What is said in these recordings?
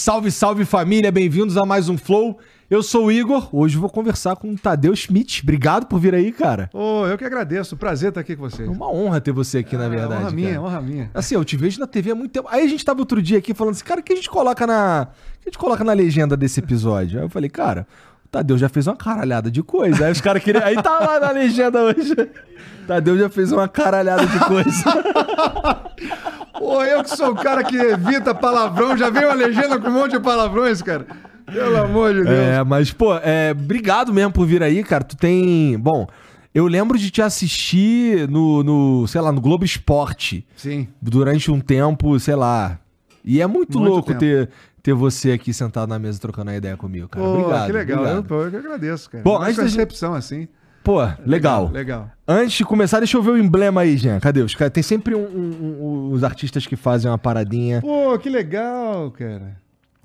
Salve, salve família, bem-vindos a mais um Flow. Eu sou o Igor, hoje vou conversar com o Tadeu Schmidt. Obrigado por vir aí, cara. Ô, eu que agradeço, prazer estar aqui com vocês. É uma honra ter você aqui, na É, verdade. honra minha, cara. honra minha. Assim, eu te vejo na TV há muito tempo. Aí a gente tava outro dia aqui falando assim, cara, o que a gente coloca na. O que a gente coloca na legenda desse episódio? Aí eu falei, cara, Tadeu já fez uma caralhada de coisa. Aí os caras queriam. Aí tá lá na legenda hoje. Tadeu já fez uma caralhada de coisa. Ô, eu que sou o cara que evita palavrão, já veio uma legenda com um monte de palavrões, cara. Pelo amor de Deus. É, mas, pô, é, obrigado mesmo por vir aí, cara. Tu tem. Bom, eu lembro de te assistir no, no sei lá, no Globo Esporte Sim. durante um tempo, sei lá. E é muito, Muito louco tempo. ter, ter você aqui sentado na mesa trocando a ideia comigo, cara. Pô, obrigado. que legal. Eu, obrigado. pô, eu que agradeço, cara. Bom, Bom, antes da recepção assim. Pô, legal. Legal. Antes de começar, deixa eu ver o emblema aí, Jean. Cadê os caras? Tem sempre um- um- um- os artistas que fazem uma paradinha Pô, que legal, cara.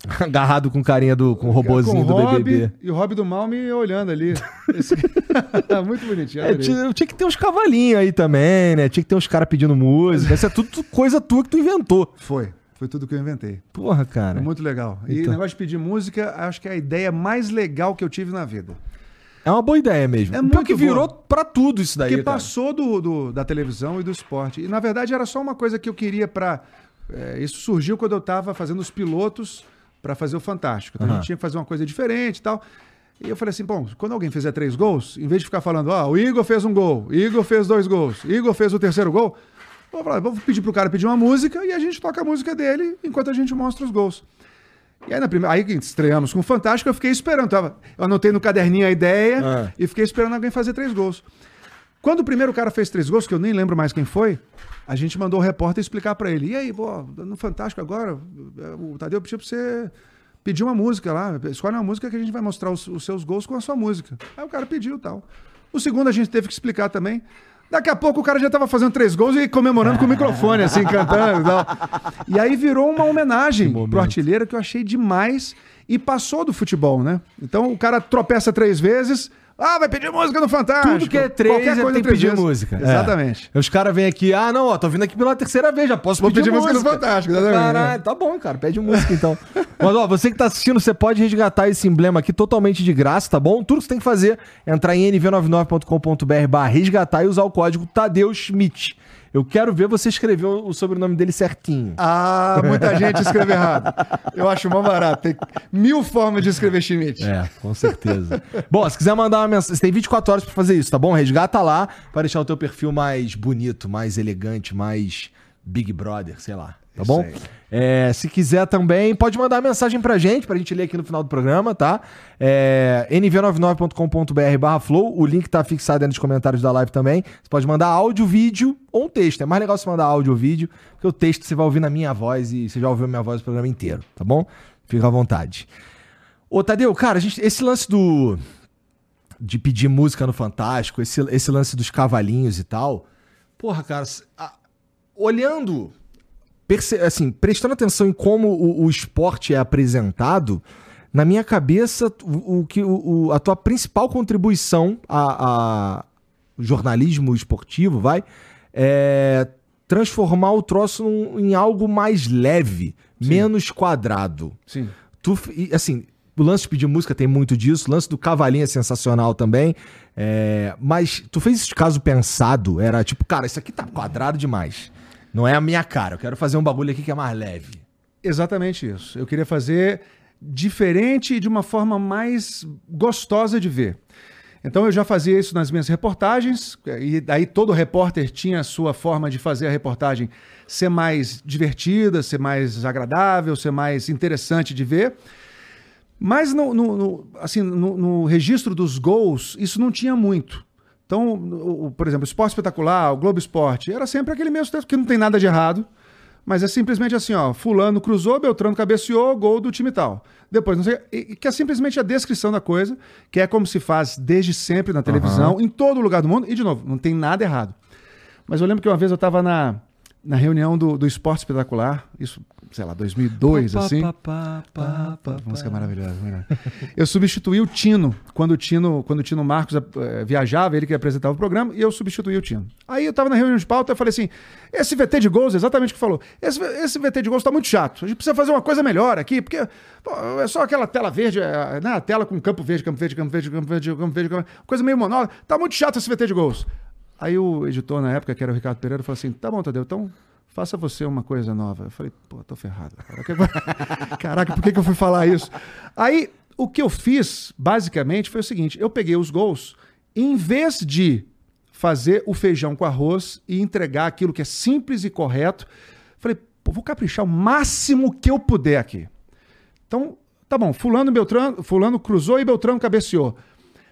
agarrado com carinha do com o robozinho do Rob BBB. E o Rob do Mal me olhando ali. Esse- Muito bonitinho. É, tinha, tinha que ter uns cavalinhos aí também, né? Tinha que ter uns caras pedindo música. Isso é tudo coisa tua que tu inventou. Foi. Foi tudo que eu inventei. Porra, cara. É muito legal. E Então. o negócio de pedir música, acho que é a ideia mais legal que eu tive na vida. É uma boa ideia mesmo. É muito que virou boa. pra tudo isso daí, cara. passou do, do- da televisão e do esporte. E na verdade era só uma coisa que eu queria pra. é, isso surgiu quando eu tava fazendo os pilotos pra fazer o Fantástico. Então a Aham. gente tinha que fazer uma coisa diferente e tal. E eu falei assim: bom, quando alguém fizer três gols, em vez de ficar falando, ó, o Igor fez um gol, Igor fez dois gols, Igor fez o terceiro gol, vou, falar, vou pedir pro cara pedir uma música e a gente toca a música dele enquanto a gente mostra os gols. E aí, na primeira, aí que estreamos com o Fantástico, eu fiquei esperando. Tava, eu anotei no caderninho a ideia Ah. e fiquei esperando alguém fazer três gols. Quando o primeiro cara fez três gols, que eu nem lembro mais quem foi, a gente mandou o repórter explicar pra ele. E aí, pô, no Fantástico agora, o Tadeu pediu pra você pedir uma música lá. Escolhe uma música que a gente vai mostrar os, os seus gols com a sua música. Aí o cara pediu e tal. O segundo a gente teve que explicar também. Daqui a pouco o cara já tava fazendo três gols e comemorando com o microfone, assim, cantando e tal. E aí virou uma homenagem pro artilheiro que eu achei demais e passou do futebol, né? Então o cara tropeça três vezes. Ah, vai pedir música no Fantástico. Tudo que é três, Qualquer coisa tem que pedir música. Exatamente. É. Os caras vêm aqui, ah, não, ó, tô vindo aqui pela terceira vez, já posso Vou pedir, pedir música música. no Fantástico, exatamente. Caralho, tá bom, cara, pede música então. Mas, ó, você que tá assistindo, você pode resgatar esse emblema aqui totalmente de graça, tá bom? Tudo que você tem que fazer é entrar em nv99.com.br barra resgatar e usar o código Tadeu Schmidt. Eu quero ver você escrever o sobrenome dele certinho. Ah, muita gente escreve errado. Eu acho mó barato. Tem mil formas de escrever Schmidt. É, com certeza. bom, se quiser mandar uma mensagem, você tem 24 horas pra fazer isso, tá bom? Resgata lá pra deixar o teu perfil mais bonito, mais elegante, mais Big Brother, sei lá. Tá Isso bom? aí. É, se quiser também, pode mandar mensagem pra gente, pra gente ler aqui no final do programa, tá? É, nv99.com.br barra flow, o link tá fixado aí nos comentários da live também. Você pode mandar áudio, vídeo ou um texto. É mais legal você mandar áudio ou vídeo, porque o texto você vai ouvir na minha voz e você já ouviu minha voz o programa inteiro, tá bom? Fica à vontade. Ô, Tadeu, cara, a gente, esse lance do. de pedir música no Fantástico, esse, esse lance dos cavalinhos e tal. Porra, cara, a- olhando. Perce- assim, prestando atenção em como o, o esporte é apresentado, na minha cabeça, o, que o, o- a tua principal contribuição a, a jornalismo esportivo, vai, é transformar o troço num- em algo mais leve, menos quadrado. Sim. Tu, assim, o lance de pedir música tem muito disso, o lance do cavalinho é sensacional também. é, mas tu fez isso de caso pensado? Era tipo, cara, isso aqui tá quadrado demais. Não é a minha cara, eu quero fazer um bagulho aqui que é mais leve. Exatamente isso. Eu queria fazer diferente e de uma forma mais gostosa de ver. Então eu já fazia isso nas minhas reportagens, e daí todo repórter tinha a sua forma de fazer a reportagem ser mais divertida, ser mais agradável, ser mais interessante de ver. Mas no, no- no- assim, no, no registro dos gols, isso não tinha muito. Então, o- o- por exemplo, o Esporte Espetacular, o Globo Esporte, era sempre aquele mesmo texto, que não tem nada de errado. Mas é simplesmente assim, ó, fulano cruzou, Beltrano cabeceou, gol do time tal. Depois, não sei, que é simplesmente a descrição da coisa, que é como se faz desde sempre na televisão, em todo lugar do mundo, e de novo, não tem nada errado. Mas eu lembro que uma vez eu estava na, na reunião do, do Esporte Espetacular, isso, sei lá, 2002, Pá, assim. pá, pá, pá, pá, Música maravilhosa. Eu substituí o Tino, quando o Tino, quando o Tino Marcos eh, viajava, ele que apresentava o programa, e eu substituí o Tino. Aí eu tava na reunião de pauta e falei assim: esse VT de gols, exatamente o que falou, esse, esse VT de gols tá muito chato. A gente precisa fazer uma coisa melhor aqui, porque pô, é só aquela tela verde, é, né? A tela com campo verde, campo verde, campo verde, campo verde, campo verde, campo verde coisa meio monótona. Tá muito chato esse VT de gols. Aí o editor na época, que era o Ricardo Pereira, falou assim: tá bom, Tadeu, então faça você uma coisa nova. Eu falei, pô, tô ferrado. Cara. Caraca, por que, que eu fui falar isso? Aí, o que eu fiz, basicamente, foi o seguinte: eu peguei os gols, em vez de fazer o feijão com arroz e entregar aquilo que é simples e correto, falei, pô, vou caprichar o máximo que eu puder aqui. Então, tá bom, fulano, Beltrano, fulano cruzou e Beltrano cabeceou.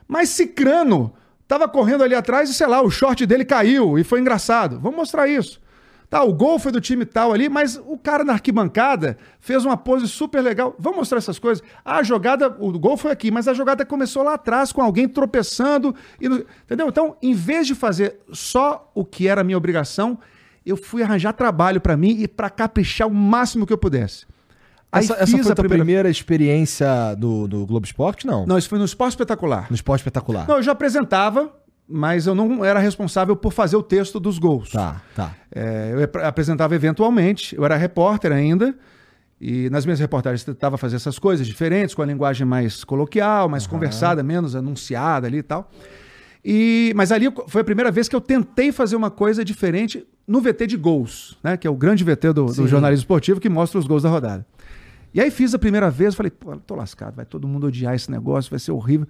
Mas Cicrano tava correndo ali atrás e, sei lá, o short dele caiu e foi engraçado. Vamos mostrar isso. Tá, o gol foi do time tal ali, mas o cara na arquibancada fez uma pose super legal. Vamos mostrar essas coisas. A jogada, o gol foi aqui, mas a jogada começou lá atrás com alguém tropeçando. No- entendeu? Então, em vez de fazer só o que era minha obrigação, eu fui arranjar trabalho para mim e para caprichar o máximo que eu pudesse. Essa, essa foi a primeira... primeira experiência do, do Globo Esporte, não? Não, isso foi no Esporte Espetacular. No esporte espetacular. Não, eu já apresentava, mas eu não era responsável por fazer o texto dos gols. Tá, tá. É, eu ap- apresentava eventualmente, eu era repórter ainda, e nas minhas reportagens eu tentava fazer essas coisas diferentes, com a linguagem mais coloquial, mais conversada, menos anunciada ali e tal. E, mas ali foi a primeira vez que eu tentei fazer uma coisa diferente no VT de gols, né? Que é o grande VT do, do jornalismo esportivo que mostra os gols da rodada. E aí fiz a primeira vez, falei, pô, tô lascado, vai todo mundo odiar esse negócio, vai ser horrível.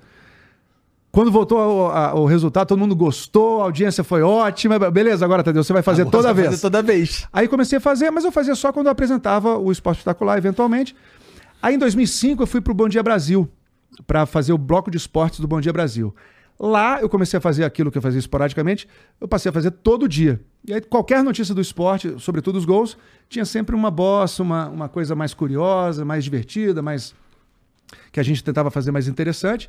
Quando voltou ao- a- o resultado, todo mundo gostou, a audiência foi ótima. Beleza, agora, Tadeu, você vai fazer Agora toda vai vez. fazer toda vez. Aí comecei a fazer, mas eu fazia só quando eu apresentava o Esporte Espetacular, eventualmente. Aí em 2005 eu fui pro Bom Dia Brasil, para fazer o bloco de esportes do Bom Dia Brasil. Lá eu comecei a fazer aquilo que eu fazia esporadicamente, eu passei a fazer todo dia. E aí qualquer notícia do esporte, sobretudo os gols, tinha sempre uma bossa, uma, uma coisa mais curiosa, mais divertida, mais que a gente tentava fazer mais interessante.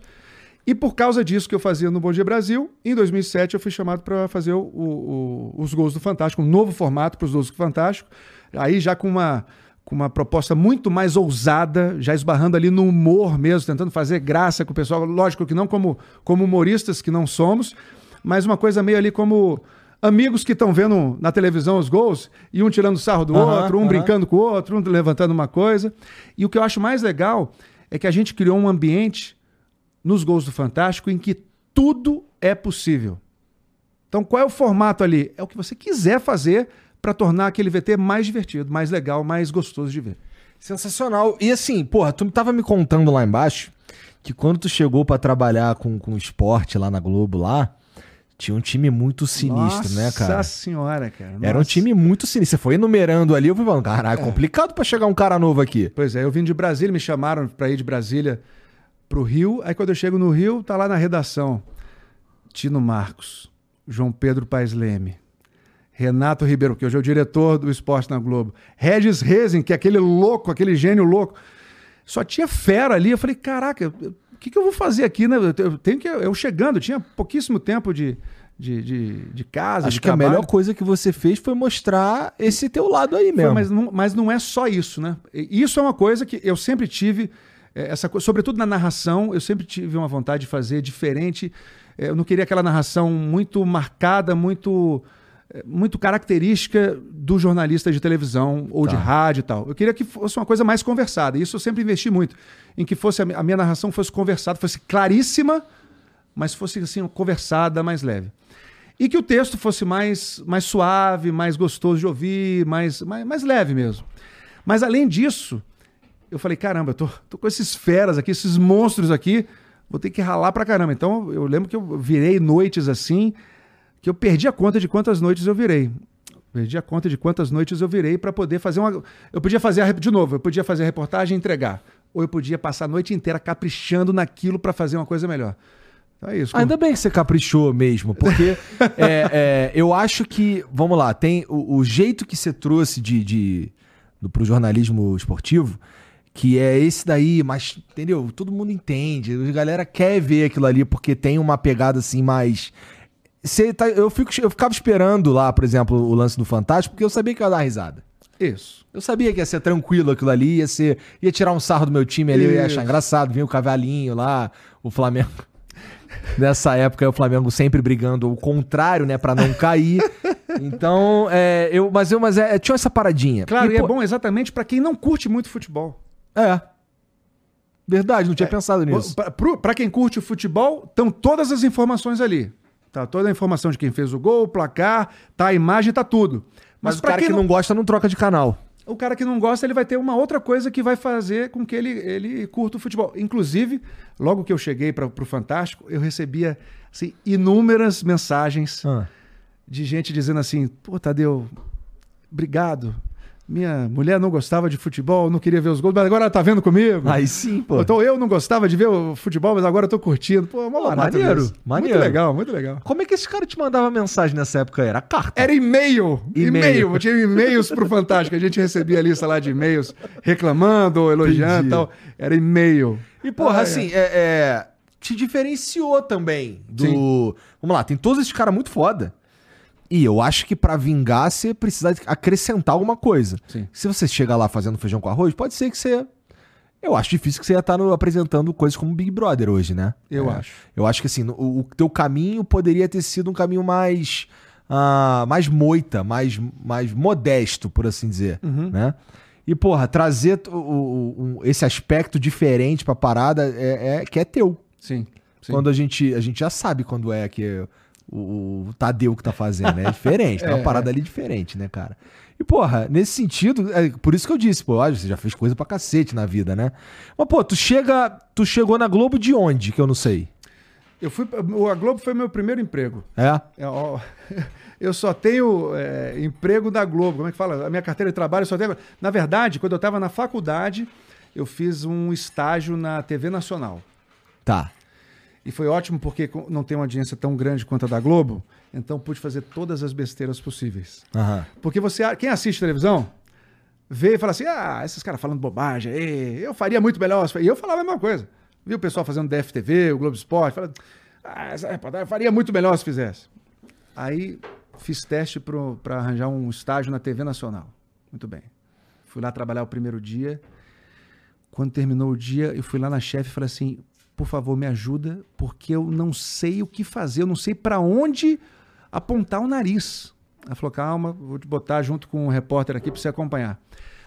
E por causa disso que eu fazia no Bom Dia Brasil, em 2007 eu fui chamado para fazer o- o- os Gols do Fantástico, um novo formato para os Gols do Fantástico, aí já com uma, com uma proposta muito mais ousada, já esbarrando ali no humor mesmo, tentando fazer graça com o pessoal. Lógico que não como, como humoristas que não somos, mas uma coisa meio ali como amigos que estão vendo na televisão os gols e um tirando sarro do outro, um brincando com o outro, um levantando uma coisa. E o que eu acho mais legal é que a gente criou um ambiente nos gols do Fantástico em que tudo é possível. Então, qual é o formato ali? É o que você quiser fazer para tornar aquele VT mais divertido, mais legal, mais gostoso de ver. Sensacional. E assim, porra, tu tava me contando lá embaixo que quando tu chegou pra trabalhar com, com esporte lá na Globo lá, tinha um time muito sinistro, né, cara? Nossa senhora, cara. Era um Nossa. time muito sinistro. Você foi enumerando ali, eu fui falando, caralho, é complicado pra chegar um cara novo aqui. Pois é, eu vim de Brasília, me chamaram para ir de Brasília pro Rio. Aí quando eu chego no Rio, tá lá na redação Tino Marcos, João Pedro Paes Leme, Renato Ribeiro, que hoje é o diretor do esporte na Globo, Regis Rezin, que é aquele louco, aquele gênio louco. Só tinha fera ali. Eu falei, caraca, o que, que eu vou fazer aqui, né? Eu te- Eu tenho que. Eu chegando, tinha pouquíssimo tempo de, de, de, de casa. Acho de que a trabalho. melhor coisa que você fez foi mostrar esse teu lado aí Foi, mesmo. mas, não, mas não é só isso, né? Isso é uma coisa que eu sempre tive, eh, essa sobretudo na narração, eu sempre tive uma vontade de fazer diferente. Eh, Eu não queria aquela narração muito marcada, muito, muito característica do jornalista de televisão ou de Tá. rádio e tal. Eu queria que fosse uma coisa mais conversada. Isso eu sempre investi muito, em que fosse a minha narração fosse conversada, fosse claríssima, mas fosse assim conversada, mais leve. E que o texto fosse mais, mais suave, mais gostoso de ouvir, mais, mais, mais leve mesmo. Mas além disso, eu falei, caramba, eu tô, tô com esses feras aqui, esses monstros aqui, vou ter que ralar pra caramba. Então eu lembro que eu virei noites assim, que eu perdi a conta de quantas noites eu virei. Perdi a conta de quantas noites eu virei para poder fazer uma. Eu podia fazer, a... de novo, eu podia fazer a reportagem e entregar. Ou eu podia passar a noite inteira caprichando naquilo para fazer uma coisa melhor. Então é isso. Ainda bem que você caprichou mesmo, porque é, é, eu acho que, vamos lá, tem o, o jeito que você trouxe de, de do, pro jornalismo esportivo, que é esse daí, mas, entendeu? Todo mundo entende, a galera quer ver aquilo ali porque tem uma pegada assim mais você tá, eu, fico, eu ficava esperando lá, por exemplo, o lance do Fantástico, porque eu sabia que ia dar risada. Isso. Eu sabia que ia ser tranquilo aquilo ali, ia ser. ia tirar um sarro do meu time ali, eu ia achar Isso. engraçado, vinha o cavalinho lá, o Flamengo. Nessa época, o Flamengo sempre brigando o contrário, né, Pra não cair. Então, é, eu, mas eu, mas é, tinha essa paradinha. Claro, e, pô, é bom exatamente pra quem não curte muito futebol. É. Verdade, não tinha pensado nisso. Pra quem curte o futebol, estão todas as informações ali. Tá toda a informação de quem fez o gol, o placar, tá a imagem, tá tudo. Mas, o pra cara que não gosta não troca de canal. o cara que não gosta, ele vai ter uma outra coisa que vai fazer com que ele, ele curta o futebol. Inclusive, logo que eu cheguei para o Fantástico, eu recebia assim, inúmeras mensagens Ah. de gente dizendo assim: pô, Tadeu, obrigado. Minha mulher não gostava de futebol, não queria ver os gols, mas agora ela tá vendo comigo. Aí sim, pô. Então eu não gostava de ver o futebol, mas agora eu tô curtindo. Pô, é uma Pô, maneiro, mesmo. maneiro. Muito legal, muito legal. Como é que esse cara te mandava mensagem nessa época? Era carta. Era e-mail. E-mail. Eu tinha e-mails pro Fantástico. A gente recebia a lista lá de e-mails reclamando, elogiando e tal. Era e-mail. E, porra, Ah, assim, é, é, te diferenciou também do. Sim. Vamos lá, tem todos esses caras muito foda. E eu acho que pra vingar você precisa acrescentar alguma coisa. Sim. Se você chegar lá fazendo feijão com arroz, pode ser que você. Eu acho difícil que você ia estar no- apresentando coisas como Big Brother hoje, né? Eu É. acho. Eu acho que assim, o, o teu caminho poderia ter sido um caminho mais. ah, mais moita, mais, mais modesto, por assim dizer. Uhum. Né? E, porra, trazer o- o- esse aspecto diferente pra parada é, é- que é teu. Sim. sim. Quando a gente, a gente já sabe quando é que o, o Tadeu que tá fazendo, né? É diferente, é uma É. parada ali diferente, né, cara? E, porra, nesse sentido, é por isso que eu disse, pô, ah, você já fez coisa pra cacete na vida, né? Mas, pô, tu chega. Tu chegou na Globo de onde, que eu não sei? Eu fui, a Globo foi meu primeiro emprego. É? É, ó, Eu só tenho é, emprego da Globo. Como é que fala? A minha carteira de trabalho eu só tenho. Na verdade, quando eu estava na faculdade, eu fiz um estágio na TV Nacional. Tá. E foi ótimo porque não tem uma audiência tão grande quanto a da Globo, então pude fazer todas as besteiras possíveis. Aham. Porque você, quem assiste televisão, vê e fala assim: ah, esses caras falando bobagem, eu faria muito melhor. E eu falava a mesma coisa. Vi o pessoal fazendo DFTV, o Globo Esporte, falando, ah, eu faria muito melhor se fizesse. Aí fiz teste para arranjar um estágio na TV Nacional. Muito bem. Fui lá trabalhar o primeiro dia. Quando terminou o dia, eu fui lá na chefe e falei assim: por favor, me ajuda, porque eu não sei o que fazer, eu não sei para onde apontar o nariz. Ela falou: calma, vou te botar junto com um repórter aqui para você acompanhar.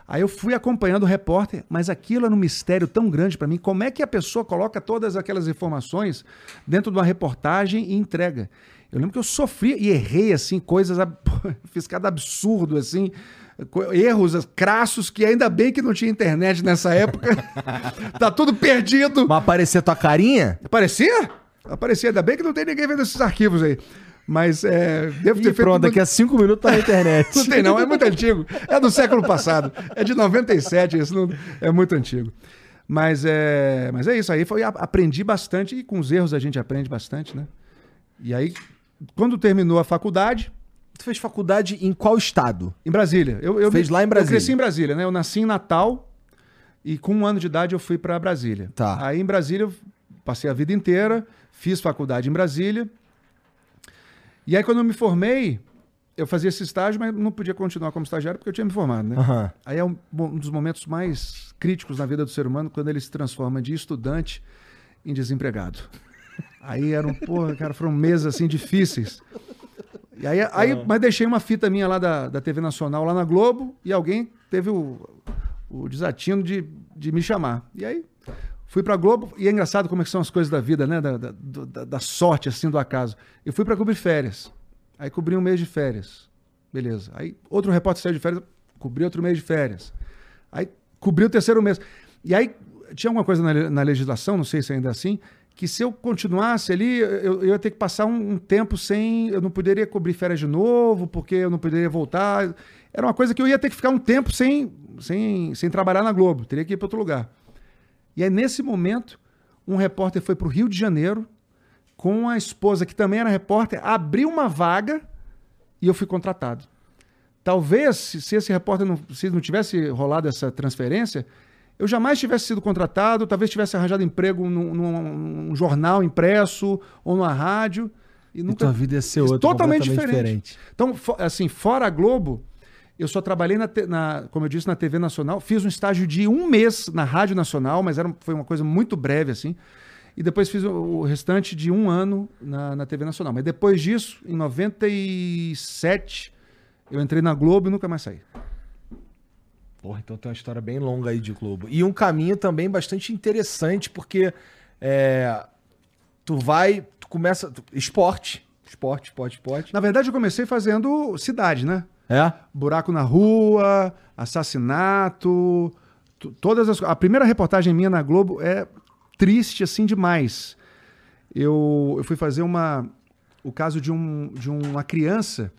Aí eu fui acompanhando o repórter, mas aquilo era um mistério tão grande para mim. Como é que a pessoa coloca todas aquelas informações dentro de uma reportagem e entrega? Eu lembro que eu sofria e errei assim coisas, fiz cada absurdo assim, erros crassos que ainda bem que não tinha internet nessa época. tá tudo perdido. Mas aparecer tua carinha? Aparecia? Aparecia, ainda bem que não tem ninguém vendo esses arquivos aí. Mas é, devo ter E pronto, daqui a cinco minutos tá na internet. não tem não, é muito antigo. É do século passado. É de 97, isso não, é muito antigo. Mas é, mas é isso, aí foi, aprendi bastante e com os erros a gente aprende bastante, né? E aí, quando terminou a faculdade, Tu fez faculdade em qual estado? em Brasília. Eu, eu Fez lá em Brasília. Eu cresci em Brasília, né? Eu nasci em Natal e com um ano de idade eu fui para Brasília. Tá. Aí em Brasília eu passei a vida inteira, fiz faculdade em Brasília. E aí quando eu me formei, eu fazia esse estágio, mas não podia continuar como estagiário porque eu tinha me formado, né? Aham. Aí é um, um dos momentos mais críticos na vida do ser humano quando ele se transforma de estudante em desempregado. Aí eram, porra, cara, foram meses assim difíceis. E aí, aí mas deixei uma fita minha lá da, da TV Nacional, lá na Globo, e alguém teve o, o desatino de, de me chamar. E aí fui pra Globo, e é engraçado como é são as coisas da vida, né? Da, da, da- da sorte, assim, do acaso. Eu fui pra cobrir férias. Aí cobri um mês de férias. Beleza. Aí outro repórter saiu de férias, cobri outro mês de férias. Aí cobri o terceiro mês. E aí tinha alguma coisa na, na legislação, não sei se ainda é assim, que se eu continuasse ali, eu, eu ia ter que passar um, um tempo sem. Eu não poderia cobrir férias de novo, porque eu não poderia voltar. Era uma coisa que eu ia ter que ficar um tempo sem, sem, sem trabalhar na Globo, teria que ir para outro lugar. E aí, nesse momento, um repórter foi para o Rio de Janeiro com a esposa, que também era repórter, abriu uma vaga e eu fui contratado. Talvez, se se esse repórter não, se não tivesse rolado essa transferência, eu jamais tivesse sido contratado, talvez tivesse arranjado emprego num, num- num jornal impresso ou numa rádio. E E nunca tua vida ia ser outra. totalmente completamente diferente. Então, assim, fora a Globo, eu só trabalhei, na, na- como eu disse, na TV Nacional. Fiz um estágio de um mês na Rádio Nacional, mas era, foi uma coisa muito breve, assim. E depois fiz o, o restante de um ano na, na TV Nacional. Mas depois disso, em 97, eu entrei na Globo e nunca mais saí. Porra, então tem uma história bem longa aí de Globo. E um caminho também bastante interessante, porque é, tu vai, tu começa. tu- esporte. Esporte, esporte, esporte. Na verdade, eu comecei fazendo cidade, né? É? buraco na rua, assassinato, todas as a primeira reportagem minha na Globo é triste assim demais. Eu, eu fui fazer uma o caso de, um, de uma criança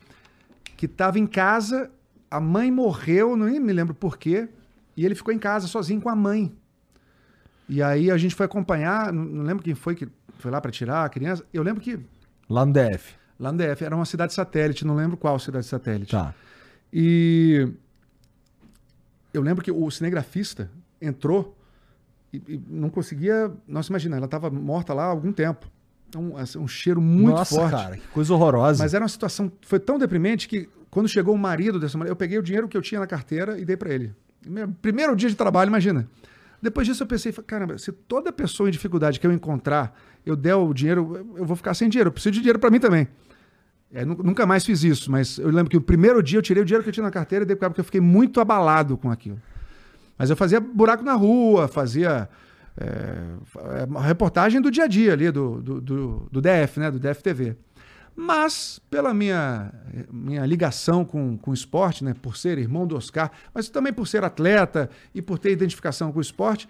que estava em casa, a mãe morreu, nem me lembro por quê, e ele ficou em casa sozinho com a mãe. E aí a gente foi acompanhar, não, não lembro quem foi que foi lá para tirar a criança. Eu lembro que Lá no DF. lá no DF era uma cidade satélite, não lembro qual cidade satélite. Tá. E eu lembro que o cinegrafista entrou e, e não conseguia. Nossa, imagina, ela estava morta lá há algum tempo. Então, assim, um cheiro muito Nossa, forte. cara, que coisa horrorosa. Mas era uma situação. Foi tão deprimente que quando chegou o marido dessa mulher, eu peguei o dinheiro que eu tinha na carteira e dei para ele. Primeiro dia de trabalho, imagina. Depois disso eu pensei, caramba, se toda pessoa em dificuldade que eu encontrar, eu der o dinheiro, eu- vou ficar sem dinheiro. Eu preciso de dinheiro para mim também. É, nu- nunca mais fiz isso, mas eu lembro que o primeiro dia eu tirei o dinheiro que eu tinha na carteira e dei porque eu fiquei muito abalado com aquilo. Mas eu fazia buraco na rua, fazia é, reportagem do dia a dia ali, do, do, do, do DF, né? Do DFTV. Mas, pela minha, minha ligação com, com o esporte, né? Por ser irmão do Oscar, mas também por ser atleta e por ter identificação com o esporte,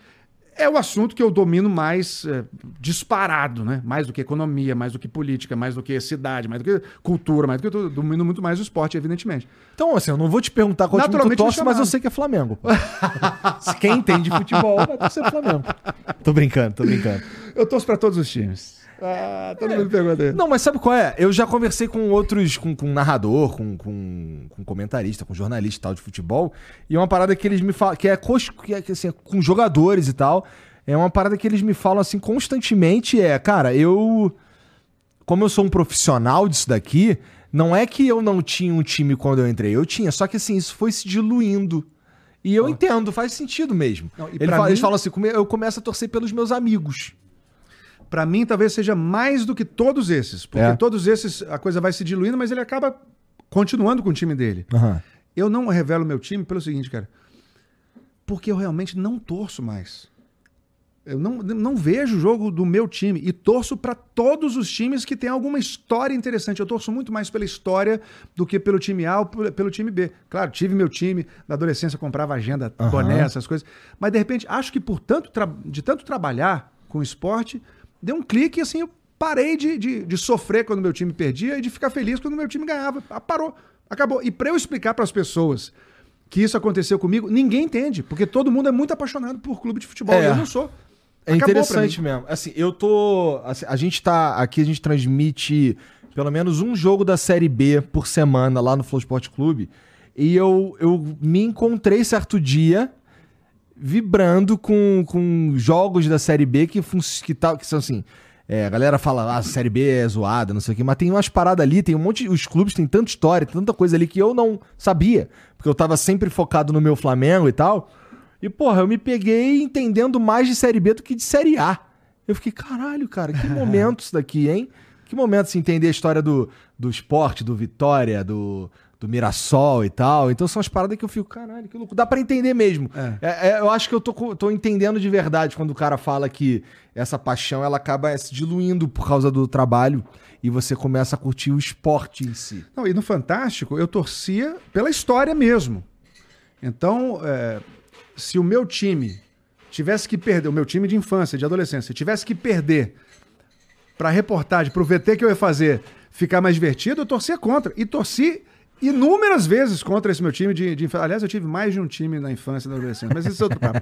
é o assunto que eu domino mais é, disparado, né? Mais do que economia, mais do que política, mais do que cidade, mais do que cultura, mais do que tudo. Domino muito mais o esporte, evidentemente. Então, assim, eu não vou te perguntar qual time tu Naturalmente torce, mas eu sei que é Flamengo. Quem entende futebol vai torcer Flamengo. Tô brincando, tô brincando. Eu torço para todos os times. Ah, todo mundo pergunta. Não, mas sabe qual é? Eu já conversei com outros, com, com narrador, com, com, com comentarista, com jornalista e tal de futebol, e uma parada que eles me falam, que é, que é assim, com jogadores e tal, é uma parada que eles me falam assim constantemente, é, cara, eu, como eu sou um profissional disso daqui, não é que eu não tinha um time quando eu entrei, eu tinha, só que assim, isso foi se diluindo. E eu entendo, faz sentido mesmo. Não, e Ele fala- Eles mim- falam assim, eu começo a torcer pelos meus amigos. Para mim, talvez seja mais do que todos esses. Porque É. todos esses, a coisa vai se diluindo, mas ele acaba continuando com o time dele. Aham. Eu não revelo meu time pelo seguinte, cara. Porque eu realmente não torço mais. Eu não, não vejo o jogo do meu time e torço para todos os times que têm alguma história interessante. Eu torço muito mais pela história do que pelo time A ou pelo time B. Claro, tive meu time, na adolescência comprava agenda, Aham. boné, essas coisas. Mas de repente, acho que por tanto de tanto trabalhar com esporte, deu um clique e assim eu parei de, de, de sofrer quando meu time perdia e de ficar feliz quando meu time ganhava. Ah, Parou, acabou. E para eu explicar para as pessoas que isso aconteceu comigo, ninguém entende, porque todo mundo é muito apaixonado por clube de futebol. É. Eu não sou. É Acabou interessante mesmo. Assim, eu tô. assim, a gente tá. Aqui a gente transmite pelo menos um jogo da Série B por semana lá no Flow Sport Clube. E eu, eu me encontrei certo dia vibrando com, com jogos da Série B que, que, tá, que são assim. é, a galera fala, ah, a Série B é zoada, não sei o quê, mas tem umas paradas ali, tem um monte. Os clubes têm tanta história, tanta coisa ali que eu não sabia. Porque eu tava sempre focado no meu Flamengo e tal. E, porra, eu me peguei entendendo mais de Série B do que de Série A. Eu fiquei, caralho, cara, que momento isso daqui, hein? Que momento se entender a história do, do esporte, do Vitória, do, do Mirassol e tal. Então são as paradas que eu fico, caralho, que louco. Dá pra entender mesmo. É. É, é, eu acho que eu tô, tô entendendo de verdade quando o cara fala que essa paixão ela acaba se diluindo por causa do trabalho e você começa a curtir o esporte em si. Não, e no Fantástico eu torcia pela história mesmo. Então, é, se o meu time tivesse que perder, o meu time de infância, de adolescência, tivesse que perder para reportagem, para o VT que eu ia fazer ficar mais divertido, eu torcia contra. E torci inúmeras vezes contra esse meu time de, de infância. Aliás, eu tive mais de um time na infância e na adolescência, mas esse é outro papo.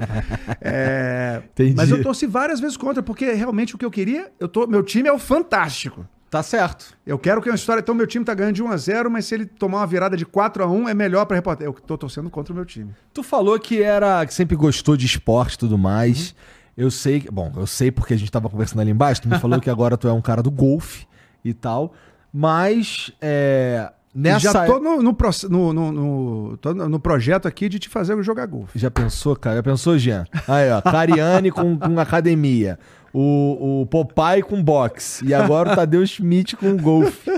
É, Entendi. mas eu torci várias vezes contra, porque realmente o que eu queria, eu tô, meu time é o fantástico. Tá certo. Eu quero que uma história. Então, meu time tá ganhando de 1 a 0 mas se ele tomar uma virada de 4 a 1 é melhor pra repórter. Eu tô torcendo contra o meu time. Tu falou que era que sempre gostou de esporte e tudo mais. Eu sei, bom, eu sei porque a gente tava conversando ali embaixo, tu me falou que agora tu é um cara do golfe e tal. Mas é, nessa Já tô no, no, no, no, no- projeto aqui de te fazer jogar golfe. Já pensou, cara? Já pensou, Jean? Aí, ó, Cariani com, com academia. O, o Popeye com boxe. E agora o Tadeu Schmidt com golfe.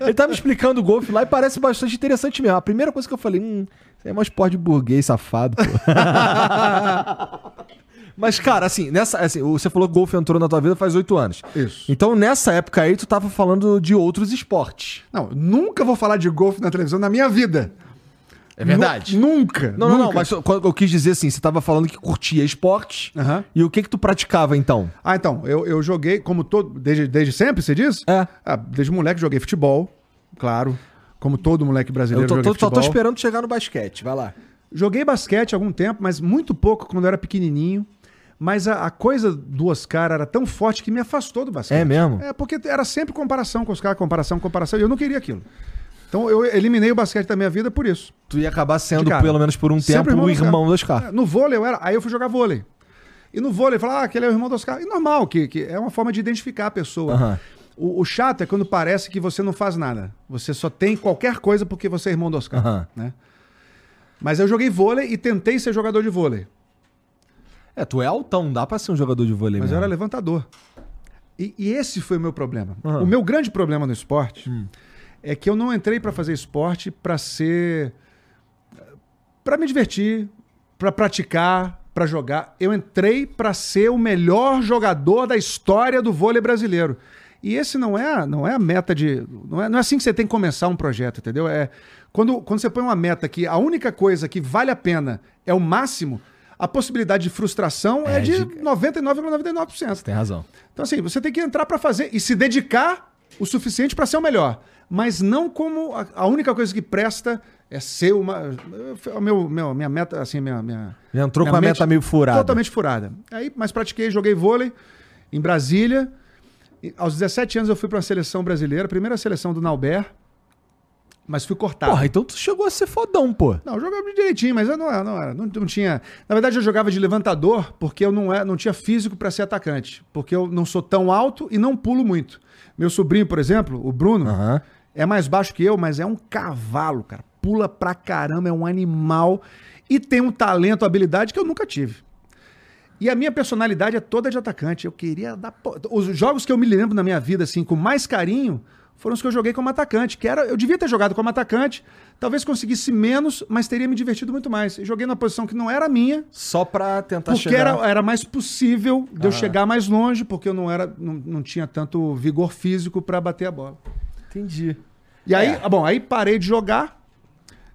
Ele tava me explicando o golfe lá e parece bastante interessante mesmo. A primeira coisa que eu falei, hum, isso aí é um esporte de burguês safado, pô. Mas, cara, assim, nessa, assim, você falou que golfe entrou na tua vida faz oito anos. Isso. Então, nessa época aí, tu tava falando de outros esportes. Não, nunca vou falar de golfe na televisão na minha vida. É verdade? Nu- nunca. Não, não, não, nunca. mas eu, eu quis dizer assim, você tava falando que curtia esportes. Aham. E o que que tu praticava, então? Ah, então, eu, eu joguei, como todo. Desde, desde sempre, você diz? É. Ah, desde moleque joguei futebol, claro. Como todo moleque Eu brasileiro tô, joguei tô- só tô esperando chegar no basquete, vai lá. Joguei basquete há algum tempo, mas muito pouco quando eu era pequenininho. Mas a, a coisa do Oscar era tão forte que me afastou do basquete. É mesmo? É, porque era sempre comparação com os caras, comparação, comparação. E eu não queria aquilo. Então eu eliminei o basquete da minha vida por isso. Tu ia acabar sendo, cara. pelo menos por um tempo, o Oscar. irmão do Oscar. É, No vôlei eu era. Aí eu fui jogar vôlei. E no vôlei, falar, ah, aquele é o irmão do Oscar. E normal, que, que é uma forma de identificar a pessoa. Aham. O, o chato é quando parece que você não faz nada. Você só tem qualquer coisa porque você é irmão do Oscar. Aham. Né? Mas eu joguei vôlei e tentei ser jogador de vôlei. É, tu é altão, dá pra ser um jogador de vôlei Mas eu mesmo. era levantador. E, e esse foi o meu problema. Aham. O meu grande problema no esporte é que eu não entrei pra fazer esporte pra ser. pra me divertir, pra praticar, pra jogar. Eu entrei pra ser o melhor jogador da história do vôlei brasileiro. E esse não é, não é a meta de. Não é, não é assim que você tem que começar um projeto, entendeu? É quando, quando você põe uma meta que a única coisa que vale a pena é o máximo, a possibilidade de frustração é, É, de giga- 99,99%. Tem razão. Então, assim, você tem que entrar pra fazer e se dedicar o suficiente pra ser o melhor. Mas não como a, a única coisa que presta é ser uma. O meu, meu, minha meta, assim, minha. minha Já entrou minha com a meta meio furada. Totalmente furada. Aí, mas pratiquei, joguei vôlei em Brasília. E aos 17 anos eu fui pra uma seleção brasileira, primeira seleção do Nauber. Mas fui cortado. Porra, então tu chegou a ser fodão, pô. Não, eu jogava direitinho, mas eu não era, não era. Não, não tinha. Na verdade, eu jogava de levantador porque eu não, é, não tinha físico para ser atacante. Porque eu não sou tão alto e não pulo muito. Meu sobrinho, por exemplo, o Bruno, Aham. é mais baixo que eu, mas é um cavalo, cara. Pula pra caramba, é um animal e tem um talento, habilidade que eu nunca tive. E a minha personalidade é toda de atacante. Eu queria dar. Os jogos que eu me lembro na minha vida, assim, com mais carinho, foram os que eu joguei como atacante. Que era, eu devia ter jogado como atacante, talvez conseguisse menos, mas teria me divertido muito mais. Eu joguei numa posição que não era minha, Só pra tentar porque chegar... era, era mais possível de eu Ah. chegar mais longe, porque eu não era, não, não tinha tanto vigor físico para bater a bola. Entendi. E aí, É. bom, aí parei de jogar.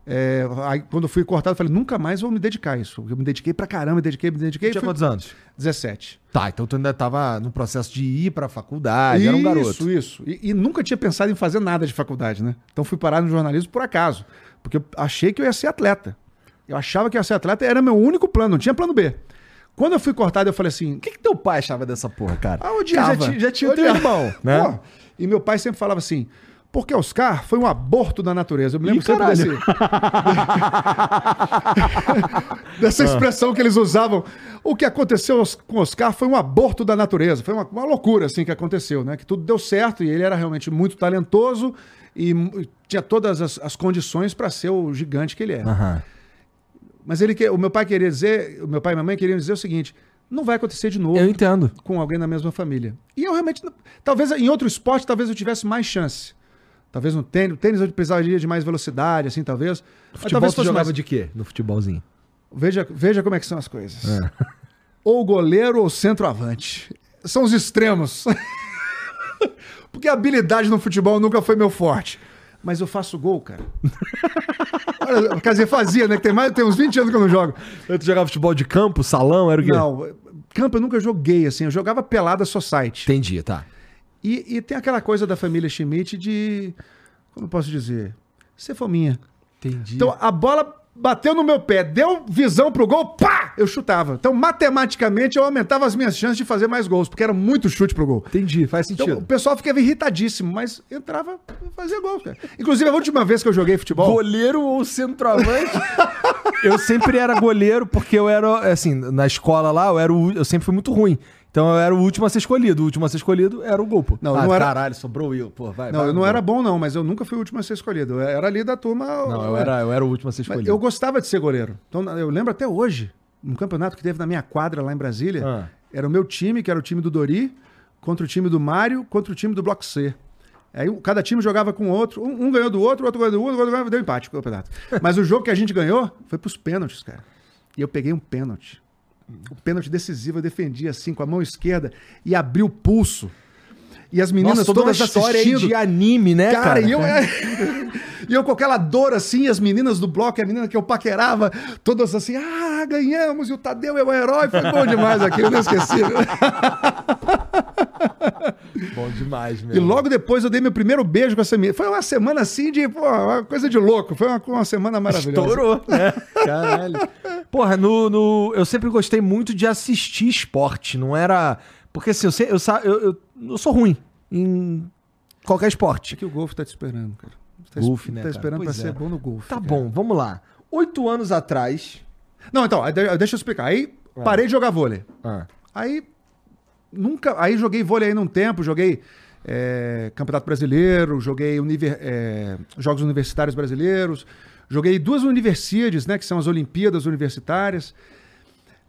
É, aí quando eu fui cortado, eu falei, nunca mais vou me dedicar a isso. Eu me dediquei pra caramba, me dediquei, me dediquei. Tinha fui- quantos anos? 17. Tá, então tu ainda tava no processo de ir pra faculdade, era um garoto. Isso, isso. E, e nunca tinha pensado em fazer nada de faculdade, né? Então fui parar no jornalismo por acaso. Porque eu achei que eu ia ser atleta. Eu achava que eu ia ser atleta, era meu único plano, não tinha plano B. Quando eu fui cortado, eu falei assim. O que, que teu pai achava dessa porra, cara? Ah, odiava. Já, já tinha o teu irmão, né? Pô, e meu pai sempre falava assim. Porque Oscar foi um aborto da natureza. Eu me lembro Ih, sempre desse... dessa expressão que eles usavam. O que aconteceu com Oscar foi um aborto da natureza. Foi uma, uma loucura assim que aconteceu, né? Que tudo deu certo e ele era realmente muito talentoso e tinha todas as, as condições para ser o gigante que ele era. Aham. Mas ele o meu pai queria dizer, o meu pai e minha mãe queriam dizer o seguinte: não vai acontecer de novo Eu entendo. com alguém da mesma família. E eu realmente, talvez em outro esporte, talvez eu tivesse mais chance. Talvez no tênis, tênis eu precisaria de mais velocidade, assim, talvez. Mas Futebol talvez jogava mais... de quê no futebolzinho? Veja, veja como é que são as coisas. É. Ou goleiro ou centroavante. São os extremos. Porque a habilidade no futebol nunca foi meu forte. Mas eu faço gol, cara. Olha, Quer dizer, fazia, né? Tem, mais, tem uns 20 anos que eu não jogo. Tu jogava futebol de campo, salão, era o quê? Não, campo eu nunca joguei, assim. Eu jogava pelada society. Entendi, tá. E, e tem aquela coisa da família Schmidt de. Como eu posso dizer? Ser fominha. Entendi. Então a bola bateu no meu pé, deu visão pro gol, pá! Eu chutava. Então, matematicamente, eu aumentava as minhas chances de fazer mais gols, porque era muito chute pro gol. Entendi, faz Então, sentido. o pessoal ficava irritadíssimo, mas entrava fazia gol, cara. Inclusive, a última vez que eu joguei futebol. Goleiro ou centroavante? eu sempre era goleiro porque eu era, assim, na escola lá, eu, era o- eu sempre fui muito ruim. Então eu era o último a ser escolhido. O último a ser escolhido era o gol, pô. Não, ah, não era- caralho, sobrou eu, pô. Vai, Não, vai, eu não vai. era bom, não, mas eu nunca fui o último a ser escolhido. Eu era ali da turma. Não, eu era, eu era o último a ser Mas escolhido. eu gostava de ser goleiro. Então, eu lembro até hoje, um campeonato que teve na minha quadra lá em Brasília. Ah. Era o meu time, que era o time do Dori, contra o time do Mário, contra o time do Bloco C. Aí cada time jogava com o outro. Um, um ganhou do outro, o outro ganhou do outro, o outro ganhou, deu empate o campeonato. Mas o jogo que a gente ganhou foi pros pênaltis, cara. E eu peguei um pênalti. O pênalti decisivo eu defendi assim com a mão esquerda e abri o pulso. E as meninas Nossa, toda todas uma história assistindo. de anime, né, cara? Cara, e eu, e eu com aquela dor assim, as meninas do bloco, a menina que eu paquerava, todas assim, ah, ganhamos, e o Tadeu é o herói, foi bom demais aquilo, inesquecível. Bom demais, E mesmo. logo depois eu dei meu primeiro beijo com essa menina. Foi uma semana assim de, pô, uma coisa de louco, foi uma, uma semana maravilhosa. Estourou, né? Caralho. Porra, no, no- eu sempre gostei muito de assistir esporte. Não era. Porque assim, eu, sei- eu, eu, eu, eu sou ruim em qualquer esporte. É que o golfe tá te esperando, cara. Tá Golfe, es- né, Tá cara? esperando Pois pra é. ser bom no golfe. Tá cara. bom, vamos lá. Oito anos atrás. Não, então, deixa eu explicar. Aí parei de jogar vôlei. Ah, Aí nunca. Aí joguei vôlei aí num tempo, joguei é, Campeonato Brasileiro, joguei univer- é, Jogos Universitários Brasileiros, joguei duas universidades, né? Que são as Olimpíadas Universitárias.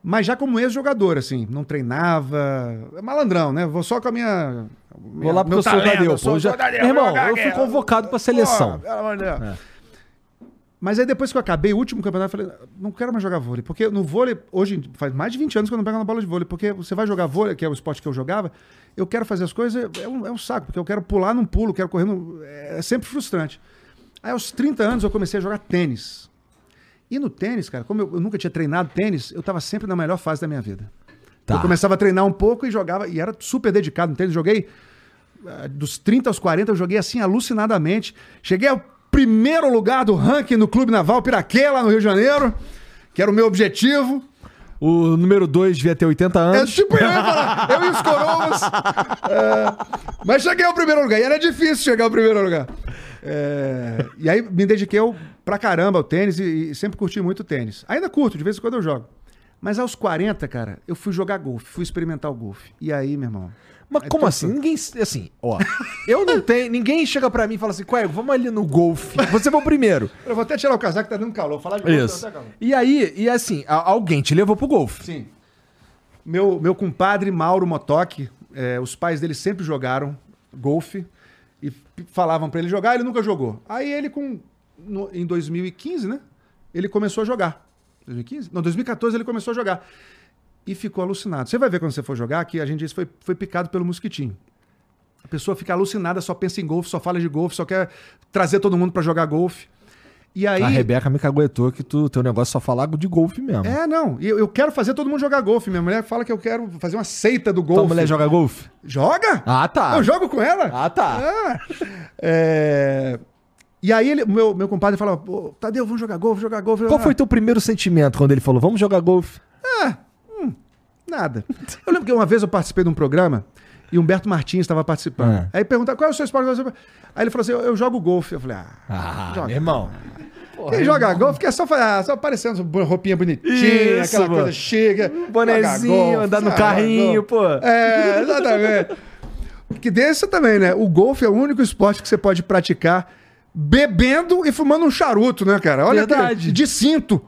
Mas já como ex-jogador, assim, não treinava. É malandrão, né? Vou só com a minha. Vou lá porque eu sou o Tadeu. Eu já- Meu irmão, eu fui convocado pra seleção. Pelo amor de Deus. É. Mas aí depois que eu acabei o último campeonato, eu falei, não quero mais jogar vôlei. Porque no vôlei, hoje, faz mais de 20 anos que eu não pego na bola de vôlei. Porque você vai jogar vôlei, que é o esporte que eu jogava, eu quero fazer as coisas, é um, é um saco. Porque eu quero pular, não pulo, quero correr, no, é sempre frustrante. Aí aos 30 anos eu comecei a jogar tênis. E no tênis, cara, como eu, eu nunca tinha treinado tênis, eu tava sempre na melhor fase da minha vida. Tá. Eu começava a treinar um pouco e jogava, e era super dedicado no tênis. Joguei ah, dos 30 aos 40, eu joguei assim alucinadamente. Cheguei ao primeiro lugar do ranking no Clube Naval Piraquê, lá no Rio de Janeiro, que era o meu objetivo. O número dois devia ter 80 É anos. tipo, eu eu e os coroas. É, mas cheguei ao primeiro lugar, e era difícil chegar ao primeiro lugar. É, e aí me dediquei ao- pra caramba ao tênis e, e sempre curti muito tênis. Ainda curto, de vez em quando eu jogo. Mas aos 40, cara, eu fui jogar golfe, fui experimentar o golfe. E aí, meu irmão? Mas Aí como assim? Ninguém. Assim, ó. Eu não tenho. Ninguém chega pra mim e fala assim, Quaio, vamos ali no golfe. Você foi o primeiro. Eu vou até tirar o casaco, tá dando calor. Falar de golfe, Isso. tá calor. E aí, e assim, alguém te levou pro golfe. Sim. Meu, meu compadre Mauro Motoc, é, os pais dele sempre jogaram golfe e falavam pra ele jogar, ele nunca jogou. Aí ele, com, no- em 2015, né? Ele começou a jogar. 2015? Não, 2014 ele começou a jogar. E ficou alucinado. Você vai ver quando você for jogar que a gente disse foi, foi picado pelo mosquitinho. A pessoa fica alucinada, só pensa em golfe, só fala de golfe, só quer trazer todo mundo pra jogar golfe. E aí. A Rebeca me caguetou que tu, teu negócio é só falar de golfe mesmo. É, não. Eu, eu quero fazer todo mundo jogar golfe. Minha mulher fala que eu quero fazer uma seita do Tua golfe. mulher joga golfe? Joga? Ah, tá. Eu jogo com ela? Ah, tá. Ah. É, E aí ele, meu, meu compadre falava, pô, Tadeu, vamos jogar golfe, jogar golfe. Qual foi teu primeiro sentimento quando ele falou, vamos jogar golfe? Nada. Eu lembro que uma vez eu participei de um programa e Humberto Martins estava participando. É. Aí perguntaram, qual é o seu esporte? Aí ele falou assim, eu, eu jogo golfe. Eu falei, ah, Ah, joga. meu irmão. Quem joga golfe quer só, fa- só aparecendo roupinha bonitinha, Isso, aquela mano. coisa chique. bonezinho, golfe, andar no ah, carrinho, pô. É, exatamente. Que desse também, né? O golfe é o único esporte que você pode praticar bebendo e fumando um charuto, né, cara? Olha Verdade. que de cinto.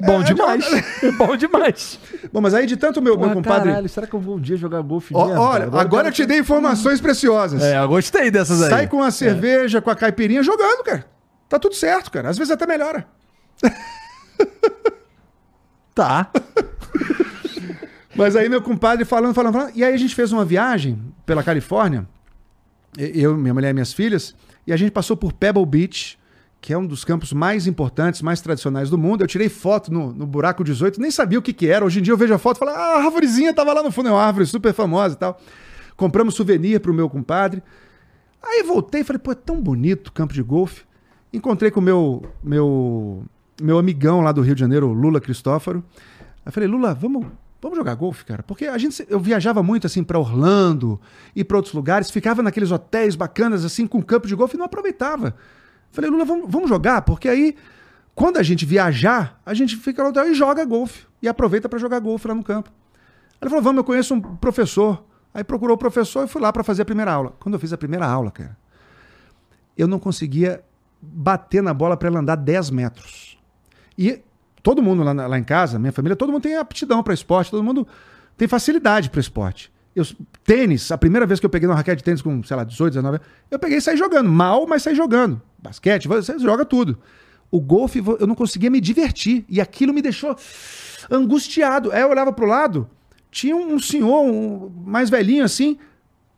Bom É, demais. Bom demais. Bom, mas aí de tanto meu, meu Porra, compadre. Caralho, será que eu vou um dia jogar golfe Ó, mesmo? olha, cara? agora eu te dei informações preciosas. É, eu gostei dessas aí. Sai com a cerveja, com a caipirinha jogando, cara. Tá tudo certo, cara. Às vezes até melhora. Tá. Mas aí meu compadre falando, falando, falando. E aí a gente fez uma viagem pela Califórnia, eu, minha mulher e minhas filhas, e a gente passou por Pebble Beach, que é um dos campos mais importantes, mais tradicionais do mundo. Eu tirei foto no, no buraco 18, nem sabia o que que era. Hoje em dia eu vejo a foto e falo, ah, a árvorezinha tava lá no fundo, é uma árvore super famosa e tal. Compramos souvenir pro meu compadre. Aí voltei e falei, pô, é tão bonito o campo de golfe. Encontrei com o meu, meu, meu amigão lá do Rio de Janeiro, o Lula Cristófaro. Aí falei, Lula, vamos, vamos jogar golfe, cara? Porque a gente, eu viajava muito assim para Orlando e para outros lugares, ficava naqueles hotéis bacanas assim com campo de golfe e não aproveitava. Falei, Lula, vamos, vamos jogar, porque aí quando a gente viajar, a gente fica no hotel e joga golfe e aproveita para jogar golfe lá no campo. Ele falou, vamos, eu conheço um professor. Aí procurou o professor e fui lá para fazer a primeira aula. Quando eu fiz a primeira aula, cara, eu não conseguia bater na bola para ela andar 10 metros. E todo mundo lá, lá, em casa, minha família, todo mundo tem aptidão para esporte, todo mundo tem facilidade para esporte. Eu, tênis, a primeira vez que eu peguei uma raquete de tênis com, sei lá, 18, 19 eu peguei e saí jogando. Mal, mas saí jogando. Basquete, você joga tudo. O golfe, eu não conseguia me divertir. E aquilo me deixou angustiado. Aí eu olhava pro lado, tinha um senhor um, mais velhinho assim,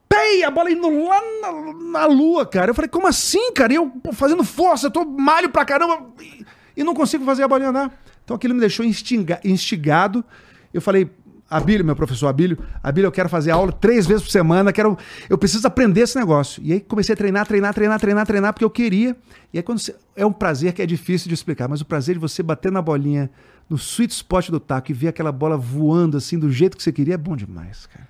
pei, a bola indo lá na, na, lua, cara. Eu falei, como assim, cara? E eu fazendo força, eu tô malho pra caramba e, e não consigo fazer a bolinha andar. Então aquilo me deixou instinga, instigado. Eu falei, Abílio, meu professor Abílio, Abílio, eu quero fazer aula três vezes por semana, quero, eu preciso aprender esse negócio. E aí comecei a treinar, treinar, treinar, treinar, treinar, porque eu queria. E aí quando você, é um prazer que é difícil de explicar, mas o prazer de você bater na bolinha no sweet spot do taco e ver aquela bola voando assim do jeito que você queria é bom demais, cara.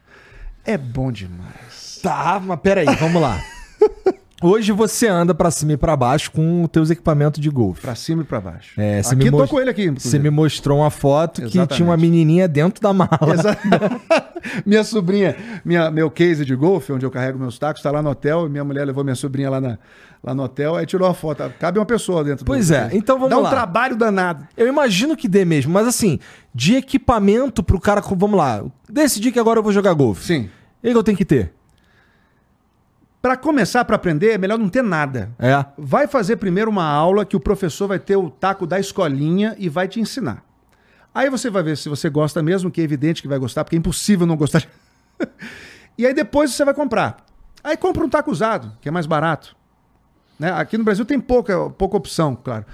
É bom demais. Tá, mas peraí, vamos lá. Hoje você anda para cima e para baixo com os teus equipamentos de golfe. Para cima e para baixo. É, aqui me tô com ele aqui. Você me mostrou uma foto Exatamente. que tinha uma menininha dentro da mala. minha sobrinha, minha, meu case de golfe, onde eu carrego meus tacos, está lá no hotel. Minha mulher levou minha sobrinha lá, na, lá no hotel, aí tirou a foto. Cabe uma pessoa dentro pois do Pois é, então vamos Dá lá. Dá um trabalho danado. Eu imagino que dê mesmo, mas assim, de equipamento pro cara, vamos lá, decidi que agora eu vou jogar golfe. Sim. O que eu tenho que ter? Para começar para aprender, é melhor não ter nada. É. Vai fazer primeiro uma aula que o professor vai ter o taco da escolinha e vai te ensinar. Aí você vai ver se você gosta mesmo, que é evidente que vai gostar, porque é impossível não gostar. e aí depois você vai comprar. Aí compra um taco usado, que é mais barato. Né? Aqui no Brasil tem pouca, pouca opção, claro.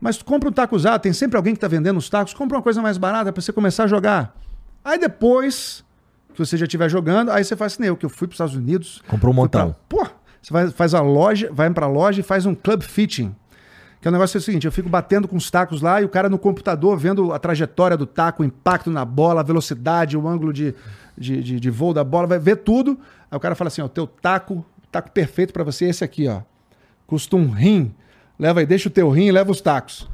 Mas compra um taco usado, tem sempre alguém que está vendendo os tacos, compra uma coisa mais barata para você começar a jogar. Aí depois que você já estiver jogando, aí você faz assim, eu que eu fui para os Estados Unidos. Comprou um montão. Pra, pô, você vai, faz a loja, vai para a loja e faz um club fitting. Que é o negócio é o seguinte, eu fico batendo com os tacos lá e o cara no computador vendo a trajetória do taco, o impacto na bola, a velocidade, o ângulo de, de, de, de voo da bola, vai ver tudo. Aí o cara fala assim, ó, o teu taco, taco perfeito para você é esse aqui, ó. Custa um rim. Leva aí, deixa o teu rim e leva os tacos.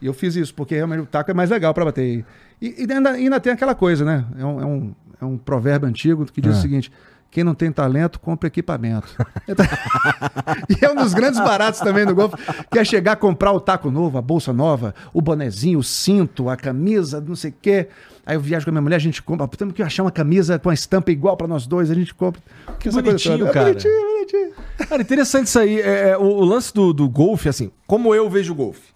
E eu fiz isso, porque realmente o taco é mais legal para bater. E, e ainda, ainda, tem aquela coisa, né? É um, é um, é um provérbio antigo que diz é. o seguinte: quem não tem talento, compra equipamento. e é um dos grandes baratos também do golfe, que é chegar a comprar o taco novo, a bolsa nova, o bonezinho, o cinto, a camisa, não sei o quê. Aí eu viajo com a minha mulher, a gente compra. Temos que achar uma camisa com a estampa igual para nós dois, a gente compra. Que bonitinho, cara. É bonitinho, bonitinho. Cara, interessante isso aí. É, é, o, o, lance do, do golfe, assim, como eu vejo o golfe.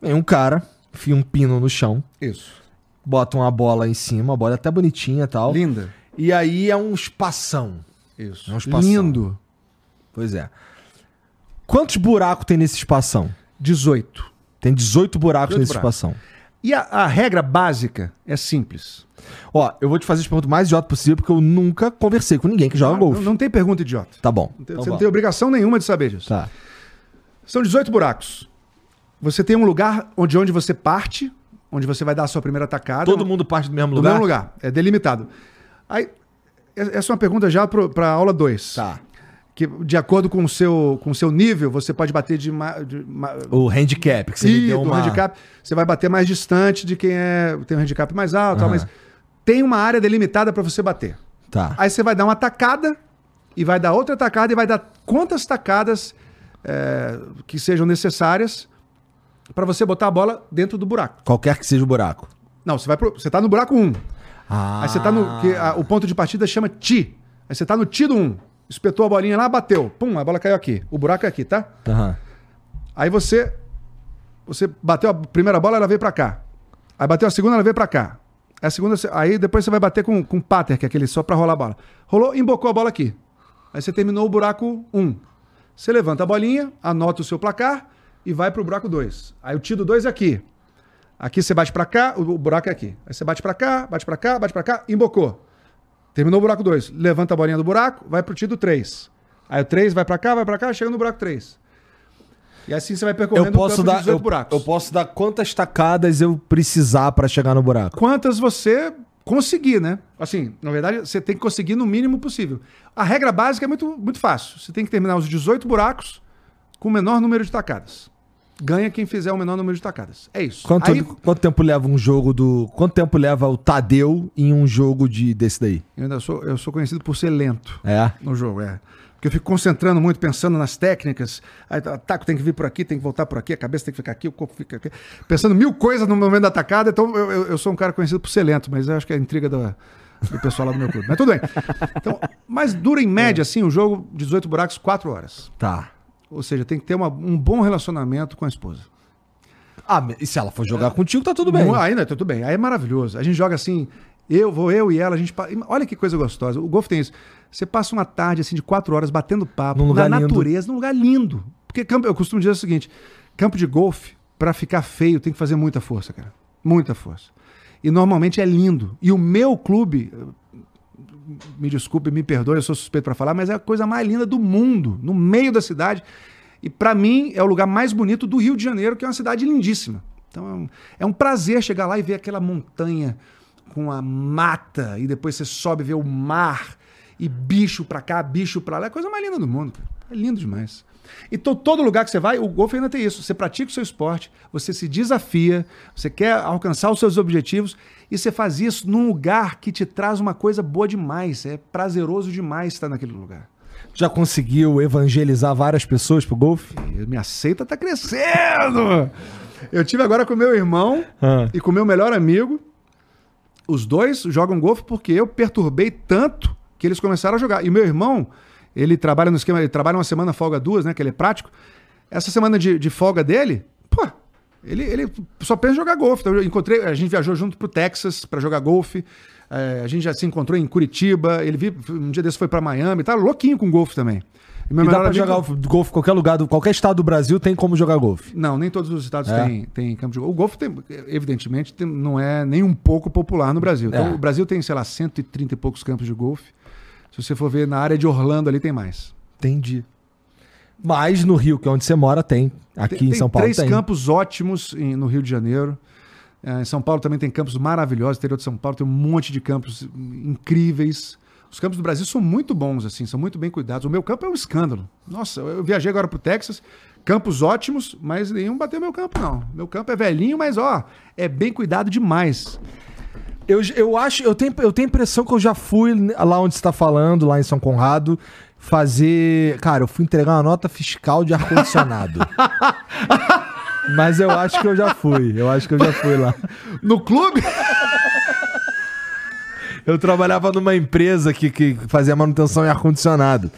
Vem um cara, enfia um pino no chão. Isso bota uma bola em cima, a bola é até bonitinha e tal. Linda. E aí é um espação. Isso. É um espação. Lindo. Pois é. Quantos buracos tem nesse espação? 18. Tem 18 buracos 18 nesse buracos. espação. E a, a, regra básica é simples. Ó, eu vou te fazer as perguntas mais idiota possível, porque eu nunca conversei com ninguém que joga golfe. Não, não, tem pergunta idiota. Tá bom. Não tem, então você não tem obrigação nenhuma de saber disso. Tá. São 18 buracos. Você tem um lugar onde, onde você parte, onde você vai dar a sua primeira atacada. Todo mundo parte do mesmo do lugar? Do mesmo lugar. É delimitado. Aí, essa é uma pergunta já para a aula 2. Tá. Que, de acordo com o seu, com o seu nível, você pode bater de, de O handicap, que você e, deu uma... handicap, você vai bater mais distante de quem é, tem um handicap mais alto, uhum. tal, mas tem uma área delimitada para você bater. Tá. Aí você vai dar uma tacada e vai dar outra tacada e vai dar quantas tacadas é, que sejam necessárias para você botar a bola dentro do buraco. Qualquer que seja o buraco. Não, você vai pro, você tá no buraco 1. Um. Ah. Aí você tá no que a, o ponto de partida chama ti. Aí você tá no ti do 1. Um. Espetou a bolinha lá, bateu. Pum, a bola caiu aqui. O buraco é aqui, tá? Uhum. Aí você você bateu a primeira bola, ela veio para cá. Aí bateu a segunda, ela veio para cá. A segunda, aí depois você vai bater com, com pater, que é aquele só para rolar a bola. Rolou, embocou a bola aqui. Aí você terminou o buraco 1. Um. Você levanta a bolinha, anota o seu placar, e vai pro buraco 2. Aí o tiro 2 é aqui. Aqui você bate para cá, o buraco é aqui. Aí você bate para cá, bate para cá, bate para cá, embocou. Terminou o buraco 2. Levanta a bolinha do buraco, vai pro tiro 3. Aí o 3 vai para cá, vai para cá, chega no buraco 3. E assim você vai percorrendo eu posso o dar, eu, buracos. Eu posso dar quantas tacadas eu precisar para chegar no buraco? Quantas você conseguir, né? Assim, na verdade, você tem que conseguir no mínimo possível. A regra básica é muito, muito fácil. Você tem que terminar os 18 buracos com o menor número de tacadas. Ganha quem fizer o menor número de tacadas. É isso. Quanto, Aí, quanto tempo leva um jogo do. Quanto tempo leva o Tadeu em um jogo de, desse daí? eu ainda sou, eu sou conhecido por ser lento É. no jogo, é. Porque eu fico concentrando muito, pensando nas técnicas. Aí, o taco tem que vir por aqui, tem que voltar por aqui, a cabeça tem que ficar aqui, o corpo fica aqui. Pensando mil coisas no momento da atacada. Então, eu, eu- eu sou um cara conhecido por ser lento, mas eu acho que é a intriga do, do pessoal lá do meu clube. Mas tudo bem. Então, mas dura em média, assim, o jogo, 18 buracos, 4 horas. Tá. Ou seja, tem que ter uma- um bom relacionamento com a esposa. Ah, e se ela for jogar contigo, tá tudo bem. Mu- Ainda, tudo bem. Aí é maravilhoso. A gente joga assim, eu vou, eu e ela, a gente. Olha que coisa gostosa. O golfe tem isso. Você passa uma tarde assim de quatro horas batendo papo Num lugar na lindo. natureza, num lugar lindo. Porque campo, eu costumo dizer o seguinte: campo de golfe, pra ficar feio, tem que fazer muita força, cara. Muita força. E normalmente é lindo. E o meu clube, me desculpe, me perdoe, eu sou suspeito pra falar, mas é a coisa mais linda do mundo, no meio da cidade. E pra mim é o lugar mais bonito do Rio de Janeiro, que é uma cidade lindíssima. Então é um, é um prazer chegar lá e ver aquela montanha com a mata e depois você sobe e vê o mar e bicho pra cá, bicho pra lá. É a coisa mais linda do mundo. É lindo demais. Então, todo lugar que você vai, o golfe ainda tem isso. Você pratica o seu esporte, você se desafia, você quer alcançar os seus objetivos e você faz isso num lugar que te traz uma coisa boa demais. É prazeroso demais estar naquele lugar. Já conseguiu evangelizar várias pessoas pro golfe? Minha seita tá crescendo! Eu tive agora com meu irmão Ah. e com meu melhor amigo. Os dois jogam golfe porque eu perturbei tanto que eles começaram a jogar. E meu irmão, ele trabalha no esquema, ele trabalha uma semana, folga duas, né? Que ele é prático. Essa semana de, de folga dele, pô, ele, ele só pensa em jogar golfe. Então, eu encontrei, a gente viajou junto pro Texas para jogar golfe. É, a gente já se encontrou em Curitiba. Ele vi, um dia desse foi para Miami. Tá louquinho com golfe também. meu E dá pra jogar golfe em qualquer lugar, do, qualquer estado do Brasil tem como jogar golfe. Não, nem todos os estados É. têm, têm campo de golfe. O golfe, tem, evidentemente, tem- não é nem um pouco popular no Brasil. Então, É. o Brasil tem, sei lá, 130 e poucos campos de golfe. Se você for ver na área de Orlando ali, tem mais. Entendi. Mas no Rio, que é onde você mora, tem. Aqui tem, em São Paulo três tem. campos ótimos em- no Rio de Janeiro. É, em São Paulo também tem campos maravilhosos. No interior de São Paulo tem um monte de campos incríveis. Os campos do Brasil são muito bons, assim, são muito bem cuidados. O meu campo é um escândalo. Nossa, eu viajei agora pro Texas, campos ótimos, mas nenhum bateu meu campo, não. Meu campo é velhinho, mas ó, é bem cuidado demais. Eu, eu acho, eu tenho, eu tenho a impressão que eu já fui lá onde você tá falando, lá em São Conrado, fazer. Cara, eu fui entregar uma nota fiscal de ar-condicionado. Mas eu acho que eu já fui. Eu acho que eu já fui lá. No clube? Eu trabalhava numa empresa que, que fazia manutenção em ar-condicionado.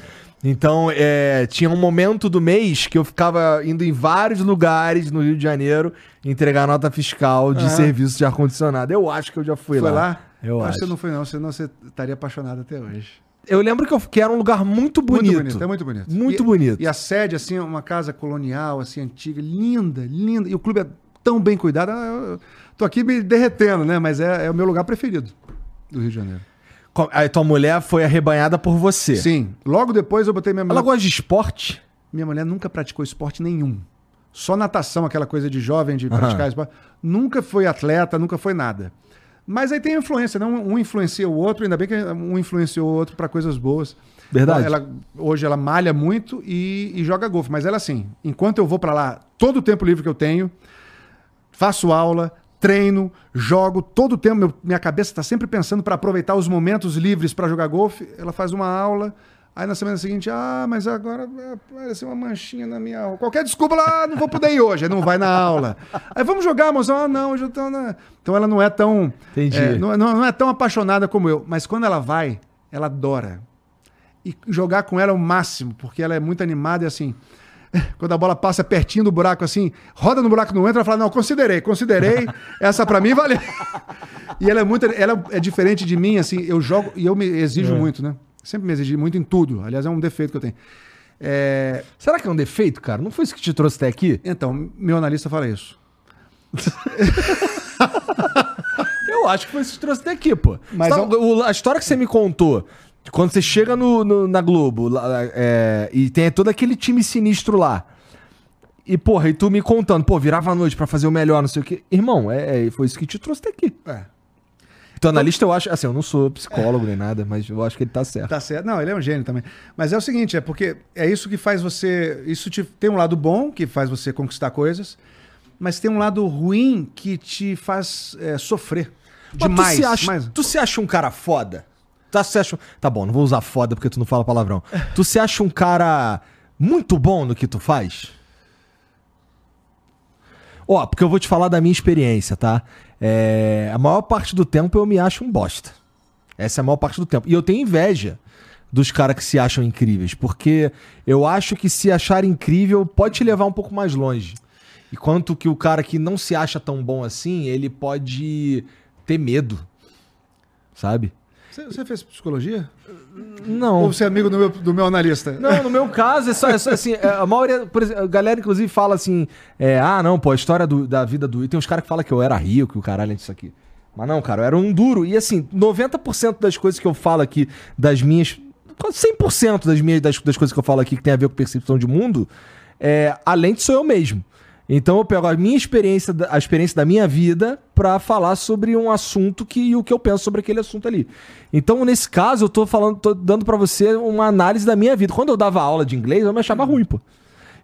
Então, é, tinha um momento do mês que eu ficava indo em vários lugares no Rio de Janeiro entregar nota fiscal de Ah. serviço de ar-condicionado. Eu acho que eu já fui Foi lá. lá? Eu acho. que você não foi, não, senão você estaria apaixonado até hoje. Eu lembro que, eu, que era um lugar muito bonito. Muito bonito, é muito bonito. Muito E- bonito. E a sede, assim, é uma casa colonial, assim, antiga, linda, linda. E o clube é tão bem cuidado. Ah, Eu tô aqui me derretendo, né? Mas é, é o meu lugar preferido do Rio de Janeiro. Aí tua mulher foi arrebanhada por você. Sim. Logo depois eu botei minha Ela mulher. gosta de esporte? Minha mulher nunca praticou esporte nenhum. Só natação, aquela coisa de jovem, de praticar esporte. Nunca foi atleta, nunca foi nada. Mas aí tem influência, né? Um um influencia o outro, ainda bem que um influenciou o outro para coisas boas. Verdade. Ela, hoje ela malha muito e, e joga golfe, mas ela assim, enquanto eu vou para lá, todo o tempo livre que eu tenho, faço aula, treino, jogo, todo o tempo, meu- minha cabeça está sempre pensando para aproveitar os momentos livres para jogar golfe. Ela faz uma aula, aí na semana seguinte, ah, mas agora é, apareceu uma manchinha na minha aula. Qualquer desculpa, ela, ah, não vou poder ir hoje, aí não vai na aula. Aí vamos jogar, moção, ah, não, hoje eu tô na... Então ela não é tão... Entendi. é, não- não é tão apaixonada como eu, mas quando ela vai, ela adora. E jogar com ela é o máximo, porque ela é muito animada e assim. Quando a bola passa pertinho do buraco, assim, roda no buraco, não entra, ela fala: Não, considerei, considerei, essa pra mim valeu. E ela é muito. Ela é diferente de mim, assim, eu jogo e eu me exijo É. muito, né? Sempre me exigi muito em tudo. Aliás, é um defeito que eu tenho. É, Será que é um defeito, cara? Não foi isso que te trouxe até aqui? então, meu analista fala isso. Eu acho que foi isso que te trouxe até aqui, pô. Mas tá- é um- o- a história que você me contou, quando você chega no, no- na Globo lá, é, e tem todo aquele time sinistro lá. E, porra, e tu me contando, pô, virava a noite pra fazer o melhor, não sei o quê. Irmão, é, é- foi isso que te trouxe até aqui. É. Então, analista, eu acho. Assim, eu não sou psicólogo nem nada, mas eu acho que ele tá certo. Tá certo. Não, ele é um gênio também. Mas é o seguinte, é porque é isso que faz você. Isso te, tem um lado bom, que faz você conquistar coisas, mas tem um lado ruim que te faz é, sofrer. Mas Demais. Tu se, acha, Mas- tu se acha um cara foda? Tu se acha, tá bom, não vou usar foda porque tu não fala palavrão. tu se acha um cara muito bom no que tu faz? Ó, porque eu vou te falar da minha experiência, tá? É, a maior parte do tempo eu me acho um bosta. Essa é a maior parte do tempo. E eu tenho inveja dos caras que se acham incríveis, porque eu acho que se achar incrível pode te levar um pouco mais longe. Enquanto que o cara que não se acha tão bom assim, ele pode ter medo. Sabe? Você, fez psicologia? Não. Ou você é amigo do meu, do meu analista? Não, no meu caso, é só, é só assim, é, a maioria, por exemplo, a galera inclusive fala assim, é, ah, não, pô, a história do- da vida do... E tem uns caras que falam que eu era rico, que o caralho é disso aqui. Mas não, cara, eu era um duro. E assim, 90% das coisas que eu falo aqui, das minhas... Quase 100% das, minhas, das, das coisas que eu falo aqui que tem a ver com percepção de mundo, é, além de sou eu mesmo. Então eu pego a minha experiência, a experiência da minha vida pra falar sobre um assunto que, e o que eu penso sobre aquele assunto ali. Então, nesse caso, eu tô falando, tô dando pra você uma análise da minha vida. Quando eu dava aula de inglês, eu me achava ruim, pô.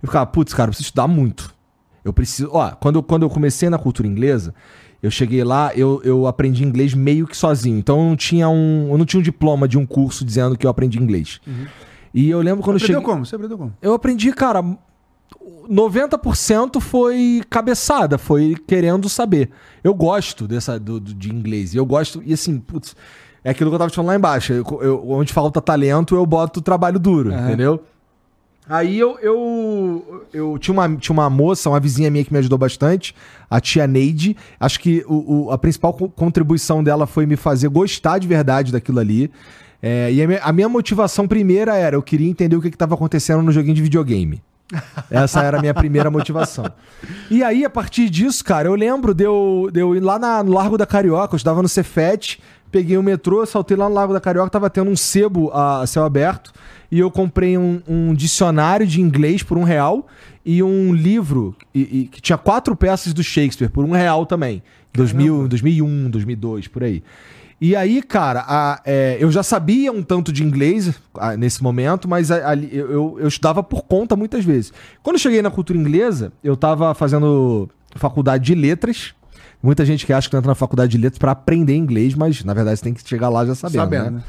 Eu ficava, putz, cara, eu preciso estudar muito. Eu preciso. Ó, quando, eu- quando eu comecei na cultura inglesa, eu cheguei lá, eu, eu aprendi inglês meio que sozinho. Então eu não tinha um. Eu não tinha um diploma de um curso dizendo que eu aprendi inglês. E eu lembro quando eu Aprendeu cheguei. como? Você aprendeu como? Eu aprendi, cara. 90% foi cabeçada, foi querendo saber. Eu gosto dessa, do, do- de inglês. E eu gosto. E assim, putz, é aquilo que eu tava te falando lá embaixo. Eu- eu- onde falta talento, eu boto trabalho duro, Aham. entendeu? Aí eu, eu, eu tinha, uma, tinha uma moça, uma vizinha minha que me ajudou bastante, a tia Neide. Acho que o, o- a principal co- contribuição dela foi me fazer gostar de verdade daquilo ali. É, e a minha, a minha motivação primeira era, eu queria entender o que estava acontecendo no joguinho de videogame. Essa era a minha primeira motivação. E aí, a partir disso, cara, eu lembro de eu, de eu ir lá na- no Largo da Carioca, eu estava no Cefet, peguei o metrô, saltei lá no Largo da Carioca, tava tendo um sebo a céu aberto, e eu comprei um, um dicionário de inglês por um real e um livro e- e- que tinha quatro peças do Shakespeare por um real também. 2000, 2001, 2002, por aí. E aí, cara, a- é, eu já sabia um tanto de inglês ah, nesse momento, mas a- eu, eu, estudava por conta muitas vezes. Quando eu cheguei na cultura inglesa, eu tava fazendo faculdade de letras. Muita gente que acha que entra na faculdade de letras para aprender inglês, mas na verdade você tem que chegar lá já sabendo. Sabendo, né? né?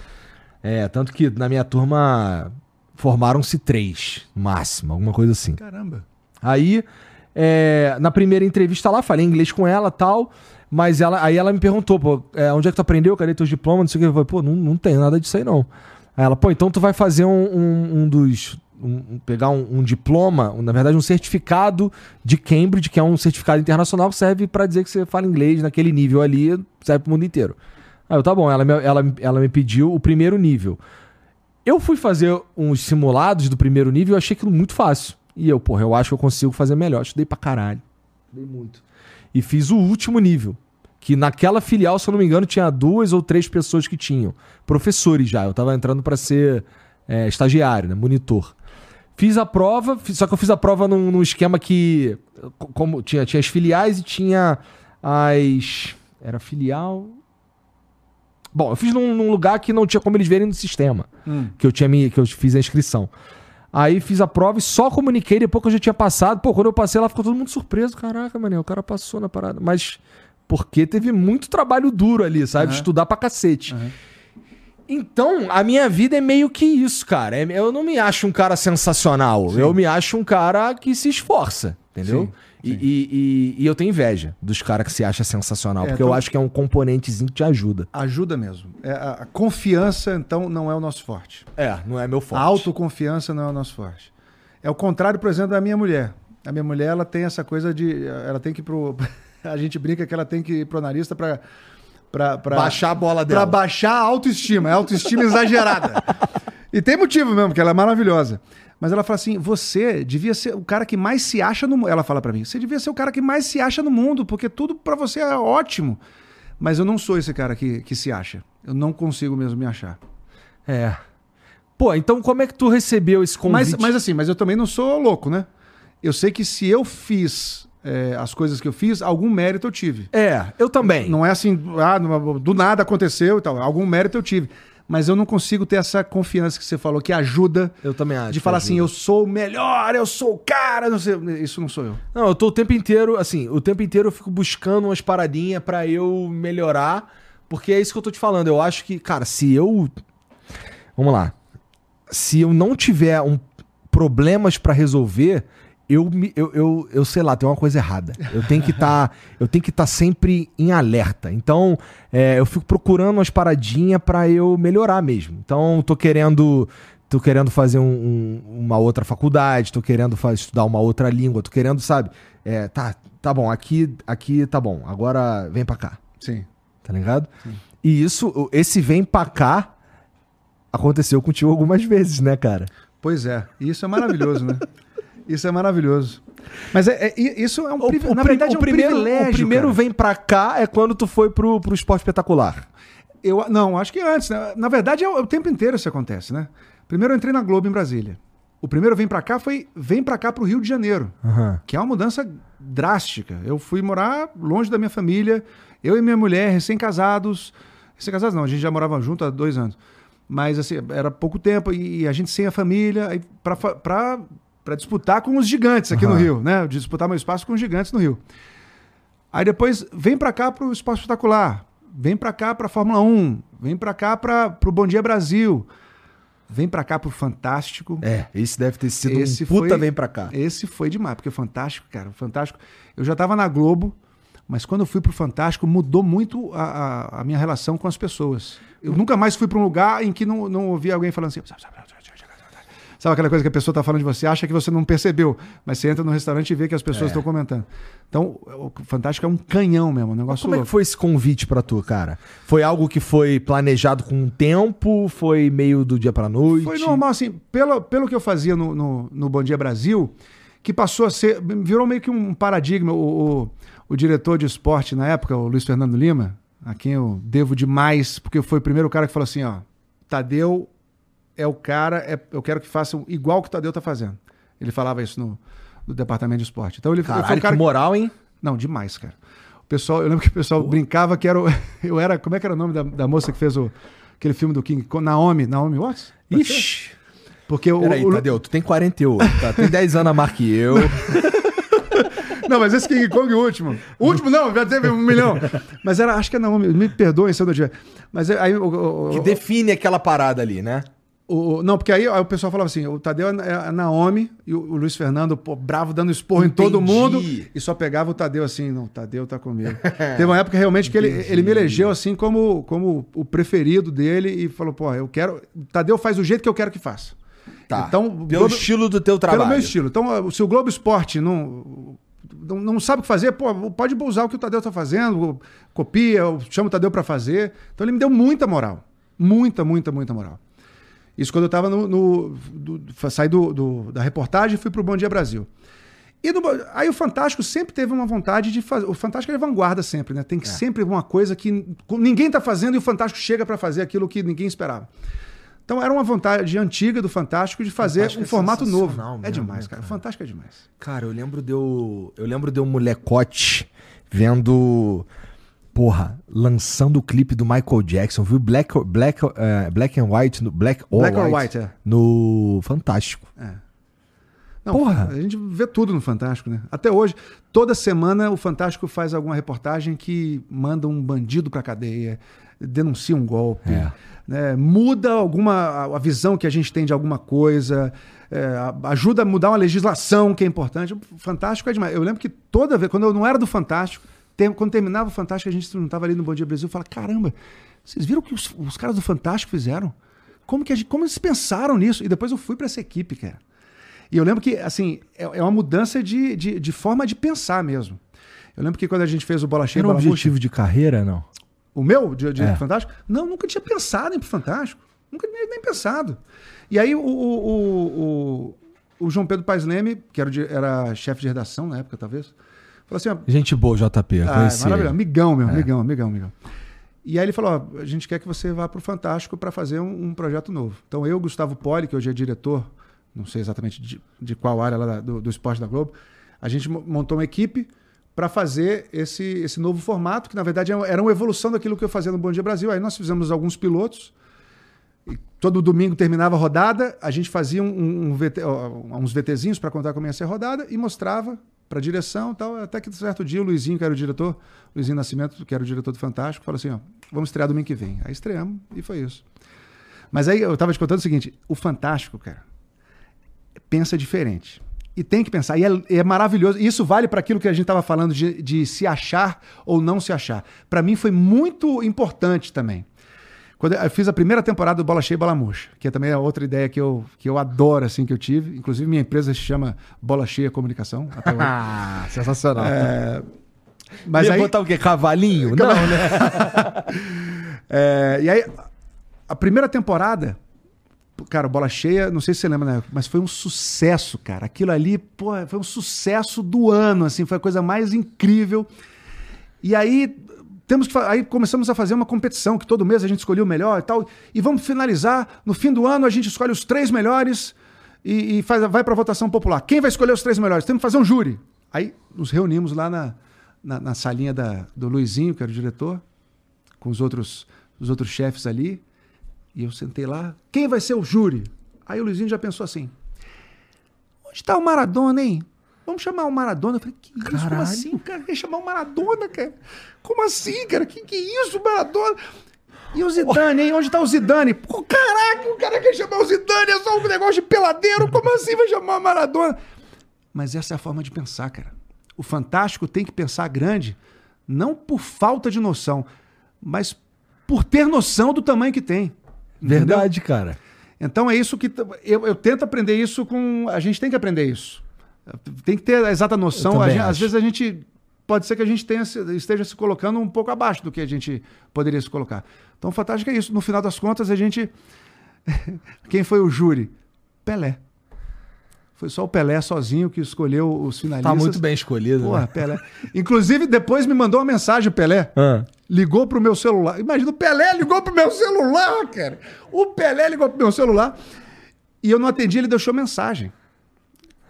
É, tanto que na minha turma formaram-se três, máximo, alguma coisa assim. Caramba. Aí, é, na primeira entrevista lá, falei inglês com ela tal. Mas ela, aí ela me perguntou, pô, é, onde é que tu aprendeu? Cadê teus diplomas? Não sei o que. Eu falei, pô, não, não tem nada disso aí, não. Aí ela, pô, então tu vai fazer um, um- um dos. um- pegar um, diploma, na verdade, um certificado de Cambridge, que é um certificado internacional que serve pra dizer que você fala inglês naquele nível ali, serve pro mundo inteiro. Aí eu, tá bom, ela me, ela, ela me pediu o primeiro nível. Eu fui fazer uns simulados do primeiro nível e achei aquilo muito fácil. E eu, porra, eu acho que eu consigo fazer melhor. Estudei pra caralho. Estudei muito. E fiz o último nível. Que naquela filial, se eu não me engano, tinha duas ou três pessoas que tinham. Professores já. Eu tava entrando pra ser é, estagiário, né? Monitor. Fiz a prova, só que eu fiz a prova num, num esquema que. co- Como tinha, tinha as filiais e tinha as. Era filial. Bom, eu fiz num, num lugar que não tinha como eles verem no sistema Hum. que eu tinha que eu fiz a inscrição. Aí fiz a prova e só comuniquei depois que eu já tinha passado. Pô, quando eu passei lá ficou todo mundo surpreso. Caraca, mané, o cara passou na parada. Mas porque teve muito trabalho duro ali, sabe? Aham. Estudar pra cacete. Então, a minha vida é meio que isso, cara. É- Eu não me acho um cara sensacional. Eu me acho um cara que se esforça, entendeu? Sim, E, e- e- e eu tenho inveja dos caras que se acham sensacional, É, porque eu tô- acho que é um componentezinho que te ajuda. Ajuda mesmo. É, a, a confiança, então, não é o nosso forte. É, não é meu A forte. autoconfiança não é o nosso forte. É o contrário, por exemplo, da minha mulher. A minha mulher, ela tem essa coisa de... Ela tem que ir pro... A gente brinca que ela tem que ir pro analista pra... pra, pra Baixar a bola Pra dela. baixar a autoestima. É autoestima exagerada. E tem motivo mesmo, que ela é maravilhosa. Mas ela fala assim: você devia ser o cara que mais se acha no mundo. Ela fala pra mim: você devia ser o cara que mais se acha no mundo, porque tudo pra você é ótimo. Mas eu não sou esse cara que, que se acha. Eu não consigo mesmo me achar. É. Pô, então como é que tu recebeu esse convite? Mas, mas assim, mas eu também não sou louco, né? Eu sei que se eu fiz é, as coisas que eu fiz, algum mérito eu tive. É, eu também. Não é assim, ah, do nada aconteceu e tal. Algum mérito eu tive. Mas eu não consigo ter essa confiança que você falou, que ajuda. Eu também acho. De falar assim, eu sou o melhor, eu sou o cara, não sei. Isso não sou eu. Não, eu tô o tempo inteiro, assim, o tempo inteiro eu fico buscando umas paradinhas para eu melhorar. Porque é isso que eu tô te falando. Eu acho que, cara, se eu. Vamos lá. Se eu não tiver um problemas para resolver, eu, eu, eu, eu sei lá, tem uma coisa errada. Eu tenho que estar tá, eu tenho que estar tá sempre em alerta. Então, é, eu fico procurando umas paradinhas para eu melhorar mesmo. Então, tô querendo tô querendo fazer um, um, uma outra faculdade, tô querendo estudar uma outra língua, tô querendo, sabe? É, tá, tá bom, aqui, aqui tá bom. Agora vem para cá. Sim. Tá ligado? Sim. E isso, esse vem para cá aconteceu contigo algumas vezes, né, cara? Pois é. Isso é maravilhoso, né? Isso é maravilhoso. Mas é, é isso é um o, o, na verdade, o é um primeiro, privilégio. O primeiro cara. vem pra cá é quando tu foi pro, pro esporte espetacular. Eu, não, acho que antes. Né? Na verdade, é o, é o, tempo inteiro isso acontece, né? Primeiro eu entrei na Globo em Brasília. O primeiro vem para cá foi vem para cá pro Rio de Janeiro, uhum. que é uma mudança drástica. Eu fui morar longe da minha família, eu e minha mulher recém-casados, recém-casados não, a gente já morava junto há dois anos, mas assim era pouco tempo e a gente sem a família, para para disputar com os gigantes aqui uhum. no Rio, né? Disputar meu espaço com os gigantes no Rio. Aí depois vem para cá para o esporte espetacular, vem para cá para a Fórmula 1, vem para cá para o Bom Dia Brasil, vem para cá para o Fantástico. É, esse deve ter sido esse um puta foi, vem para cá. Esse foi demais, porque o Fantástico, cara, o Fantástico, eu já estava na Globo, mas quando eu fui pro Fantástico mudou muito a, a, a minha relação com as pessoas. Eu nunca mais fui para um lugar em que não, não ouvia alguém falando assim, Sabe aquela coisa que a pessoa está falando de você, acha que você não percebeu, mas você entra no restaurante e vê que as pessoas estão é. comentando. Então, o Fantástico é um canhão mesmo, um negócio Como louco. é que foi esse convite para tu, cara? Foi algo que foi planejado com um tempo? Foi meio do dia para noite? Foi normal, assim, pelo, pelo que eu fazia no, no, no Bom Dia Brasil, que passou a ser, virou meio que um paradigma. O, o, o diretor de esporte na época, o Luiz Fernando Lima, a quem eu devo demais, porque foi o primeiro cara que falou assim, ó, Tadeu é o cara, é, eu quero que façam igual que o Tadeu tá fazendo. Ele falava isso no, no departamento de esporte. Então ele Caralho, foi o cara que moral, hein? Não, demais, cara. O pessoal, eu lembro que o pessoal brincava que era o, eu era, como é que era o nome da, da moça que fez o, aquele filme do King Naomi, Naomi Watts? Ixi. Porque o, Peraí, o... Tadeu, tu tem 48, tá? Tem 10 anos a mais que eu. Não, mas esse King Kong, o último. O último não, já teve um milhão. Mas era, acho que é Naomi, me perdoem se eu não tiver. Mas aí. O, o, que define aquela parada ali, né? O, não, porque aí, aí, o pessoal falava assim: o Tadeu é a Naomi e o, o Luiz Fernando, pô, bravo, dando esporro Entendi. em todo mundo. E só pegava o Tadeu assim: não, o Tadeu tá comigo. Teve uma época realmente que ele, ele me elegeu assim como, como o preferido dele e falou: pô, eu quero. O Tadeu faz do jeito que eu quero que faça. Tá. Então, pelo Globo, estilo do teu trabalho. Pelo meu estilo. Então, se o Globo Esporte não, não, não sabe o que fazer, pô, pode usar o que o Tadeu tá fazendo, copia, chama o Tadeu para fazer. Então, ele me deu muita moral. Muita, muita, muita moral. Isso quando eu estava no. no do, saí do, do, da reportagem e fui para o Bom Dia Brasil. E no, aí o Fantástico sempre teve uma vontade de fazer. O Fantástico é vanguarda sempre, né? Tem que é. sempre uma coisa que ninguém está fazendo e o Fantástico chega para fazer aquilo que ninguém esperava. Então era uma vontade antiga do Fantástico de fazer Fantástico um é formato novo. Mesmo, é demais, cara. cara. Fantástico é demais. Cara, eu lembro de eu, eu lembro de um molecote vendo porra, lançando o clipe do Michael Jackson, viu? Black, Black, uh, Black and White, no, Black, or Black White, or White, é. no Fantástico. É. Não, porra. A gente vê tudo no Fantástico, né? Até hoje, toda semana o Fantástico faz alguma reportagem que manda um bandido pra cadeia, denuncia um golpe, é. né? muda alguma a visão que a gente tem de alguma coisa, é, ajuda a mudar uma legislação que é importante. O Fantástico é demais. Eu lembro que toda vez, quando eu não era do Fantástico, quando terminava o Fantástico, a gente não estava ali no Bom Dia Brasil e fala: caramba, vocês viram o que os, os, caras do Fantástico fizeram? Como, que gente, como eles pensaram nisso? E depois eu fui para essa equipe, cara. E eu lembro que, assim, é, é uma mudança de, de, de, forma de pensar mesmo. Eu lembro que quando a gente fez o Bola Cheia... Era um objetivo de carreira, não? O meu, de, de é. Fantástico? Não, nunca tinha pensado em ir pro Fantástico. Nunca tinha nem pensado. E aí o, o, o, o João Pedro Paes Leme, que era, era chefe de redação na época, talvez assim, ó, Gente boa, JP. Ah, maravilhoso. Amigão meu, é. amigão, amigão, amigão. E aí ele falou: ó, a gente quer que você vá para o Fantástico para fazer um, um, projeto novo. Então eu, Gustavo Poli, que hoje é diretor, não sei exatamente de, de qual área lá do, do esporte da Globo, a gente mo- montou uma equipe para fazer esse, esse novo formato, que na verdade é era uma evolução daquilo que eu fazia no Bom Dia Brasil. Aí nós fizemos alguns pilotos. E todo domingo terminava a rodada, a gente fazia um, um VT, uns VTzinhos para contar como ia ser a rodada e mostrava para direção tal. Até que certo dia o Luizinho, que era o diretor, Luizinho Nascimento, que era o diretor do Fantástico, falou assim: ó, vamos estrear domingo que vem. Aí estreamos e foi isso. Mas aí eu tava te contando o seguinte: o Fantástico, cara, pensa diferente. E tem que pensar. E é, é maravilhoso. E isso vale para aquilo que a gente estava falando de, de se achar ou não se achar. Para mim foi muito importante também. Quando eu fiz a primeira temporada do Bola Cheia e Bola Murcha, que é também a outra ideia que eu, que eu adoro, assim, que eu tive. Inclusive, minha empresa se chama Bola Cheia Comunicação. Até hoje. Ah, sensacional. É, mas Ia aí, botar o quê? Cavalinho? Não, né? É, e aí, a primeira temporada, cara, bola cheia, não sei se você lembra, né? Mas foi um sucesso, cara. Aquilo ali, pô, foi um sucesso do ano, assim, foi a coisa mais incrível. E aí, temos que, aí começamos a fazer uma competição, que todo mês a gente escolhia o melhor e tal. E vamos finalizar, no fim do ano a gente escolhe os três melhores e, e faz, vai para votação popular. Quem vai escolher os três melhores? Temos que fazer um júri. Aí nos reunimos lá na, na, na salinha da, do Luizinho, que era o diretor, com os outros, os outros chefes ali. E eu sentei lá. Quem vai ser o júri? Aí o Luizinho já pensou assim: onde está o Maradona, hein? Vamos chamar o Maradona. Eu falei, que isso? Como Caralho. assim? O cara quer chamar o Maradona, cara? Como assim, cara? Que que é isso, Maradona? E o Zidane, hein? Onde tá o Zidane? Pô, caraca, o cara quer chamar o Zidane, é só um negócio de peladeiro. Como assim vai chamar o Maradona? Mas essa é a forma de pensar, cara. O Fantástico tem que pensar grande, não por falta de noção, mas por ter noção do tamanho que tem. Entendeu? Verdade, cara. Então é isso que eu, eu tento aprender isso com. A gente tem que aprender isso. Tem que ter a exata noção. A gente- às vezes a gente. Pode ser que a gente tenha, esteja se colocando um pouco abaixo do que a gente poderia se colocar. Então, o fantástico é isso. No final das contas, a gente. Quem foi o júri? Pelé. Foi só o Pelé sozinho que escolheu os finalistas. Tá muito bem escolhido. Porra, né? Pelé. Inclusive, depois me mandou uma mensagem, o Pelé. Ah. Ligou pro meu celular. Imagina, o Pelé ligou pro meu celular, cara. O Pelé ligou pro meu celular. E eu não atendi, ele deixou mensagem.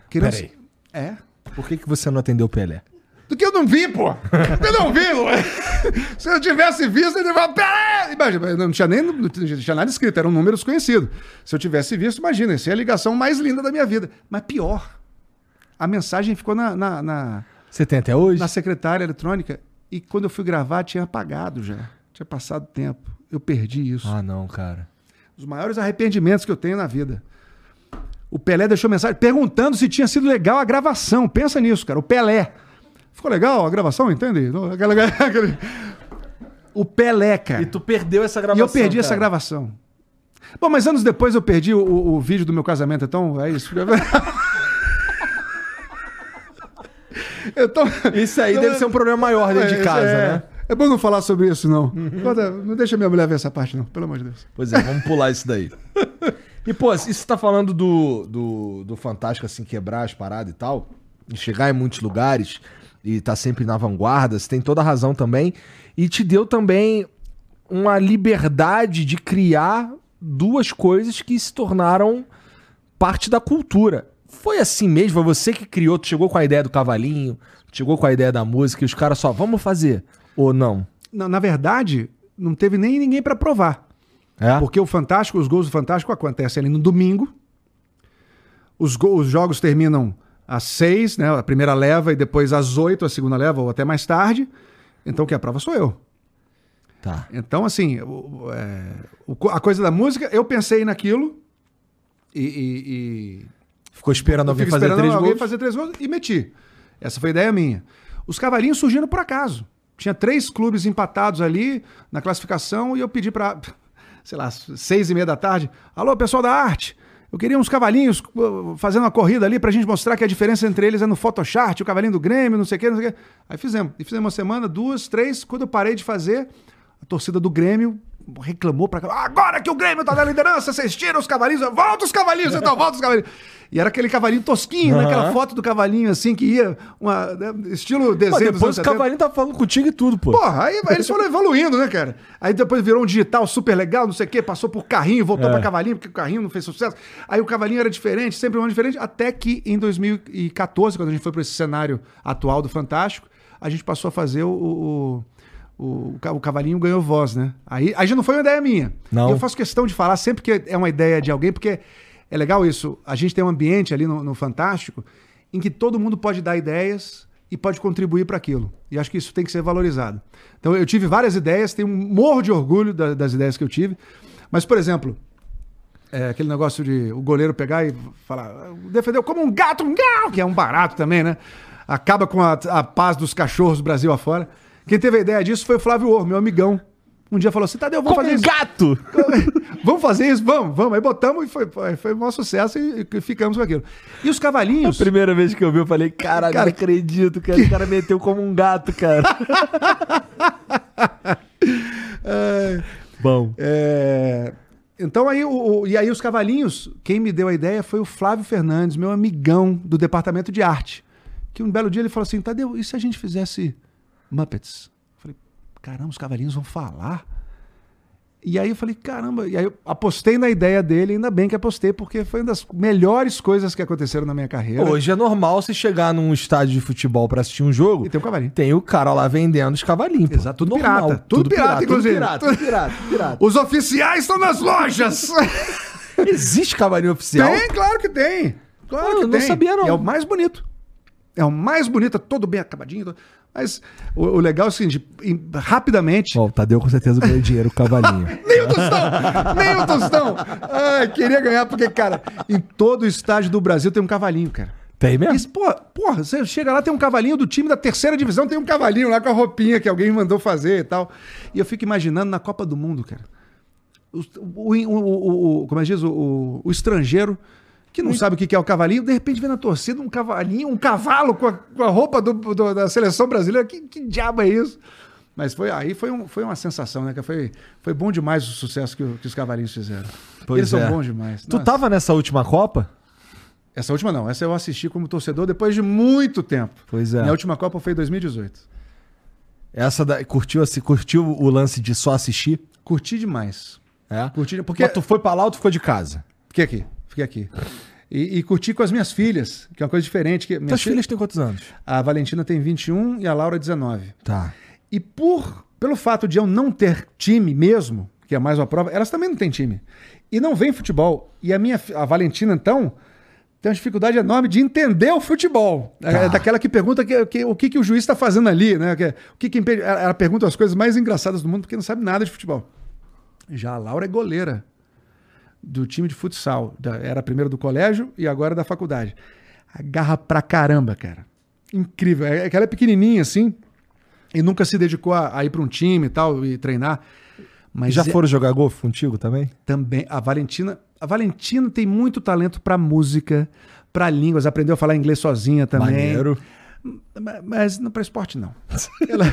Querendo- Peraí. É. Por que, que você não atendeu o Pelé? Do que eu não vi, pô. Eu não vi. Se eu tivesse visto, ele falava, Pelé! Imagina, não tinha nem não tinha nada escrito, era um número desconhecido. Se eu tivesse visto, imagina, essa é a ligação mais linda da minha vida. Mas pior, a mensagem ficou na, na, na, Você tem até hoje? na secretária eletrônica e quando eu fui gravar tinha apagado já. Tinha passado tempo. Eu perdi isso. Ah, não, cara. Os maiores arrependimentos que eu tenho na vida. O Pelé deixou mensagem perguntando se tinha sido legal a gravação. Pensa nisso, cara. O Pelé. Ficou legal a gravação, entende? O Pelé, cara. E tu perdeu essa E gravação. eu perdi essa cara. gravação. Bom, mas anos depois eu perdi o, o- vídeo do meu casamento, então é isso. então, Isso aí deve ser um problema maior dentro de é, casa, é. né? É bom não falar sobre isso, não. Conta- Não deixa minha mulher ver essa parte, não. Pelo amor de Deus. Pois é, vamos pular isso daí. E, pô, isso você tá falando do, do, do Fantástico, assim, quebrar as paradas e tal, e chegar em muitos lugares e tá sempre na vanguarda, você tem toda a razão também. E te deu também uma liberdade de criar duas coisas que se tornaram parte da cultura. Foi assim mesmo? Foi você que criou? Tu chegou com a ideia do cavalinho, chegou com a ideia da música e os caras só, vamos fazer? Ou não? Na, na verdade, não teve nem ninguém pra provar. É? Porque o Fantástico, os gols do Fantástico acontecem ali no domingo. Os, go- os jogos terminam às seis, né? A primeira leva e depois às oito, a segunda leva, ou até mais tarde. Então, quem aprova sou eu. Tá. Então, assim, o- é, o a coisa da música, eu pensei naquilo e. e- e- Ficou esperando alguém fazer esperando três alguém gols? fazer três gols e meti. Essa foi a ideia minha. Os cavalinhos surgiram por acaso. Tinha três clubes empatados ali na classificação e eu pedi para, sei lá, seis e meia da tarde. Alô, pessoal da arte. Eu queria uns cavalinhos uh, fazendo uma corrida ali pra gente mostrar que a diferença entre eles é no Photoshop, o cavalinho do Grêmio, não sei o quê, não sei o quê. Aí fizemos. E fizemos uma semana, duas, três. Quando eu parei de fazer, A torcida do Grêmio reclamou pra. Agora que o Grêmio tá na liderança, vocês tiram os cavalinhos. Volta os cavalinhos, então, volta os cavalinhos. E era aquele cavalinho tosquinho, né? Aham. Aquela foto do cavalinho assim que ia, uma, né, estilo Pô, desenho dos depois o 70. Cavalinho tá falando contigo e tudo, pô. Porra, aí eles foram evoluindo, né, cara? Aí depois virou um digital super legal, não sei o quê, passou por carrinho, voltou É. pra cavalinho, porque o carrinho não fez sucesso. Aí o cavalinho era diferente, sempre um ano diferente, até que em 2014, quando a gente foi pra esse cenário atual do Fantástico, a gente passou a fazer o. o o, o cavalinho ganhou voz, né? Aí, aí já não foi uma ideia minha. Não. E eu faço questão de falar sempre que é uma ideia de alguém, porque é legal isso. A gente tem um ambiente ali no, no Fantástico em que todo mundo pode dar ideias e pode contribuir para aquilo. E acho que isso tem que ser valorizado. Então eu tive várias ideias, tenho um morro de orgulho da- das ideias que eu tive. Mas, por exemplo, é, aquele negócio de o goleiro pegar e falar, defendeu como um gato, um gau", que é um barato também, né? Acaba com a, a paz dos cachorros Brasil afora. Quem teve a ideia disso foi o Flávio Or, meu amigão. Um dia falou assim: Tadeu, vamos Como fazer um isso. gato! vamos fazer isso? Vamos, vamos. Aí botamos e foi, foi, foi um maior sucesso e, e ficamos com aquilo. E os cavalinhos. Primeira vez que eu vi, eu falei, caralho, Cara, não acredito, cara. O cara meteu como um gato, cara. Bom. É, Então aí, o, o- e aí os cavalinhos, quem me deu a ideia foi o Flávio Fernandes, meu amigão do departamento de arte. Que um belo dia ele falou assim: Tadeu, e se a gente fizesse Muppets? Eu falei, caramba, os cavalinhos vão falar. E aí eu falei, caramba, e aí eu apostei na ideia dele, ainda bem que apostei, porque foi uma das melhores coisas que aconteceram na minha carreira. Hoje é normal você chegar num estádio de futebol pra assistir um jogo. E tem um cavalinho. Tem o cara lá vendendo os cavalinhos. Exato, tudo pirata. Tudo pirata, inclusive. Tudo pirata, tudo pirata, tudo pirata. Os oficiais estão nas lojas! Existe cavalinho oficial? Tem, claro que tem. Claro Ah, que eu não tem. sabia, não. É o mais bonito. É o mais bonito, todo bem acabadinho. todo- Mas o, o legal é o seguinte: em- rapidamente. Ó, o Tadeu com certeza ganhou dinheiro com o cavalinho. Nem o tostão! Nem o tostão! Ai, queria ganhar, porque, cara, em todo estádio do Brasil tem um cavalinho, cara. Tem mesmo? Isso, pô, porra, você chega lá, tem um cavalinho do time da terceira divisão, tem um cavalinho lá com a roupinha que alguém mandou fazer e tal. E eu fico imaginando na Copa do Mundo, cara. O, o, o- o- como é que diz? O estrangeiro que não sabe o que é o cavalinho, de repente vê na torcida um cavalinho, um cavalo com a, com a roupa do- do- da seleção brasileira. Que, que diabo é isso? Mas foi, aí foi, um- foi uma sensação, né? Que foi, foi bom demais o sucesso que, que os cavalinhos fizeram. Pois Eles é. são bons demais. Tu Nossa. tava nessa última Copa? Essa última não, essa eu assisti como torcedor depois de muito tempo. Pois é. Minha última Copa foi em 2018. Essa da, curtiu, curtiu o lance de só assistir? Curti demais. É. Curti, porque Porque tu foi pra lá ou tu ficou de casa? fiquei aqui, fiquei aqui. E, e curti com as minhas filhas, que é uma coisa diferente. Que minhas Tuas filhas, têm quantos anos? a Valentina tem 21 e a Laura 19. Tá. E por pelo fato de eu não ter time mesmo, que é mais uma prova, elas também não têm time. E não vem futebol. E a minha a Valentina então tem uma dificuldade enorme de entender o futebol. É Tá. daquela que pergunta que- que- o que, que o juiz está fazendo ali, né? Que- o que, que impede- ela, ela pergunta as coisas mais engraçadas do mundo porque não sabe nada de futebol. Já a Laura é goleira do time de futsal. Da- era primeiro do colégio e agora da faculdade. Agarra pra caramba, cara. Incrível. É que ela é pequenininha assim e nunca se dedicou a, a ir pra um time e tal e treinar. Mas Já é- foram jogar golfe contigo também? também a Valentina, a Valentina tem muito talento pra música, pra línguas, aprendeu a falar inglês sozinha também. Maneiro. Ma- Mas não para esporte não. Ela,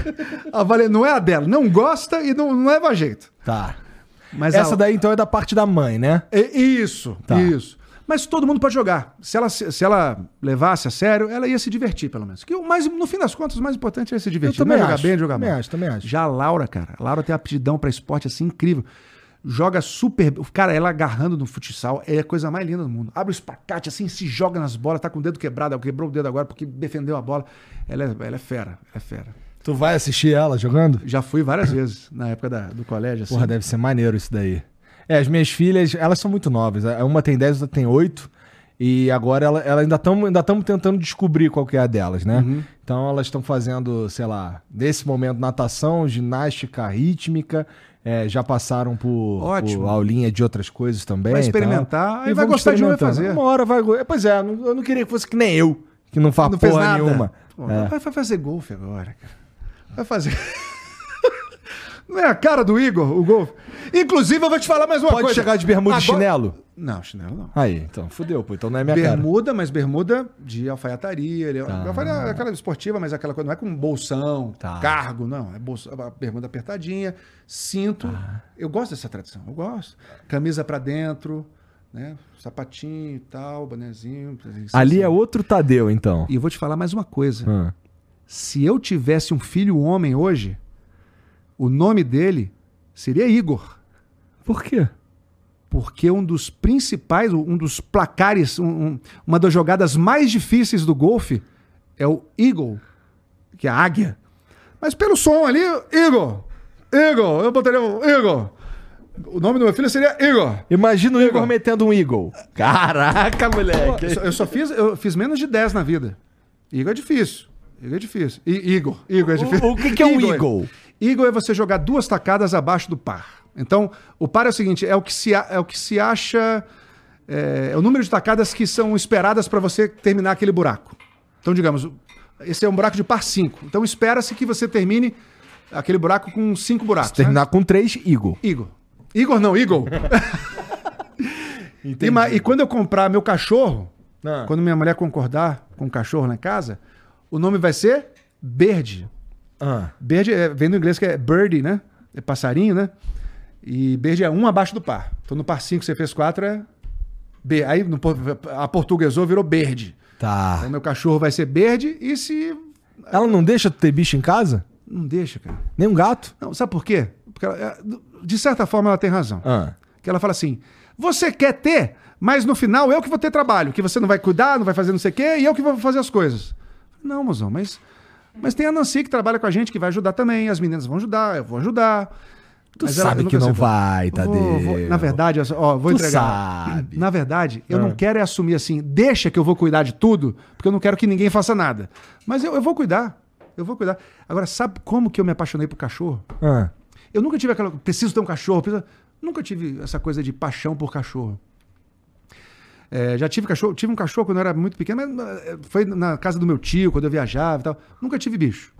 a Valen, não é a dela, não gosta e não, não leva jeito. Tá. Mas Essa a- daí então é da parte da mãe, né? É isso, Tá. isso. Mas todo mundo pode jogar. Se ela, se ela levasse a sério, ela ia se divertir, pelo menos. Que o mais, no fim das contas, o mais importante é se divertir. não é jogar bem, é jogar também mal. acho, também acho. Já a Laura, cara, a Laura tem aptidão pra esporte assim incrível. Joga super. Cara, ela agarrando no futsal é a coisa mais linda do mundo. Abre o espacate assim, se joga nas bolas, tá com o dedo quebrado. Ela quebrou o dedo agora porque defendeu a bola. Ela é, ela é fera, ela é fera. Tu vai assistir ela jogando? Já fui várias vezes na época da- do colégio. Assim. Porra, deve ser maneiro isso daí. É, as minhas filhas, elas são muito novas. Uma tem 10, outra tem 8. E agora ela, ela ainda estamos ainda tamo tentando descobrir qual que é a delas, né? Uhum. Então elas estão fazendo, sei lá, nesse momento, natação, ginástica rítmica. é, já passaram por, Ótimo. por aulinha de outras coisas também. Vai experimentar, aí E vai gostar de um vai fazer. Uma hora vai. go- Pois é, eu não queria que fosse que nem eu, que não faz Não porra nada. nenhuma. Pô, É. vai fazer golfe agora, cara. Vai fazer. Não é a cara do Igor, o golfe? Inclusive, eu vou te falar mais uma Pode coisa. chegar de bermuda e Agora- chinelo? Não, chinelo não. Aí, então, fudeu, pô. Então não é minha cara. bermuda, mas bermuda de alfaiataria. Ele, Tá. alfaiataria é aquela esportiva, mas aquela coisa não é com bolsão, Tá. cargo, não. É bolsa, bermuda apertadinha, cinto. Tá. Eu gosto dessa tradição, eu gosto. Camisa pra dentro, né? Sapatinho e tal, bonezinho. Ali é outro Tadeu, então. E eu vou te falar mais uma coisa. Ah. Se eu tivesse um filho homem hoje, o nome dele seria Igor. Por quê? Porque um dos principais, um dos placares, um- um- uma das jogadas mais difíceis do golfe é o Eagle, que é a águia. Mas pelo som ali, Igor, Igor, eu botaria o Igor. O nome do meu filho seria Igor. Imagina o Igor Igor. metendo um Eagle. Caraca, moleque. Eu só, eu só fiz, eu fiz menos de 10 na vida. Igor é difícil. Igor é difícil. I- Igor, Igor é difícil. o que que é um Eagle? Eagle é você jogar duas tacadas abaixo do par. Então, o par é o seguinte, é o que se, é o que se acha... É, é o número de tacadas que são esperadas para você terminar aquele buraco. Então, digamos, esse é um buraco de par 5. Então, espera-se que você termine aquele buraco com cinco buracos. Se terminar com três, Eagle. Né? Igor. Igor não, Eagle. E, e quando eu comprar meu cachorro, Ah. quando minha mulher concordar com o cachorro em casa, o nome vai ser Bird. Ah. Bird é, vem do inglês que é birdie, né? É passarinho, né? E Bird é um abaixo do par. Então no par 5 você fez 4 é B. Aí no, a portuguesou virou Bird. Tá. Então meu cachorro vai ser Bird e se. Ela não deixa ter bicho em casa? Não deixa, cara. Nem um gato? Não, sabe por quê? Porque ela- é, de certa forma ela tem razão. Ah. Que ela fala assim: você quer ter, mas no final eu que vou ter trabalho, que você não vai cuidar, não vai fazer não sei o quê, e eu que vou fazer as coisas. Não, mozão, mas, mas tem a Nancy que trabalha com a gente, que vai ajudar também, as meninas vão ajudar, eu vou ajudar. Tu Mas sabe que não vai, Tadeu. na verdade, ó, vou Tu entregar. sabe. Na verdade, eu Ah. não quero é assumir assim, deixa que eu vou cuidar de tudo, porque eu não quero que ninguém faça nada. Mas eu, eu vou cuidar. Eu vou cuidar. Agora, sabe como que eu me apaixonei por cachorro? Ah. Eu nunca tive aquela. Preciso ter um cachorro. preciso- Nunca tive essa coisa de paixão por cachorro. É, já tive cachorro. Tive um cachorro quando eu era muito pequeno, mas eh, foi na casa do meu tio, quando eu viajava e tal. Nunca tive bicho.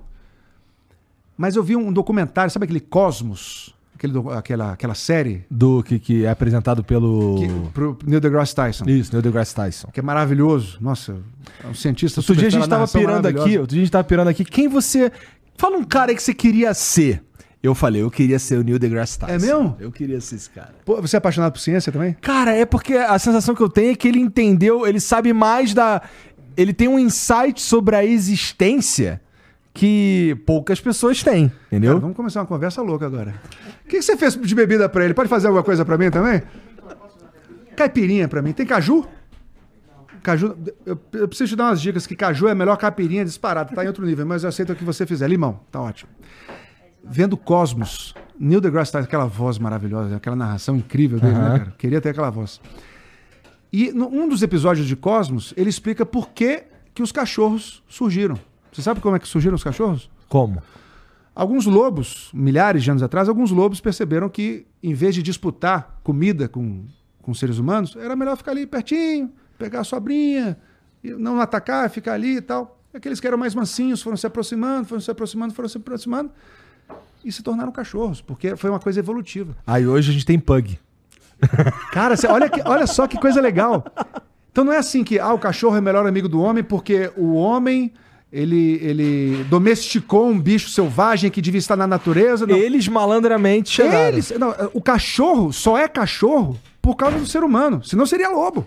Mas eu vi um documentário, sabe aquele Cosmos? Aquele, aquela, aquela série Do que, que é apresentado pelo. que, pro Neil deGrasse Tyson. Isso, Neil deGrasse Tyson. Que é maravilhoso. Nossa, é um cientista Outro dia a super gente tava pirando aqui, outro dia a gente tava pirando aqui. Quem você. Fala um cara aí que você queria ser. Eu falei, eu queria ser o Neil deGrasse Tyson. É mesmo? Eu queria ser esse cara. Pô, você é apaixonado por ciência também? Cara, é porque a sensação que eu tenho é que ele entendeu, ele sabe mais da. Ele tem um insight sobre a existência que poucas pessoas têm, entendeu? Cara, vamos começar uma conversa louca agora. O que, que você fez de bebida pra ele? Pode fazer alguma coisa pra mim também? Caipirinha pra mim. Tem caju? Caju. Eu, eu preciso te dar umas dicas que caju é a melhor caipirinha disparada. Tá em outro nível, mas eu aceito o que você fizer. Limão, tá ótimo. Vendo Cosmos, Neil deGrasse Tyson, aquela voz maravilhosa, aquela narração incrível dele, né, Aham. cara? Queria ter aquela voz. E num dos episódios de Cosmos, ele explica por que, que os cachorros surgiram. Você sabe como é que surgiram os cachorros? Como? Alguns lobos, milhares de anos atrás, alguns lobos perceberam que, em vez de disputar comida com, com seres humanos, era melhor ficar ali pertinho, pegar a sobrinha, não atacar, ficar ali e tal. Aqueles que eram mais mansinhos foram se aproximando, foram se aproximando, foram se aproximando e se tornaram cachorros, porque foi uma coisa evolutiva. Aí hoje a gente tem pug. Cara, você- olha, que- olha só que coisa legal. Então não é assim que ah, o cachorro é o melhor amigo do homem porque o homem ele, ele domesticou um bicho selvagem que devia estar na natureza. Não. Eles malandramente chegaram. Eles, não, o cachorro só é cachorro por causa do ser humano, senão seria lobo.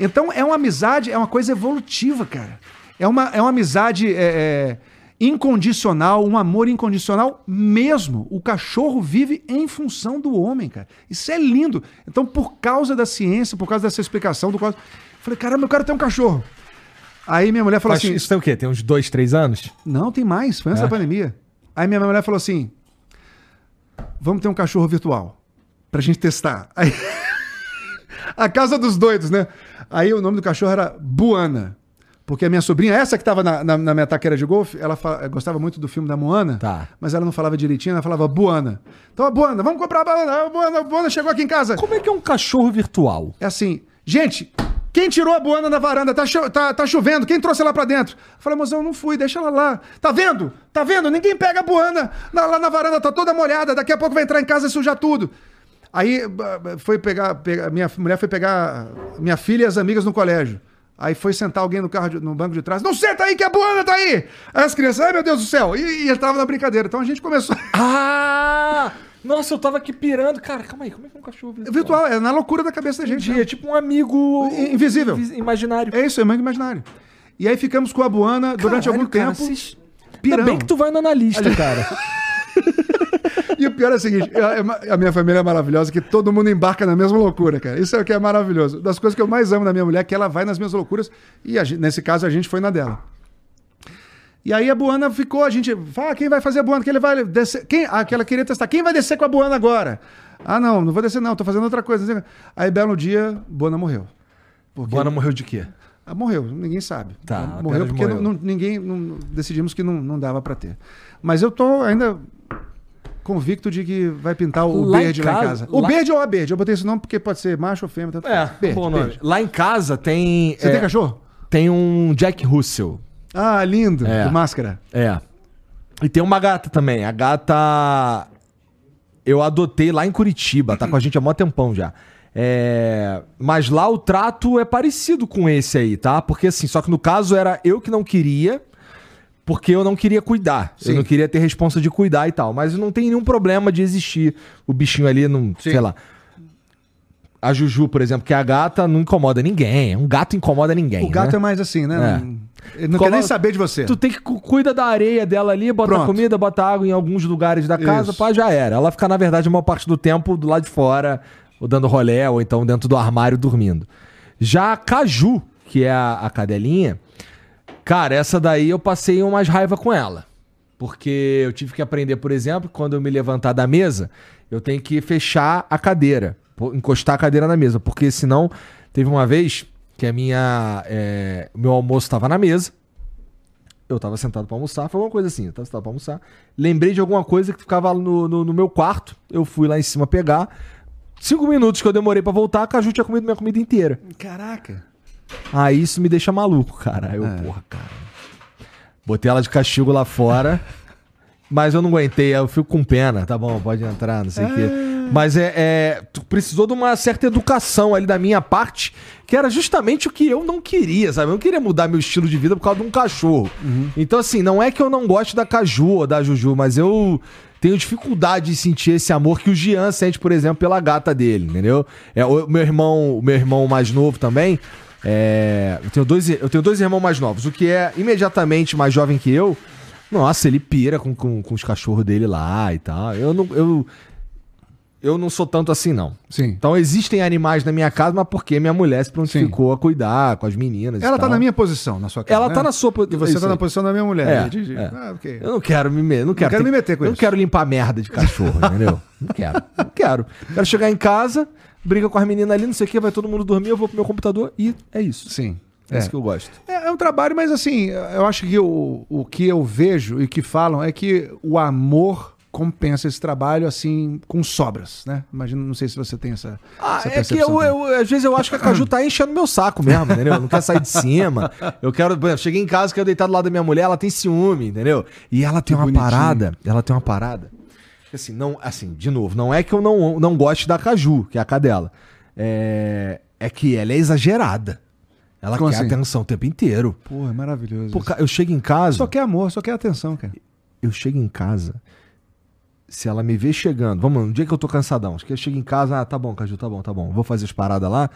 Então é uma amizade, é uma coisa evolutiva, cara. É uma, é uma amizade é, é, incondicional, um amor incondicional mesmo. O cachorro vive em função do homem, cara. Isso é lindo. Então, por causa da ciência, por causa dessa explicação do eu falei, caramba, eu quero ter um cachorro. Aí minha mulher falou Mas assim: isso tem o quê? Tem uns dois, três anos? não, tem mais. Foi antes É? da pandemia. Aí minha mulher falou assim: vamos ter um cachorro virtual pra gente testar. Aí, a casa dos doidos, né? Aí o nome do cachorro era Buana. Porque a minha sobrinha, essa que estava na, na, na minha taqueira de golfe, ela fa- gostava muito do filme da Moana, Tá. mas ela não falava direitinho, ela falava Buana. Então, a Buana, vamos comprar a Buana. A Buana, a Buana chegou aqui em casa. Como é que é um cachorro virtual? É assim, gente, Quem tirou a buana da varanda? Tá, cho- tá- tá chovendo. Quem trouxe ela pra dentro? Eu falei, moção, eu não fui, deixa ela lá. Tá vendo? Tá vendo? Ninguém pega a buana. Na- lá na varanda tá toda molhada. Daqui a pouco vai entrar em casa e sujar tudo. Aí foi pegar, pegar- minha mulher foi pegar minha filha e as amigas no colégio. Aí foi sentar alguém no carro de- no banco de trás. Não senta aí que a buana tá aí! Aí as crianças, ai meu Deus do céu! E, e entrava na brincadeira. Então a gente começou. Ah! Nossa, eu tava aqui pirando. Cara, calma aí, como é que é um cachorro virtual? Virtual, é na loucura da cabeça da gente. Né? é tipo um amigo Invisível. invis- imaginário. É isso, é amigo imaginário. E aí ficamos com a Buana durante Caralho, algum cara, tempo. vocês-. Ainda bem que tu vai no analista, cara. E o pior é o seguinte: a, a minha família é maravilhosa, que todo mundo embarca na mesma loucura, cara. Isso é o que é maravilhoso. Das coisas que eu mais amo na minha mulher é que ela vai nas minhas loucuras. E gente- nesse caso a gente foi na dela. E aí a Buana ficou, a gente. Fala, quem vai fazer a Buana? Quem ele vai descer? Quem? Ah, que ela queria testar. Quem vai descer com a Buana agora? Ah, não, não vou descer, não, tô fazendo outra coisa. Aí, belo dia, Buana morreu. Porque Buana morreu de quê? Ah, morreu, ninguém sabe. Tá, morreu porque morreu. não- ninguém não- decidimos que não, não dava pra ter. Mas eu tô ainda convicto de que vai pintar o Lá em verde lá em casa- casa. O lá- verde ou a verde? Eu botei esse nome porque pode ser macho ou fêmea. Tanto É, verde, bom nome. verde. Lá em casa tem. Você é, tem cachorro? Tem um Jack Russell. Ah, lindo. É. Do máscara. É. E tem uma gata também. A gata. Eu adotei lá em Curitiba, tá com a gente há mó tempão já. É, Mas lá o trato é parecido com esse aí, tá? Porque assim, só que no caso era eu que não queria, porque eu não queria cuidar. Sim. Eu não queria ter responsa de cuidar e tal. Mas não tem nenhum problema de existir o bichinho ali, não, sei lá. A Juju, por exemplo, que é a gata, não incomoda ninguém. Um gato incomoda ninguém. O gato né? é mais assim, né? É. Não- Ele não Como- quer nem saber de você. Tu tem que cu- cuida da areia dela ali, bota Pronto. comida, bota água em alguns lugares da casa, Isso. pá, já era. Ela fica, na verdade, a maior parte do tempo do lado de fora, ou dando rolé, ou então dentro do armário dormindo. Já a Caju, que é a, a cadelinha, cara, essa daí eu passei umas raiva com ela. Porque eu tive que aprender, por exemplo, quando eu me levantar da mesa, eu tenho que fechar a cadeira, encostar a cadeira na mesa, porque senão teve uma vez que a minha, é, meu almoço estava na mesa, eu tava sentado pra almoçar, foi alguma coisa assim, eu tava sentado pra almoçar. Lembrei de alguma coisa que ficava no, no, no meu quarto, eu fui lá em cima pegar. Cinco minutos que eu demorei pra voltar, a Caju tinha comido minha comida inteira. Caraca. Aí isso me deixa maluco, cara. Aí eu, É. porra, cara. Botei ela de castigo lá fora, mas eu não aguentei, eu fico com pena. Tá bom, pode entrar, não sei o quê. Mas é, é. Tu precisou de uma certa educação ali da minha parte, que era justamente o que eu não queria, sabe? Eu não queria mudar meu estilo de vida por causa de um cachorro. Então, assim, não é que eu não goste da Caju ou da Juju, mas eu tenho dificuldade de sentir esse amor que o Jean sente, por exemplo, pela gata dele, entendeu? É, o meu irmão, o meu irmão mais novo também. É, eu, tenho dois, eu tenho dois irmãos mais novos. O que é imediatamente mais jovem que eu, nossa, ele pira com, com, com os cachorros dele lá e tal. Eu não, eu, eu não sou tanto assim, não. Sim. Então existem animais na minha casa, mas porque minha mulher se prontificou a cuidar com as meninas. Ela tá na minha posição, na sua casa. Ela né? tá na sua po- E você isso tá na aí. posição da minha mulher. É? De- de- é. Ah, ok. Eu não quero me, me- não quero, quero ter- me meter com eu não isso. quero limpar merda de cachorro, entendeu? Não quero. Não quero. Quero chegar em casa, briga com as meninas ali, não sei o que, vai todo mundo dormir, eu vou pro meu computador e é isso. Sim. É, isso que eu gosto. É, é um trabalho, mas assim, eu acho que o, o que eu vejo e que falam é que o amor compensa esse trabalho, assim, com sobras, né? Imagino, não sei se você tem essa, Ah, essa é que eu, eu- às vezes eu acho que a Caju tá enchendo meu saco mesmo, entendeu? Não quer sair de cima. Eu quero, exemplo, cheguei em casa, quero deitar do lado da minha mulher, ela tem ciúme, entendeu? E ela tem uma bonitinho. parada, ela tem uma parada. Assim, não, assim, de novo, não é que eu não, não goste da Caju, que é a cadela. É, é que ela é exagerada. Ela Como quer assim? atenção o tempo inteiro. Pô, é maravilhoso. Pô, isso. eu chego em casa, Só quer amor, só quer atenção, cara. eu chego em casa, se ela me ver chegando, vamos, um dia que eu tô cansadão, acho que eu chego em casa, ah, tá bom, Caju, tá bom, tá bom, vou fazer as paradas lá,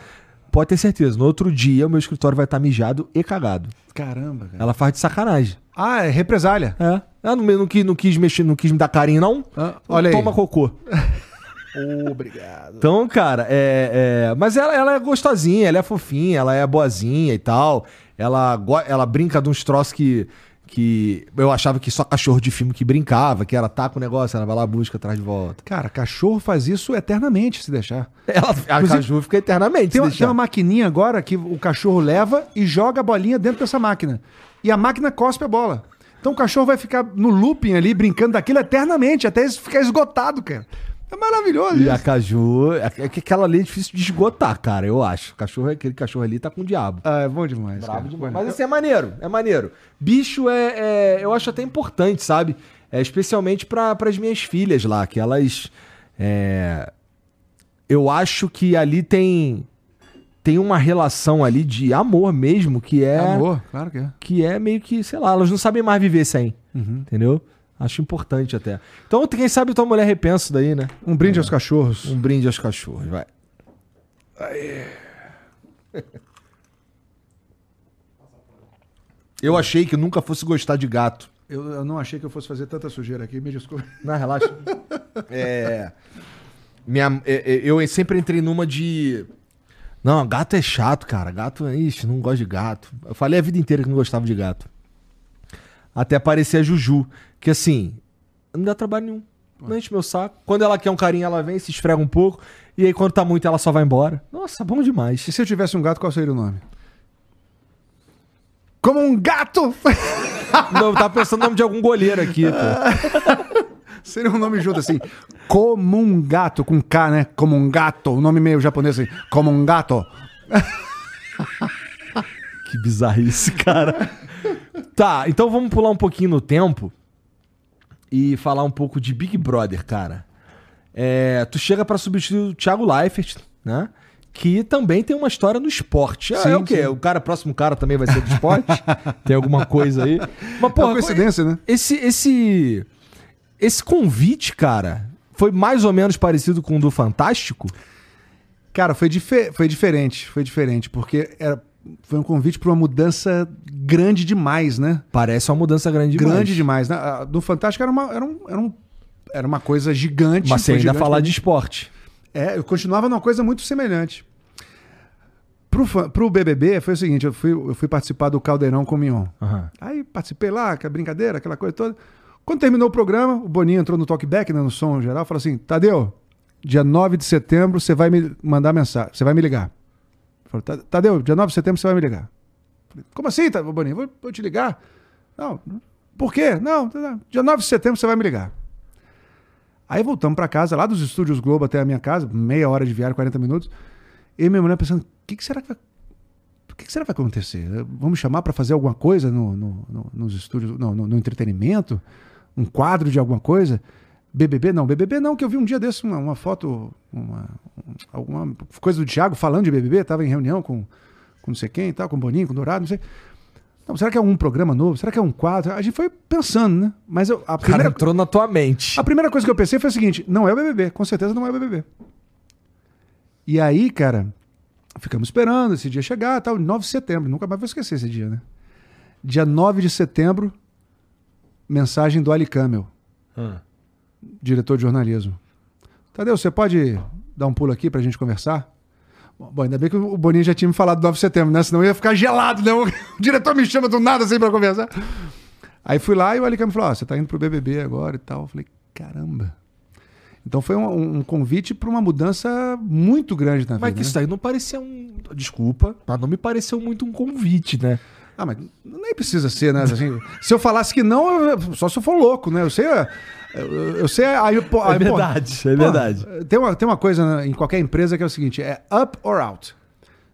pode ter certeza, no outro dia o meu escritório vai estar mijado e cagado. Caramba, cara. Ela faz de sacanagem. Ah, é represália. É. Ela não, não, quis, não quis mexer, não quis me dar carinho, não. Ah, olha aí. Toma cocô. Obrigado. Então, cara, é. é- Mas ela, ela é gostosinha, ela é fofinha, ela é boazinha e tal. Ela, ela brinca de uns troços que. Que eu achava que só cachorro de filme que brincava, que era tá com o negócio, ela vai lá, busca, traz de volta. Cara, cachorro faz isso eternamente, se deixar. Ela, a Caju fica eternamente. Tem se uma, deixar. tem uma maquininha agora que o cachorro leva e joga a bolinha dentro dessa máquina. E a máquina cospe a bola. Então o cachorro vai ficar no looping ali, brincando daquilo eternamente, até ficar esgotado, cara. É maravilhoso E a Caju, é é que aquela ali é difícil de esgotar, cara, eu acho. Cachorro, aquele cachorro ali tá com o diabo. Ah, é bom demais. Bravo cara. demais. Mas assim, é maneiro, é maneiro. Bicho é, é- eu acho até importante, sabe? É, especialmente para as minhas filhas lá, que elas. é, eu acho que ali tem tem uma relação ali de amor mesmo que é, Amor, claro que é. que é meio que, sei lá, elas não sabem mais viver sem, Uhum. entendeu? Acho importante até. Então, quem sabe tua mulher repensa isso daí, né? Um brinde aos cachorros. Um brinde aos cachorros, vai. Eu achei que nunca fosse gostar de gato. Eu, eu não achei que eu fosse fazer tanta sujeira aqui, me desculpe. Não, relaxa. é. Minha, é, é, eu sempre entrei numa de. Não, gato é chato, cara. Gato, ixi, não gosto de gato. Eu falei a vida inteira que não gostava de gato. Até aparecer a Juju, que assim, não dá trabalho nenhum. Não enche meu saco. Quando ela quer um carinho, ela vem, se esfrega um pouco. E aí, quando tá muito, ela só vai embora. Nossa, bom demais. E se eu tivesse um gato, qual seria o nome? Como um gato! Não, eu tava pensando no nome de algum goleiro aqui, pô. seria um nome junto assim. Como um gato, com K, né? Como um gato. Um nome meio japonês assim. Como um gato. Que bizarrice, cara. tá, então vamos pular um pouquinho no tempo e falar um pouco de Big Brother, cara. É, tu chega pra substituir o Thiago Leifert, né? Que também tem uma história no esporte. Ah, Sim, é o quê? sim. O cara, próximo cara também vai ser do esporte? tem alguma coisa aí? Mas, É uma porra, coincidência, né? esse, esse, esse convite, cara, foi mais ou menos parecido com o do Fantástico? Cara, foi, dife- foi diferente. Foi diferente, porque era, foi um convite para uma mudança grande demais, né? Parece uma mudança grande demais. Grande demais. né? Do Fantástico era uma, era um, era um- era uma coisa gigante. Mas foi ainda gigante falar pra de esporte. É, eu continuava numa coisa muito semelhante. Pro, fa- pro BBB foi o seguinte, eu fui, eu fui participar do Caldeirão com o Mion. Aham. Aí participei lá, aquela brincadeira, aquela coisa toda. Quando terminou o programa, o Boninho entrou no talkback, né, no som geral, falou assim, Tadeu, dia 9 de setembro você vai me mandar mensagem, você vai me ligar. "Ta- Tadeu, dia 9 de setembro você vai me ligar. Falei, Como assim, Tadeu, Boninho? Vou, vou te ligar? Não, por quê? Não, tá- tá. dia 9 de setembro você vai me ligar. Aí voltamos pra casa, lá dos estúdios Globo até a minha casa, meia hora de viagem, 40 minutos. E minha mulher pensando, o que, que será que vai o que, será que vai acontecer? Vamos chamar para fazer alguma coisa no, no- no- nos estúdios, no, no entretenimento? Um quadro de alguma coisa? BBB não, BBB não, que eu vi um dia desse uma, uma foto, uma, um- alguma coisa do Thiago falando de BBB, estava em reunião com, com não sei quem e tal, com o Boninho, com o Dourado, não sei. Não, será que é um programa novo? Será que é um quadro? A gente foi pensando, né? Mas eu, a, O cara primeira, entrou na tua mente. a primeira coisa que eu pensei foi o seguinte: não é o BBB, com certeza não é o BBB. E aí, cara, ficamos esperando esse dia chegar, tal, 9 de setembro, nunca mais vou esquecer esse dia, né? Dia 9 de setembro, mensagem do Ali Camel, Ah. diretor de jornalismo. Tadeu, você pode dar um pulo aqui pra gente conversar? Bom, ainda bem que o Boninho já tinha me falado 9 de setembro, né? Senão eu ia ficar gelado, né? O diretor me chama do nada assim pra conversar. Aí fui lá e o Ali Camel falou: Ó, você tá indo pro BBB agora e tal. Eu falei: caramba. Então foi um, um convite para uma mudança muito grande na Mas vida. que né? isso aí não parecia um. Desculpa, mas não me pareceu muito um convite, né? Ah, mas nem precisa ser, né? Assim, se eu falasse que não, só se eu for louco, né? Eu sei. Eu, sei a, a, a É verdade, é Pô, verdade. Tem uma, tem uma coisa em qualquer empresa que é o seguinte: é up or out.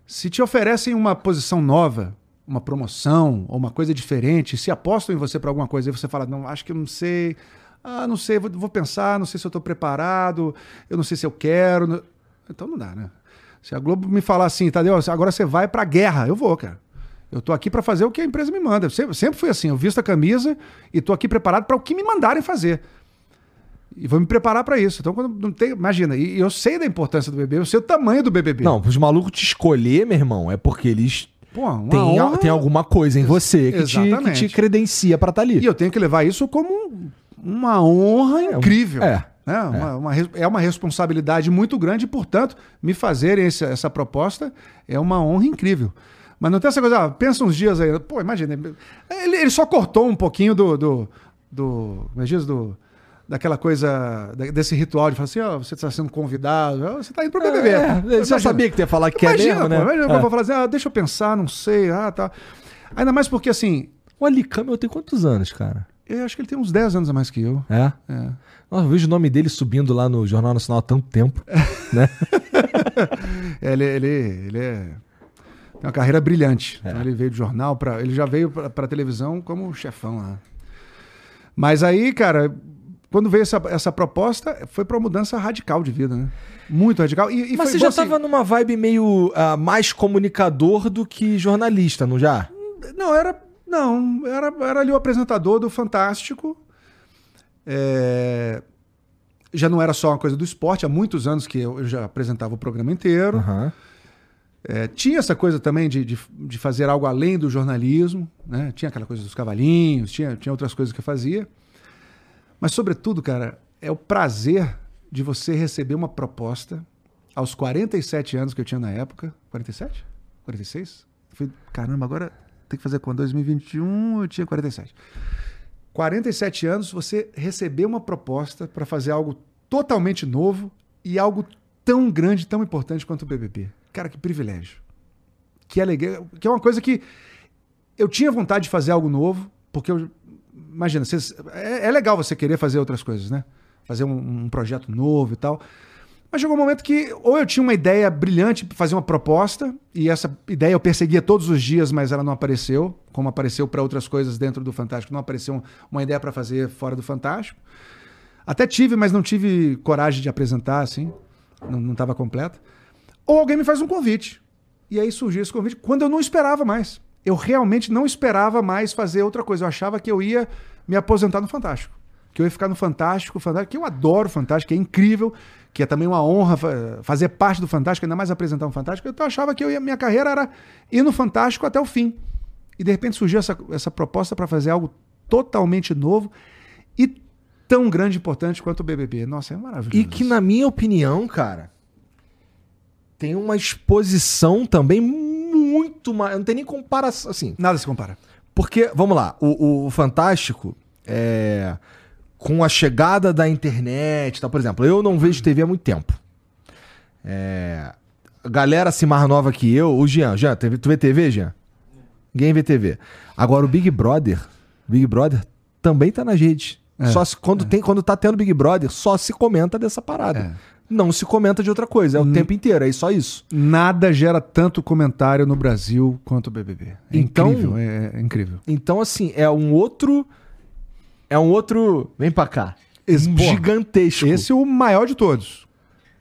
Se te oferecem uma posição nova, uma promoção ou uma coisa diferente, se apostam em você para alguma coisa e você fala, não, acho que eu não sei, ah, não sei, vou, vou pensar, não sei se eu estou preparado, eu não sei se eu quero. Então não dá, né? Se a Globo me falar assim, Tadeu, agora você vai pra guerra, eu vou, cara. Eu tô aqui para fazer o que a empresa me manda. Eu sempre, sempre fui assim, eu visto a camisa e tô aqui preparado para o que me mandarem fazer. E vou me preparar para isso. Então, quando não tem. Imagina, e eu sei da importância do BBB, eu sei o tamanho do BBB. Não, os malucos te escolher, meu irmão, é porque eles Pô, uma têm, honra. tem alguma coisa em você que te, que te credencia pra estar ali. E eu tenho que levar isso como um- uma honra incrível. é. Né? Uma, uma res- é uma responsabilidade muito grande e, portanto, me fazerem essa proposta é uma honra incrível. Mas não tem essa coisa, ah, pensa uns dias aí. Pô, imagina. Ele, ele só cortou um pouquinho do. do, do como é diz? Do, daquela coisa, desse ritual de falar assim: ó, você está sendo convidado, você está indo pro BBB. É, ele já Imagina. sabia que ia falar que quer Imagina, mesmo, né? pô, imagina, É. eu vou falar assim, ah, deixa eu pensar, não sei, ah, tá. Ainda mais porque assim, O Ali Camel tem quantos anos, cara? Eu acho que ele tem uns 10 anos a mais que eu. É? É. Nossa, eu vejo o nome dele subindo lá no Jornal Nacional há tanto tempo. né? Ele, ele, ele é. Tem uma carreira brilhante. É. Então ele veio do jornal para. Ele já veio pra, pra televisão como chefão lá. Mas aí, cara, quando veio essa, essa proposta, foi pra uma mudança radical de vida, né? Muito radical. E, e Mas foi você já assim, tava numa vibe meio ah, mais comunicador do que jornalista, não já? Não, era. Não, era, era ali o apresentador do Fantástico. É, Já não era só uma coisa do esporte, há muitos anos que eu eu já apresentava o programa inteiro. Aham. É, tinha essa coisa também de, de, de fazer algo além do jornalismo, né? Tinha aquela coisa dos cavalinhos, tinha, tinha outras coisas que eu fazia. Mas, sobretudo, cara, é o prazer de você receber uma proposta aos 47 anos que eu tinha na época. 47? 46? Eu caramba, agora tem que fazer quando? 2021 eu tinha 47. 47 anos, você receber uma proposta para fazer algo totalmente novo e algo tão grande, tão importante quanto o BBB. Cara, que privilégio. Que alegria. Que é uma coisa que eu tinha vontade de fazer algo novo, porque eu. Imagina, vocês- é, é legal você querer fazer outras coisas, né? Fazer um, um projeto novo e tal. Mas chegou um momento que ou eu tinha uma ideia brilhante fazer uma proposta, e essa ideia eu perseguia todos os dias, mas ela não apareceu, como apareceu para outras coisas dentro do Fantástico, não apareceu um- uma ideia para fazer fora do Fantástico. Até tive, mas não tive coragem de apresentar, assim, não estava completa. Ou alguém me faz um convite. E aí surgiu esse convite quando eu não esperava mais. Eu realmente não esperava mais fazer outra coisa. Eu achava que eu ia me aposentar no Fantástico. Que eu ia ficar no Fantástico, Fantástico, que eu adoro Fantástico, que é incrível, que é também uma honra fa- fazer parte do Fantástico, ainda mais apresentar um Fantástico. Então eu achava que eu ia, minha carreira era ir no Fantástico até o fim. E de repente surgiu essa, essa proposta para fazer algo totalmente novo e tão grande e importante quanto o BBB. Nossa, é maravilhoso. E que, na minha opinião, cara, tem uma exposição também muito mais. Não tem nem comparação. Assim, Nada se compara. porque, vamos lá, o, o Fantástico, é, com a chegada da internet, tá, por exemplo, eu não vejo TV há muito tempo. É, galera assim mais nova que eu, o Jean, Jean, tu vê- TV, Jean? Ninguém vê TV. Agora o Big Brother, Big Brother também tá nas redes. É, só se, quando, tem, quando tá tendo Big Brother, só se comenta dessa parada. É. Não se comenta de outra coisa, é o tempo inteiro, é só isso. Nada gera tanto comentário no Brasil quanto o BBB. É Então- incrível, é, é incrível. Então, assim, é um outro. É um outro. Vem pra cá. Esse- gigantesco. Esse é o maior de todos.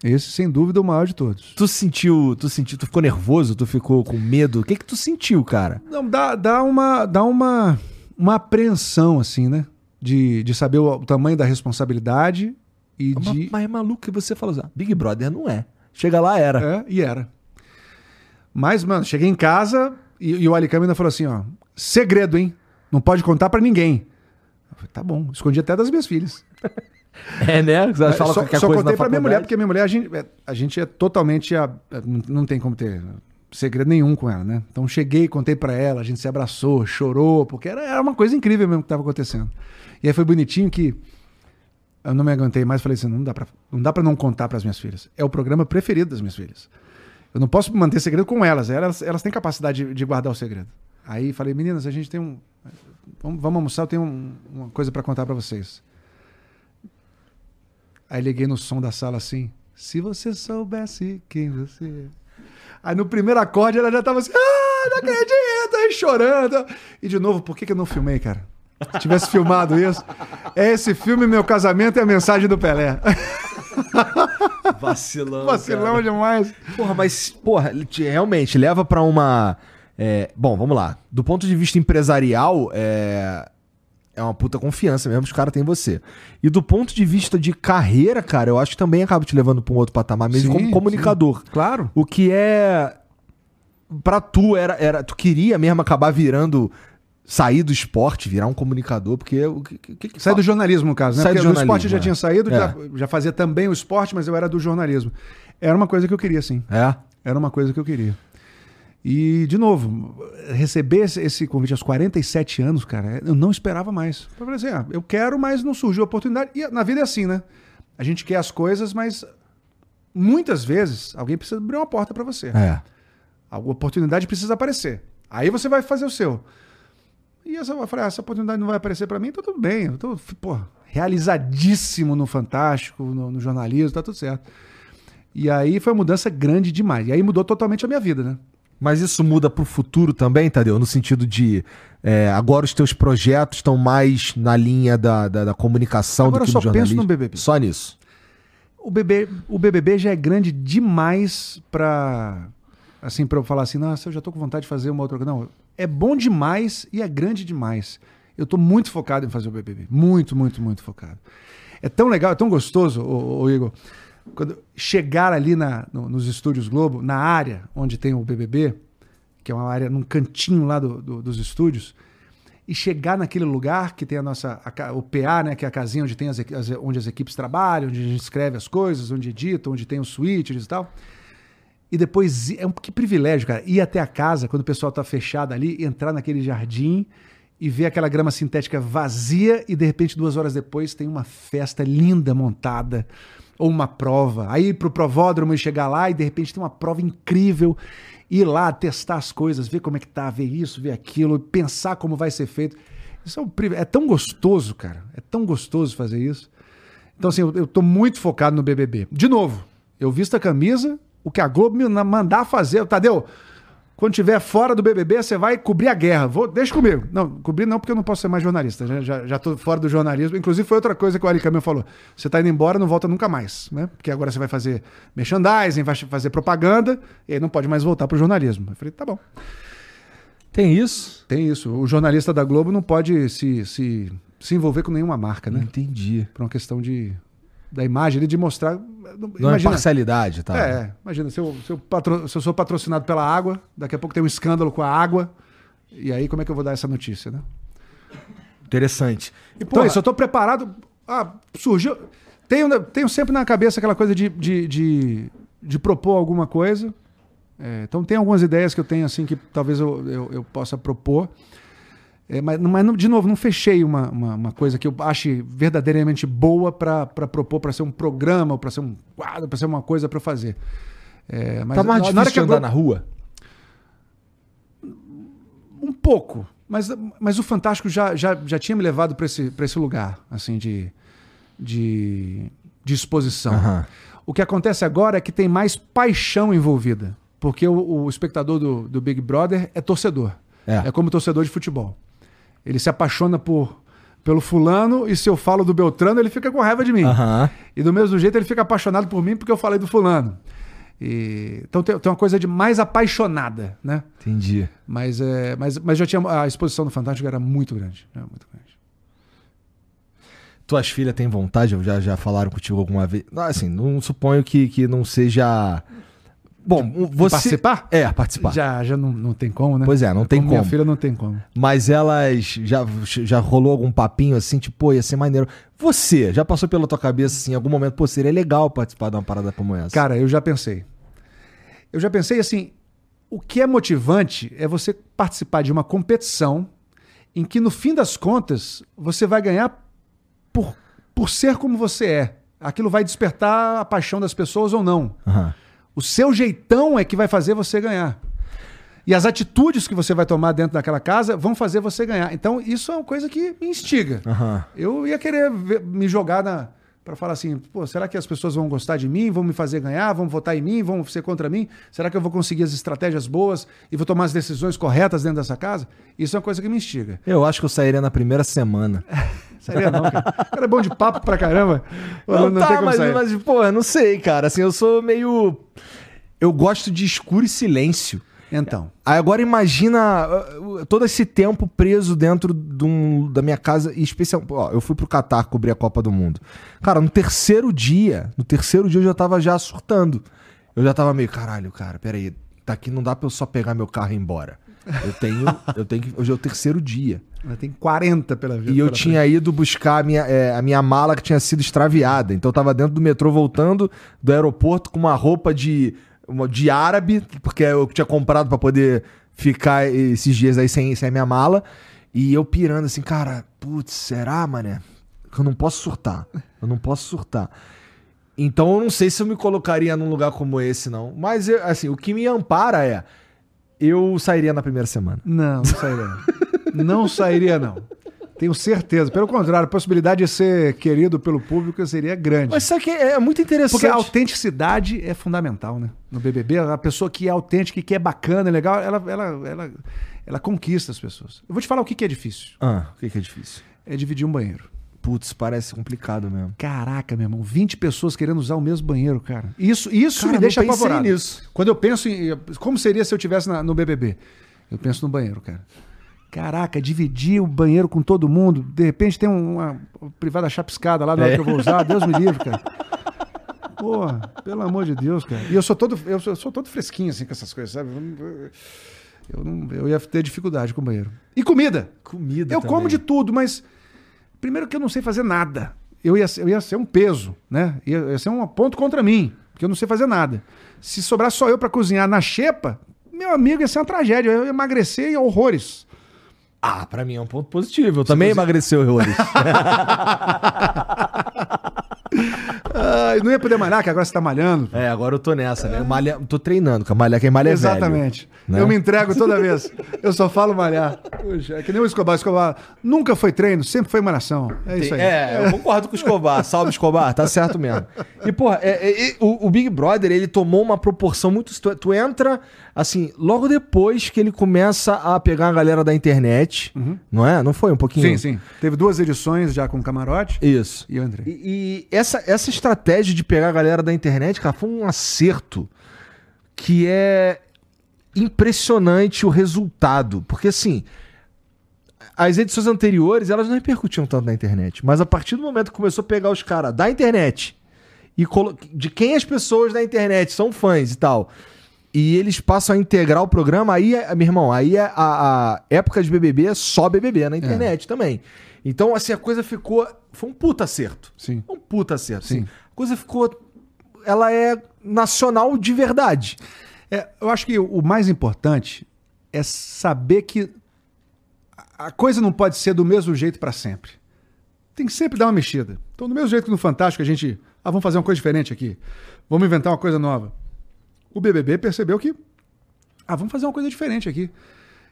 Esse, sem dúvida, é o maior de todos. Tu sentiu. Tu sentiu. Tu ficou nervoso? Tu ficou com medo? O que que tu sentiu, cara? Não, dá, dá, uma, dá uma, uma apreensão, assim, né? De, de saber o, o tamanho da responsabilidade e Mas, de. mas é maluco que você falou assim. ah, Big Brother não é. Chega lá, era. É, e era. Mas, mano, cheguei em casa e, e o Alicama ainda falou assim: ó, segredo, hein? Não pode contar pra ninguém. Eu falei, tá bom, escondi até das minhas filhas. É, né? Você fala só qualquer só coisa contei pra minha mulher, porque minha mulher, a gente é, a gente é totalmente. a- não- não tem como ter segredo nenhum com ela, né? Então cheguei, contei pra ela, a gente se abraçou, chorou, porque era, era uma coisa incrível mesmo que tava acontecendo. E aí foi bonitinho que eu não me aguentei mais, falei assim, não dá pra, não dá para não contar pras minhas filhas. É o programa preferido das minhas filhas. Eu não posso manter segredo com elas, elas, elas têm capacidade de, de guardar o segredo. Aí falei, meninas, a gente tem um vamos, vamos almoçar, eu tenho um- uma coisa pra contar pra vocês. Aí liguei no som da sala assim. Se você soubesse quem você é. Aí no primeiro acorde ela já tava assim, ah, não acredito, aí chorando. E de novo, por que, que eu não filmei, cara? Se tivesse filmado isso. É esse filme, meu casamento e a mensagem do Pelé. Vacilão. Vacilão cara. demais. Porra, mas, porra, realmente leva pra uma. é, bom, vamos lá. Do ponto de vista empresarial, é. É uma puta confiança mesmo que os caras têm em você. E do ponto de vista de carreira, cara, eu acho que também acaba te levando pra um outro patamar, mesmo Sim, como comunicador. Claro. O que é. Pra tu, era, era. Tu queria mesmo acabar virando. Sair do esporte, virar um comunicador, porque. O que, que, que Sai do jornalismo, no caso, né? Sai do Porque do esporte eu já jornalismo, tinha é. saído, É. já, já fazia também o esporte, mas eu era do jornalismo. Era uma coisa que eu queria, sim. É. Era uma coisa que eu queria. E, de novo, receber esse, esse convite aos 47 anos, cara, eu não esperava mais. Eu falei assim, ah, eu quero, mas não surgiu a oportunidade. E na vida é assim, né? A gente quer as coisas, mas muitas vezes alguém precisa abrir uma porta para você. É. A oportunidade precisa aparecer. Aí você vai fazer o seu. E essa, eu falei, ah, essa oportunidade não vai aparecer para mim, então tudo bem. Eu tô, pô, realizadíssimo no Fantástico, no, no jornalismo, tá tudo certo. E aí foi uma mudança grande demais. E aí mudou totalmente a minha vida, né? Mas isso muda pro futuro também, Tadeu? No sentido de é, agora os teus projetos estão mais na linha da, da, da comunicação Agora do que eu só do jornalismo? penso no BBB. Só nisso. O, bebê, o BBB já é grande demais pra. Assim, pra eu falar assim, nossa, eu já tô com vontade de fazer uma outra coisa. Não, é bom demais e é grande demais. Eu tô muito focado em fazer o BBB. Muito, muito, muito focado. É tão legal, é tão gostoso, ô, ô, Igor, quando chegar ali na, no- nos estúdios Globo, na área onde tem o BBB, que é uma área num cantinho lá do- do- dos estúdios, e chegar naquele lugar que tem a nossa a o PA, né, que é a casinha onde tem as, as- onde as equipes trabalham, onde a gente escreve as coisas, onde edita, onde tem os switches e tal. E depois é um que privilégio, cara, ir até a casa quando o pessoal tá fechado ali, entrar naquele jardim e ver aquela grama sintética vazia e de repente duas horas depois tem uma festa linda montada ou uma prova. Aí pro provódromo e chegar lá e de repente tem uma prova incrível, ir lá testar as coisas, ver como é que tá, ver isso, ver aquilo, pensar como vai ser feito. Isso é, um, privi- é tão gostoso, cara. É tão gostoso fazer isso. Então, assim, eu, eu tô muito focado no BBB. De novo, eu visto a camisa, o que a Globo me mandar fazer. Tadeu, quando tiver fora do BBB, você vai cobrir a guerra. Vou, deixa comigo. Não, cobrir não, porque eu não posso ser mais jornalista. Já, já, já tô fora do jornalismo. Inclusive, foi outra coisa que o Caminho falou. Você tá indo embora, não volta nunca mais, né? Porque agora você vai fazer merchandising, vai fazer propaganda, e aí não pode mais voltar pro jornalismo. Eu falei, tá bom. Tem isso? Tem isso. O jornalista da Globo não pode se, se, se envolver com nenhuma marca, né? Entendi. Por uma questão de da imagem, ali, de mostrar. Não é parcialidade, tá? É, imagina, se eu, se, eu patro- se eu sou patrocinado pela água, daqui a pouco tem um escândalo com a água, e aí como é que eu vou dar essa notícia, né? Interessante. E, Então porra, isso, eu tô preparado. Ah, surgiu. Tenho, tenho sempre na cabeça aquela coisa de, de, de, de propor alguma coisa. É, então tem algumas ideias que eu tenho assim que talvez eu, eu, eu possa propor. É, mas, mas de novo, não fechei uma, uma, uma coisa que eu ache verdadeiramente boa para propor, para ser um programa, para ser um quadro, para ser uma coisa para fazer. É, mas tá mais na- difícil na que andar na rua? Um pouco. Mas, mas o Fantástico já, já, já tinha me levado para esse, pra esse lugar, assim, de, de, de exposição. Aham. O que acontece agora é que tem mais paixão envolvida. Porque o, o espectador do, do Big Brother é torcedor. É. É. como torcedor de futebol. Ele se apaixona por, pelo fulano e se eu falo do Beltrano, ele fica com raiva de mim. Aham. E do mesmo jeito ele fica apaixonado por mim porque eu falei do fulano. E- então tem, tem uma coisa de mais apaixonada, né? Entendi. Mas, é, mas, mas já tinha a exposição do Fantástico era muito grande, era muito grande. Tuas filhas têm vontade? Já, já falaram contigo alguma vez? Não, assim, não suponho que, que não seja. Bom, você. participar? É, participar. Já, já não, não tem como, né? Pois é, não tem Minha como. filha não tem como. Mas elas já, já rolou algum papinho assim, tipo, pô, ia ser maneiro. Você, já passou pela tua cabeça assim, em algum momento, pô, seria legal participar de uma parada como essa? Cara, eu já pensei. Eu já pensei assim, o que é motivante é você participar de uma competição em que no fim das contas você vai ganhar por, por ser como você é. Aquilo vai despertar a paixão das pessoas ou não. Aham. O seu jeitão é que vai fazer você ganhar. E as atitudes que você vai tomar dentro daquela casa vão fazer você ganhar. Então, isso é uma coisa que me instiga. Aham. Eu ia querer ver- me jogar na. Pra falar assim, pô, será que as pessoas vão gostar de mim, vão me fazer ganhar, vão votar em mim, vão ser contra mim? Será que eu vou conseguir as estratégias boas e vou tomar as decisões corretas dentro dessa casa? Isso é uma coisa que me instiga. Eu acho que eu sairia na primeira semana. Seria não, cara. O cara é bom de papo pra caramba. Pô, Não, tá, mas, sair. mas, pô, não sei, cara. Assim, eu sou meio. Eu gosto de escuro e silêncio. Então, Aí agora imagina uh, uh, todo esse tempo preso dentro de um- da minha casa, e especial, ó, eu fui pro Catar cobrir a Copa do Mundo. Cara, no terceiro dia, no terceiro dia eu já tava já surtando. Eu já tava meio, caralho, cara, peraí, tá aqui não dá pra eu só pegar meu carro e ir embora. Eu tenho, eu tenho que, hoje é o terceiro dia. tem 40 pela vida. E eu tinha ido buscar a minha, é, a minha mala que tinha sido extraviada. Então eu tava dentro do metrô voltando do aeroporto com uma roupa de, de árabe, porque eu tinha comprado pra poder ficar esses dias aí sem, sem a minha mala. E eu pirando assim, cara, putz, será, mané? Eu não posso surtar. Eu não posso surtar. Então eu não sei se eu me colocaria num lugar como esse, não. Mas, eu, assim, o que me ampara é. Eu sairia na primeira semana. Não, não sairia. Não sairia, não. Tenho certeza. Pelo contrário, a possibilidade de ser querido pelo público seria grande. Mas sabe que é muito interessante. Porque a autenticidade é fundamental, né? No BBB, a pessoa que é autêntica, que é bacana, é legal, ela, ela, ela, ela conquista as pessoas. Eu vou te falar o que, que é difícil. Ah, o que, que é difícil? É dividir um banheiro. Putz, parece complicado mesmo. Caraca, meu irmão, 20 pessoas querendo usar o mesmo banheiro, cara. Isso, isso Cara, me deixa apavorado. nisso. Quando eu penso em como seria se eu tivesse na- no BBB, eu penso no banheiro, cara. Caraca, dividir o banheiro com todo mundo, de repente tem um, uma privada chapiscada lá na hora É. que eu vou usar, Deus me livre, cara. Porra, pelo amor de Deus, cara. E eu sou todo, eu sou, eu sou todo fresquinho assim com essas coisas, sabe? Eu, não, eu ia ter dificuldade com o banheiro. E comida. Comida Eu também. como de tudo, mas primeiro que eu não sei fazer nada. Eu ia, ser- eu ia ser um peso, né? Ia, ia ser um ponto contra mim, porque eu não sei fazer nada. Se sobrar só eu pra cozinhar na xepa, meu amigo, ia ser uma tragédia. Eu ia emagrecer e horrores. Ah, pra mim é um ponto positivo. Eu também emagreci horrores. Ah, não ia poder malhar, que agora você tá malhando. é, agora eu tô nessa, né? Eu malha- tô treinando, porque malhar quem malha é velho. Exatamente. né? Eu me entrego toda vez. Eu só falo malhar. Puxa, é que nem o Escobar. Escobar nunca foi treino, sempre foi malhação. É isso aí. É, eu concordo com o Escobar. Salve, Escobar. Tá certo mesmo. E, porra, é- é- o, o Big Brother, ele tomou uma proporção muito... Tu, tu entra, assim, logo depois que ele começa a pegar a galera da internet, não é? Não foi um pouquinho? Sim, sim. Teve duas edições já com camarote Isso. e eu entrei. E, e essa, essa estratégia de pegar a galera da internet, cara, foi um acerto que é impressionante o resultado. Porque, assim, as edições anteriores, elas não repercutiam tanto na internet. Mas a partir do momento que começou a pegar os caras da internet e de quem as pessoas da internet são fãs e tal, e eles passam a integrar o programa, aí, é- meu irmão, aí é a, a época de BBB é só BBB na internet também. Então, assim, a coisa ficou... Foi um puta acerto. Sim. Um puta acerto. Sim. Sim. A coisa ficou... Ela é nacional de verdade. É, eu acho que o mais importante é saber que a coisa não pode ser do mesmo jeito para sempre. Tem que sempre dar uma mexida. Então, do mesmo jeito que no Fantástico a gente. Ah, vamos fazer uma coisa diferente aqui. Vamos inventar uma coisa nova. O BBB percebeu que. Ah, vamos fazer uma coisa diferente aqui.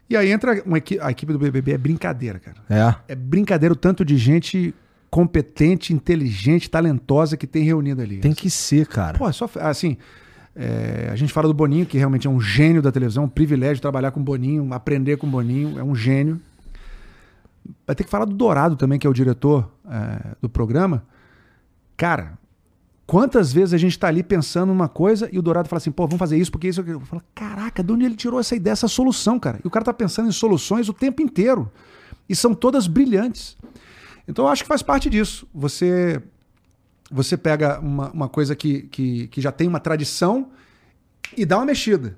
E aí entra uma equi- a equipe do BBB é brincadeira, cara. É. É brincadeira o tanto de gente competente, inteligente, talentosa que tem reunido ali. Tem que ser, cara. Pô, é só assim. é, a gente fala do Boninho, que realmente é um gênio da televisão, um privilégio trabalhar com o Boninho, aprender com o Boninho, é um gênio. Vai ter que falar do Dourado também, que é o diretor é, do programa. Cara, quantas vezes a gente tá ali pensando numa coisa e o Dourado fala assim, pô, vamos fazer isso, porque isso. Eu falo, caraca, de onde ele tirou essa ideia, essa solução, cara? E o cara tá pensando em soluções o tempo inteiro. E são todas brilhantes. Então eu acho que faz parte disso. Você você pega uma, uma coisa que, que, que já tem uma tradição e dá uma mexida.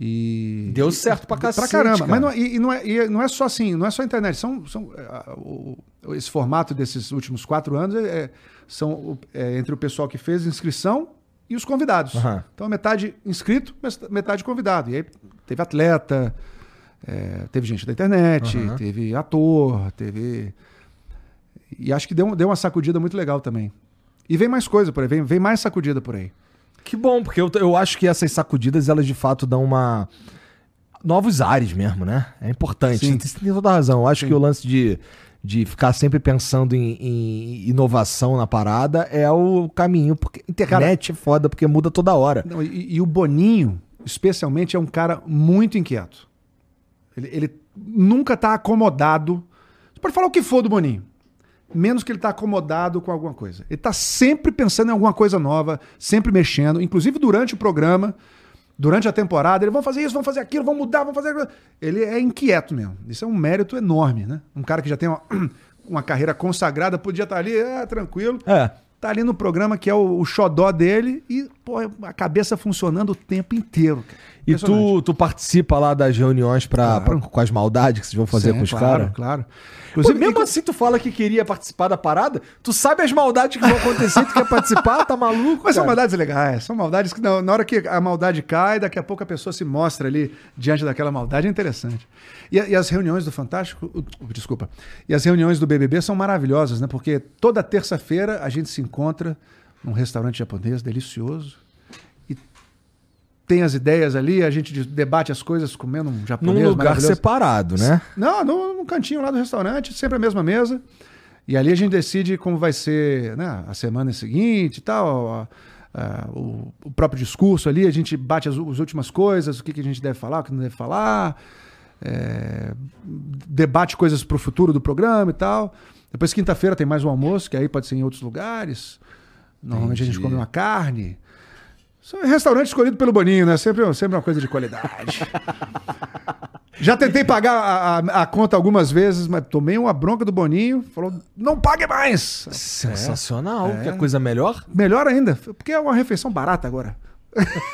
E. Deu certo pra cacete, caramba. cara. Mas não, é- e, e não é, e não é só assim, não é só a internet. São, são, o- esse formato desses últimos quatro anos é, é- são é entre o pessoal que fez inscrição e os convidados. Aham. Então, metade inscrito, metade convidado. E aí teve atleta, é, teve gente da internet, Aham. teve ator, teve. E acho que deu, deu uma sacudida muito legal também. E vem mais coisa por aí, vem, vem mais sacudida por aí. Que bom, porque eu, eu acho que essas sacudidas, elas de fato dão uma. Novos ares mesmo, né? É importante. Sim. Você tem toda a razão. Eu acho Sim. que o lance de, de ficar sempre pensando em, em inovação na parada é o caminho. Porque internet é foda, porque muda toda hora. Não, e, e o Boninho, especialmente, é um cara muito inquieto. Ele, ele nunca está acomodado. Você pode falar o que for do Boninho. Menos que ele está acomodado com alguma coisa. Ele está sempre pensando em alguma coisa nova, sempre mexendo. Inclusive durante o programa, durante a temporada, ele vão fazer isso, vão fazer aquilo, vão mudar, vão fazer aquilo. Ele é inquieto mesmo. Isso é um mérito enorme, né? Um cara que já tem uma, uma carreira consagrada, podia estar ali, é, tranquilo É. tá ali no programa que é o, o xodó dele e, pô, a cabeça funcionando o tempo inteiro. E tu, tu participa lá das reuniões pra, Claro. pra- com as maldades que vocês vão fazer Sim, com os claro, caras? Claro. Inclusive, Inclusive, mesmo assim, tu fala que queria participar da parada, tu sabe as maldades que vão acontecer, tu quer participar, tá maluco? Mas são cara? maldades legais, são maldades que na, na hora que a maldade cai, daqui a pouco a pessoa se mostra ali diante daquela maldade, é interessante. E, e as reuniões do Fantástico, desculpa, e as reuniões do BBB são maravilhosas, né? Porque toda terça-feira a gente se encontra num restaurante japonês delicioso tem as ideias ali, a gente de- debate as coisas comendo um japonês Num lugar separado, né? Não, no, no cantinho lá do restaurante, sempre a mesma mesa. E ali a gente decide como vai ser né, a semana seguinte e tal. a- a- o, o próprio discurso ali, a gente bate as, as últimas coisas, o que, que a gente deve falar, o que não deve falar. é, debate coisas para o futuro do programa e tal. Depois, quinta-feira, tem mais um almoço, que aí pode ser em outros lugares. Normalmente a gente Entendi. come uma carne. É restaurante escolhido pelo Boninho, né? Sempre, sempre uma coisa de qualidade. Já tentei pagar a, a- a conta algumas vezes, mas tomei uma bronca do Boninho. Falou, não pague mais. Sensacional. É. Quer coisa melhor? Melhor ainda, porque é uma refeição barata agora.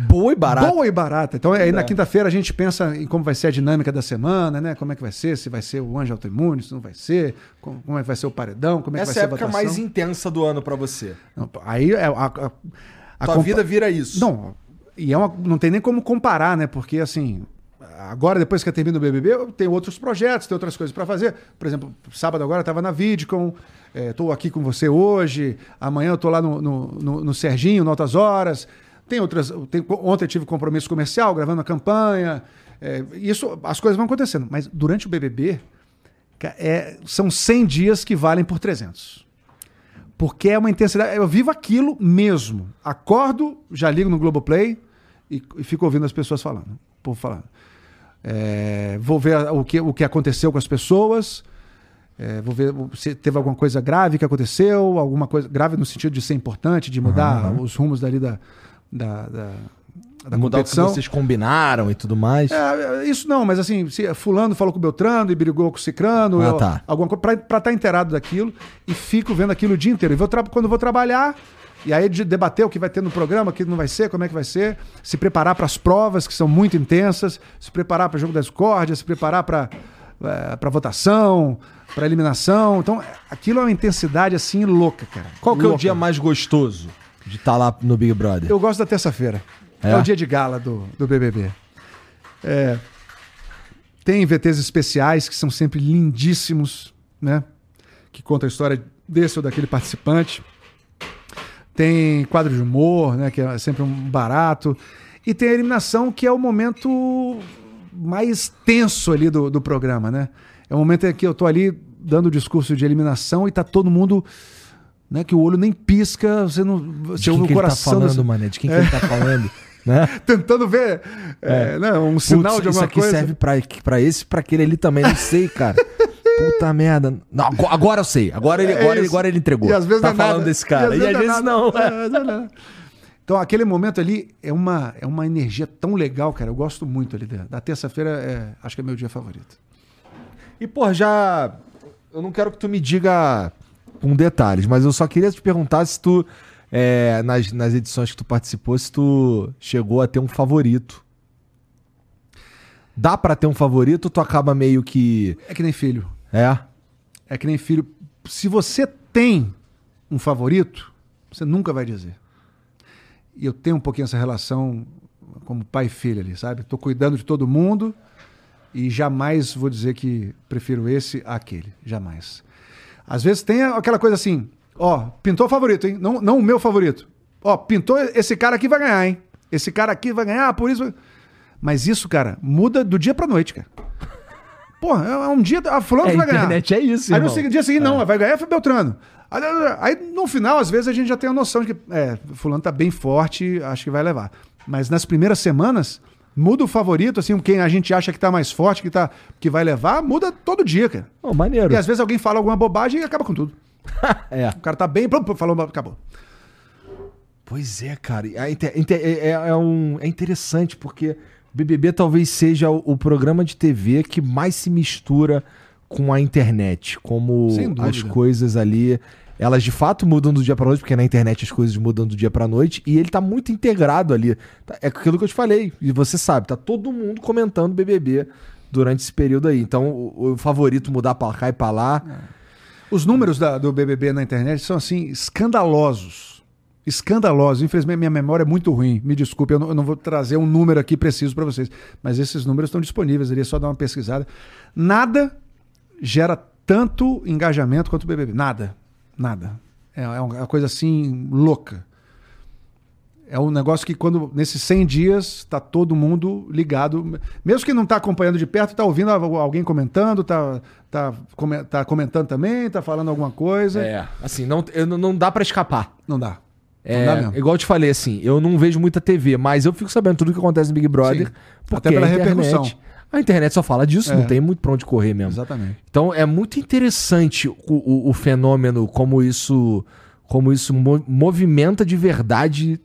Boa e barata. Boa e barata. Então, aí na É. quinta-feira a gente pensa em como vai ser a dinâmica da semana, né? Como é que vai ser, se vai ser o anjo autoimune, se não vai ser, como, como é que vai ser o paredão, como é que Essa é vai a ser a época mais intensa do ano pra você. Aí é a, a, a Tua compa- vida vira isso. Não, e é uma, não tem nem como comparar, né? Porque assim, agora depois que eu termino o BBB, eu tenho outros projetos, tenho outras coisas para fazer. Por exemplo, sábado agora eu estava na Vidcom, estou aqui com você hoje, amanhã eu estou lá no, no, no- no Serginho, no Altas Horas. Tem outras. tem- ontem eu tive compromisso comercial, gravando a campanha. é, isso, as coisas vão acontecendo. Mas durante o BBB, é, são 100 dias que valem por 300. Porque é uma intensidade. Eu vivo aquilo mesmo. Acordo, já ligo no Globoplay e, e fico ouvindo as pessoas falando. O povo falando. É, vou ver o que, o que aconteceu com as pessoas. é, vou ver se teve alguma coisa grave que aconteceu, alguma coisa grave no sentido de ser importante, de mudar os rumos dali da, da, da, da Mudar o que competição. vocês combinaram e tudo mais. É, isso não, mas assim, se fulano falou com o Beltrano e brigou com o Cicrano, Ah, eu- tá. alguma coisa, pra, estar inteirado daquilo, e fico vendo aquilo o dia inteiro. E vou quando vou trabalhar, e aí de debater o que vai ter no programa, o que não vai ser, como é que vai ser, se preparar para as provas, que são muito intensas, se preparar para o jogo da discórdia, se preparar para para votação, para eliminação. Então, aquilo é uma intensidade assim louca, cara. Qual que é o Louca. dia mais gostoso de estar lá no Big Brother? Eu gosto da terça-feira. É? É? o dia de gala do, do BBB. É, tem VTs especiais que são sempre lindíssimos, né? Que conta a história desse ou daquele participante. Tem quadro de humor, né? Que é sempre um barato. E tem a eliminação, que é o momento mais tenso ali do, do programa, né? É o momento em que eu tô ali dando o discurso de eliminação e tá todo mundo, né? Que o olho nem pisca, você não, você De ouve quem o que ele tá coração falando, das- mané? De quem que ele tá falando? né? tentando ver é, né, um sinal Putz, de isso alguma aqui coisa. serve pra, pra esse e pra aquele ali também, não sei, cara. Puta merda. Não, ago- agora eu sei. Agora ele, É agora, ele- isso. agora ele entregou. E às vezes tá não é falando nada. desse cara. E às é vezes nada. não. É, às vezes não é nada. Então, aquele momento ali é uma, é uma energia tão legal, cara. Eu gosto muito ali da, da terça-feira, é, acho que é meu dia favorito. E, pô, já. Eu não quero que tu me diga com detalhes, mas eu só queria te perguntar se tu, é, nas, nas edições que tu participou, se tu chegou a ter um favorito. Dá pra ter um favorito tu acaba meio que. É que nem filho. É? É que nem filho. Se você tem um favorito, você nunca vai dizer. E eu tenho um pouquinho essa relação como pai e filho ali, sabe? Tô cuidando de todo mundo e jamais vou dizer que prefiro esse àquele. Jamais. Às vezes tem aquela coisa assim, ó, pintou o favorito, hein? Não, não o meu favorito. Ó, pintou esse cara aqui vai ganhar, hein? Esse cara aqui vai ganhar, por isso. Mas isso, cara, muda do dia pra noite, cara. Porra, é um dia. A fulano É, vai ganhar. internet é isso, Aí no irmão. dia seguinte, não, vai ganhar foi Beltrano. Aí, aí, no final, às vezes, a gente já tem a noção de que é, fulano tá bem forte, acho que vai levar. Mas nas primeiras semanas, muda o favorito, assim, quem a gente acha que tá mais forte, que, tá, que vai levar, muda todo dia, cara. Pô, maneiro. E às vezes alguém fala alguma bobagem e acaba com tudo. É. O cara tá bem, falou, acabou. Pois é, cara. É, é- é- é um, é interessante porque BBB talvez seja o, o programa de TV que mais se mistura com a internet. Como as coisas ali. Elas de fato mudam do dia pra noite, porque na internet as coisas mudam do dia pra noite, e ele tá muito integrado ali. Tá- É aquilo que eu te falei, e você sabe, tá todo mundo comentando BBB durante esse período aí. Então, o, o favorito mudar pra cá e pra lá. Os números da- do BBB na internet são, assim, escandalosos. Escandalosos. Infelizmente, minha memória é muito ruim. Me desculpe, eu não, eu não vou trazer um número aqui preciso para vocês. Mas esses números estão disponíveis ali, é só dar uma pesquisada. Nada gera tanto engajamento quanto o BBB. Nada. Nada. É, é uma coisa assim louca. É um negócio que quando nesses 100 dias tá todo mundo ligado, mesmo que não tá acompanhando de perto, tá ouvindo alguém comentando, tá, tá, come- tá comentando também, tá falando alguma coisa. É, assim, não, eu, não- dá pra escapar. Não dá. É, não dá mesmo. igual eu te falei, assim, eu não vejo muita TV, mas eu fico sabendo tudo que acontece no Big Brother. Sim. Porque Até pela a internet, repercussão. A internet só fala disso, É. não tem muito pra onde correr mesmo. Exatamente. Então é muito interessante o, o- o fenômeno, como isso, como isso mo- movimenta de verdade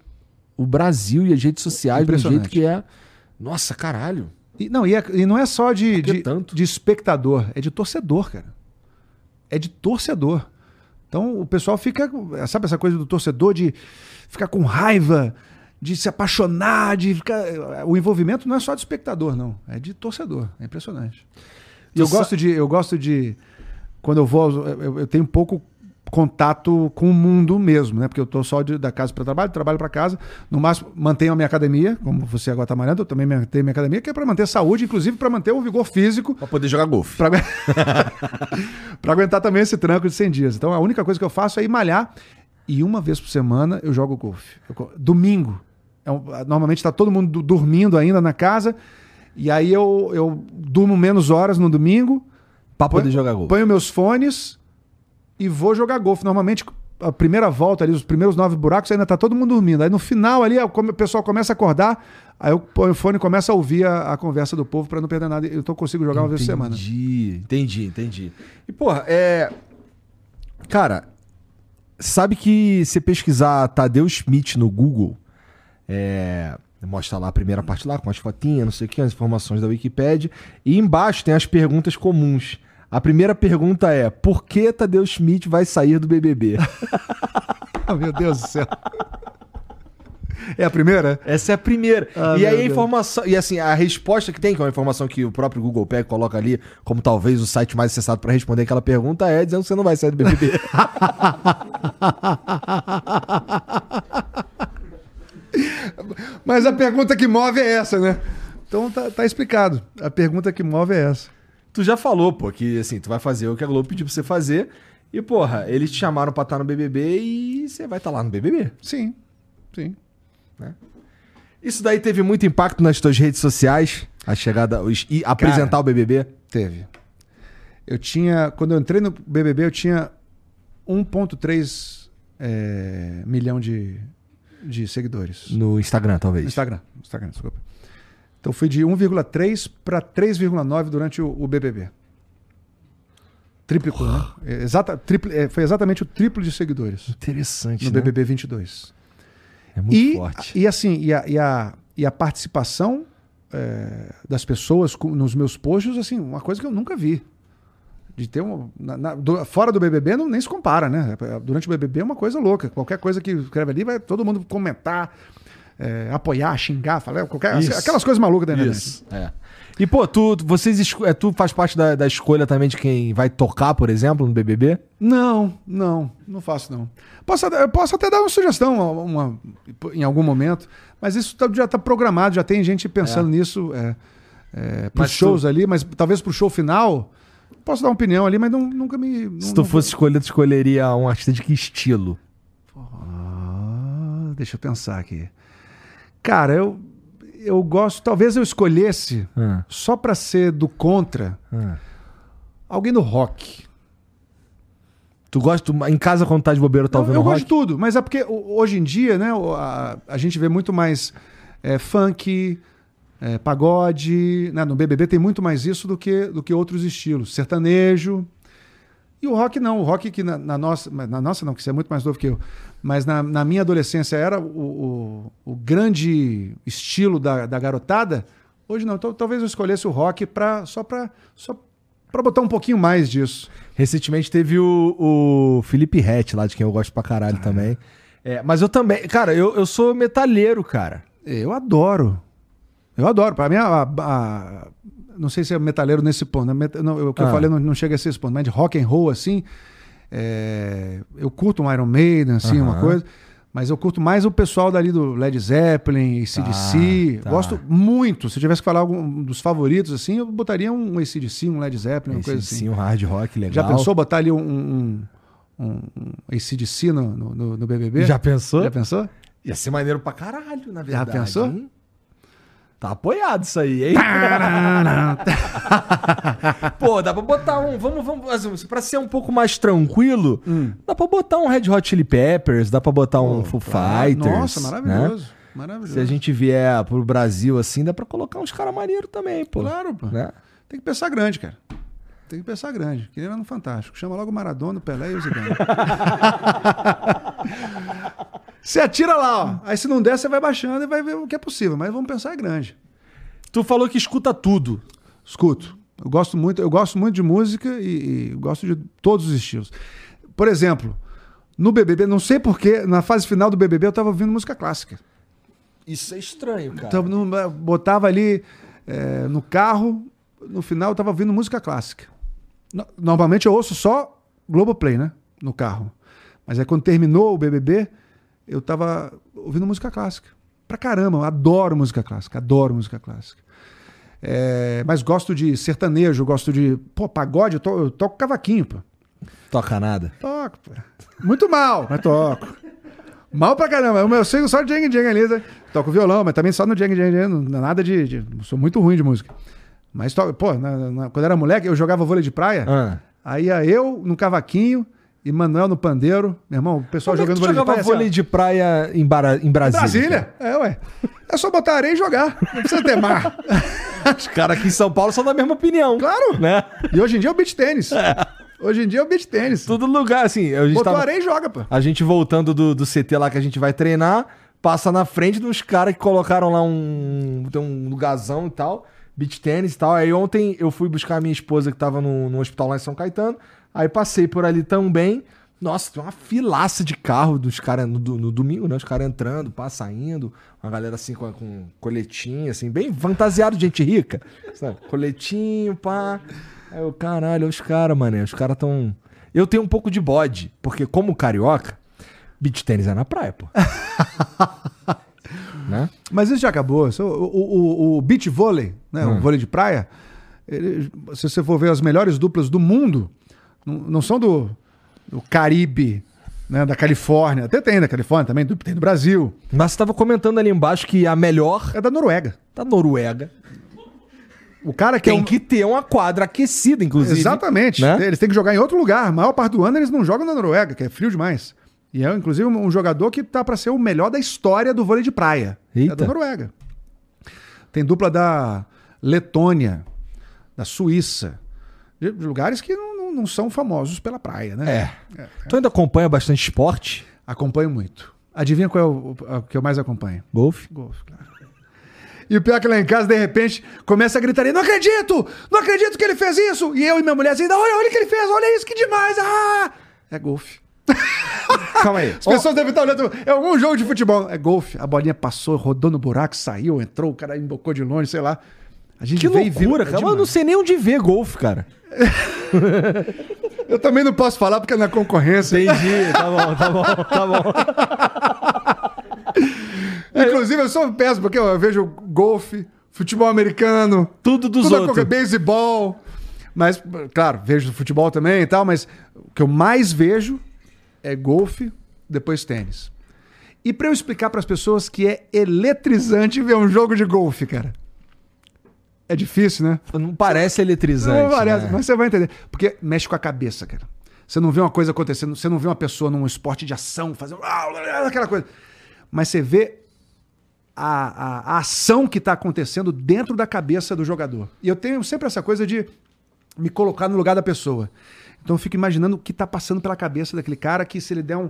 o Brasil e as redes sociais do jeito que é. Nossa, caralho. E, não, e, é- e não é só de, de, tanto? de espectador, é de torcedor, cara. É de torcedor. Então o pessoal fica. Sabe essa coisa do torcedor de ficar com raiva, de se apaixonar, de ficar. O envolvimento não é só de espectador, não. É de torcedor. É impressionante. E eu gosto de. Eu gosto de. Quando eu vou. Eu, eu tenho pouco contato com o mundo mesmo, né? Porque eu tô só de- da casa para trabalho, trabalho para casa. No máximo, mantenho a minha academia, como você agora tá malhando, eu também mantenho minha academia, que é para manter a saúde, inclusive para manter o vigor físico, Pra poder jogar golfe. para aguentar também esse tranco de 100 dias. Então a única coisa que eu faço é ir malhar e uma vez por semana eu jogo golfe. Eu domingo. É um- normalmente está todo mundo dormindo ainda na casa. E aí eu, eu durmo menos horas no domingo, Põe- poder jogar golfe. ponho meus fones e vou jogar golfe. Normalmente, a primeira volta ali, os primeiros nove buracos, ainda tá todo mundo dormindo. Aí no final ali, o pessoal começa a acordar, aí o fone e começo a ouvir a, a conversa do povo para não perder nada. Então eu consigo jogar uma vez por semana. Entendi, entendi, entendi. E, porra, é. Cara, sabe que se pesquisar Tadeu Schmidt no Google, é. Mostra lá a primeira parte lá, com as fotinhas, não sei o que, as informações da Wikipédia. E embaixo tem as perguntas comuns. A primeira pergunta é: por que Tadeu Schmidt vai sair do BBB? Ah, meu Deus do céu. É a primeira? Essa é a primeira. Ah, e aí a Deus. informação. E assim, a resposta que tem, que é uma informação que o próprio Google pega coloca ali, como talvez o site mais acessado para responder aquela pergunta, é dizendo que você não vai sair do BBB. Mas a pergunta que move é essa, né? Então tá, tá explicado. A pergunta que move é essa. Tu já falou, pô, que assim, tu vai fazer o que a Globo pediu pra você fazer. E, porra, eles te chamaram pra estar no BBB e você vai estar lá no BBB. Sim, sim. Isso daí teve muito impacto nas tuas redes sociais, a chegada os- e apresentar o BBB. Teve. Eu tinha. Quando eu entrei no BBB, eu tinha 1,3 é, milhão de, de seguidores. No Instagram, talvez. Instagram. no Instagram, desculpa. Então fui de 1,3 para 3,9 durante o, o BBB. Triplicou, né? É, Exata, tripli- é, foi exatamente o triplo de seguidores Interessante, no né? BBB 22. É muito e, forte. E assim, e a, e a, e a participação é, das pessoas com- nos meus posts, assim, uma coisa que eu nunca vi. De ter um. na- na- do- fora do BBB não, nem se compara, né? Durante o BBB é uma coisa louca. Qualquer coisa que escreve ali, vai todo mundo comentar, é, apoiar, xingar, falar, qualquer, Isso. aquelas coisas malucas da internet. Isso. É. E, pô, tu, vocês, é, tu faz parte da, da escolha também de quem vai tocar, por exemplo, no BBB? Não, não, não faço não. Posso, posso até dar uma sugestão uma- em algum momento, mas isso tá- já está programado, já tem gente pensando nisso é, é, para Mas shows ali, mas talvez para o show final posso dar uma opinião ali, mas não- nunca me. não- Se tu não- fosse escolher, tu escolheria um artista de que estilo? Ah, deixa eu pensar aqui. Cara, eu eu gosto, talvez eu escolhesse Ah, só para ser do contra ah. alguém do rock. Tu gosta, tu- em casa quando tá de bobeira, tá eu ouvindo eu rock? gosto de tudo, mas é porque hoje em dia, né, a, a gente vê muito mais é, funk, é, pagode, né, no BBB tem muito mais isso do que, do que outros estilos, sertanejo. E o rock não, o rock que na, na nossa, na nossa não, que você é muito mais novo que eu, mas na, na minha adolescência era o, o, o grande estilo da, da garotada. Hoje não, então talvez eu escolhesse o rock pra, só para só pra botar um pouquinho mais disso. Recentemente teve o, o Felipe Rett lá, de quem eu gosto pra caralho também. É, mas eu também, cara, eu, eu sou metalheiro, cara. Eu adoro. Eu adoro. Para mim, a, a- não sei se é metaleiro nesse ponto. né? Não, o que eu Ah. falei não, não chega a ser esse ponto. Mas de rock and roll, assim, é, eu curto um Iron Maiden, assim, uma Aham. coisa. Mas eu curto mais o pessoal dali do Led Zeppelin, ACDC. tá. Gosto muito. Se eu tivesse que falar algum dos favoritos, assim, eu botaria um ACDC, um Led Zeppelin, uma coisa assim. Sim, um hard rock legal. Já pensou botar ali um, um, um, um ACDC no, no, no- BBB? Já pensou? Já pensou? Ia ser maneiro pra caralho, na verdade. pensou? hein? Tá apoiado isso aí, hein? Pô, dá pra botar um. Vamos, vamos. assim, Pra ser um pouco mais tranquilo, dá pra botar um Red Hot Chili Peppers, dá pra botar um Foo Fighters. Nossa, né? maravilhoso. Maravilhoso. Se a gente vier pro Brasil assim, dá pra colocar uns caras maneiros também, pô. Claro, pô. Né? Tem que pensar grande, cara. Tem que pensar grande. Que nem lá no Fantástico. Chama logo Maradona, Pelé e o Zidane. Você atira lá, ó. Aí se não der, você vai baixando e vai ver o que é possível. Mas vamos pensar grande. Tu falou que escuta tudo. Escuto. Eu gosto muito, eu gosto muito de música e, e gosto de todos os estilos. Por exemplo, no BBB, não sei porquê, na fase final do BBB eu tava ouvindo música clássica. Isso é estranho, cara. Então, botava ali é, no carro, no final eu tava ouvindo música clássica. No- Normalmente eu ouço só Globoplay, né? No carro. Mas aí quando terminou o BBB, eu tava ouvindo música clássica. Pra caramba, eu adoro música clássica, adoro música clássica. É, mas gosto de sertanejo, gosto de. Pô, pagode, eu, to- eu toco cavaquinho, pô. Toca nada. Toco, pô. Muito mal, mas toco. Mal pra caramba. O meu sigo só de jang jang ali. né? Toco violão, mas também só no jang jang. Não, nada de, de- Sou muito ruim de música. Mas, toco, pô, na- na- quando era moleque, eu jogava vôlei de praia. Ah. Aí ia eu no cavaquinho e Manuel no pandeiro. Meu irmão, o pessoal Como é jogando tu vôlei de praia. vôlei de praia em, Bara- em Brasília? Brasília? É, ué. É só botar areia e jogar. Não precisa ter mar. Os caras aqui em São Paulo são da mesma opinião. Claro. Né? E hoje em dia é o beach tênis. Hoje em dia é o beach tênis. Todo lugar, assim. A gente, Botou tava- areia e joga, pô. a gente voltando do, do CT lá que a gente vai treinar, passa na frente dos caras que colocaram lá um, tem um lugarzão e tal, beach tênis e tal. Aí ontem eu fui buscar a minha esposa que tava no, no hospital lá em São Caetano. Aí passei por ali também. Nossa, tem uma filaça de carro dos caras no, no domingo, né? Os caras entrando, pá, saindo. Uma galera assim com, com coletinho, assim, bem fantasiado de gente rica. Sabe? Coletinho, pá. Aí eu, caralho, os caras, mané. Os caras tão. Eu tenho um pouco de bode, porque como carioca, beach tênis é na praia, pô. né? Mas isso já acabou. O, o- o beach vôlei, né? Hum. o vôlei de praia, ele- se você for ver as melhores duplas do mundo, não, não são do, do Caribe, né? da Califórnia. Até tem da Califórnia também, do- tem do Brasil. Mas você tava comentando ali embaixo que a melhor É da Noruega. da Noruega O cara que é tem um... que ter uma quadra aquecida, inclusive. Exatamente. né? Eles têm que jogar em outro lugar. A maior parte do ano eles não jogam na Noruega, que é frio demais. E é, inclusive, um jogador que tá para ser o melhor da história do vôlei de praia. Eita. É da Noruega. Tem dupla da Letônia, da Suíça. De lugares que não, não- são famosos pela praia, né? É. Tu ainda acompanha bastante esporte? Acompanho muito. Adivinha qual é o, o- o que eu mais acompanho? Golfe? Golfe, claro. E o pior é que lá em casa, de repente, começa a gritaria: Não acredito! Não acredito que ele fez isso! E eu e minha mulher assim: Olha, olha o que ele fez, olha isso, que demais! Ah! É golfe. Calma aí. As pessoas devem estar olhando. É algum jogo de futebol. É golfe. A bolinha passou, rodou no buraco, saiu, entrou, o cara embocou de longe, sei lá. A gente Que e viu. loucura, É cara. Eu demais. não sei nem onde ver golfe, cara. Eu também não posso falar porque é na concorrência. Entendi. Tá bom, tá bom, tá bom. Inclusive, eu sou péssimo, porque eu vejo golfe, futebol americano, Tudo dos tudo outros. qualquer beisebol. Mas, claro, vejo futebol também e tal, mas o que eu mais vejo é golfe, depois tênis. E pra eu explicar pras pessoas que é eletrizante ver um jogo de golfe, cara. É difícil, né? Não parece eletrizante. Não parece, né? mas você vai entender. Porque mexe com a cabeça, cara. Você não vê uma coisa acontecendo, você não vê uma pessoa num esporte de ação fazendo aquela coisa. Mas você vê a, a- a ação que está acontecendo dentro da cabeça do jogador. E eu tenho sempre essa coisa de me colocar no lugar da pessoa. Então eu fico imaginando o que está passando pela cabeça daquele cara que se ele der um-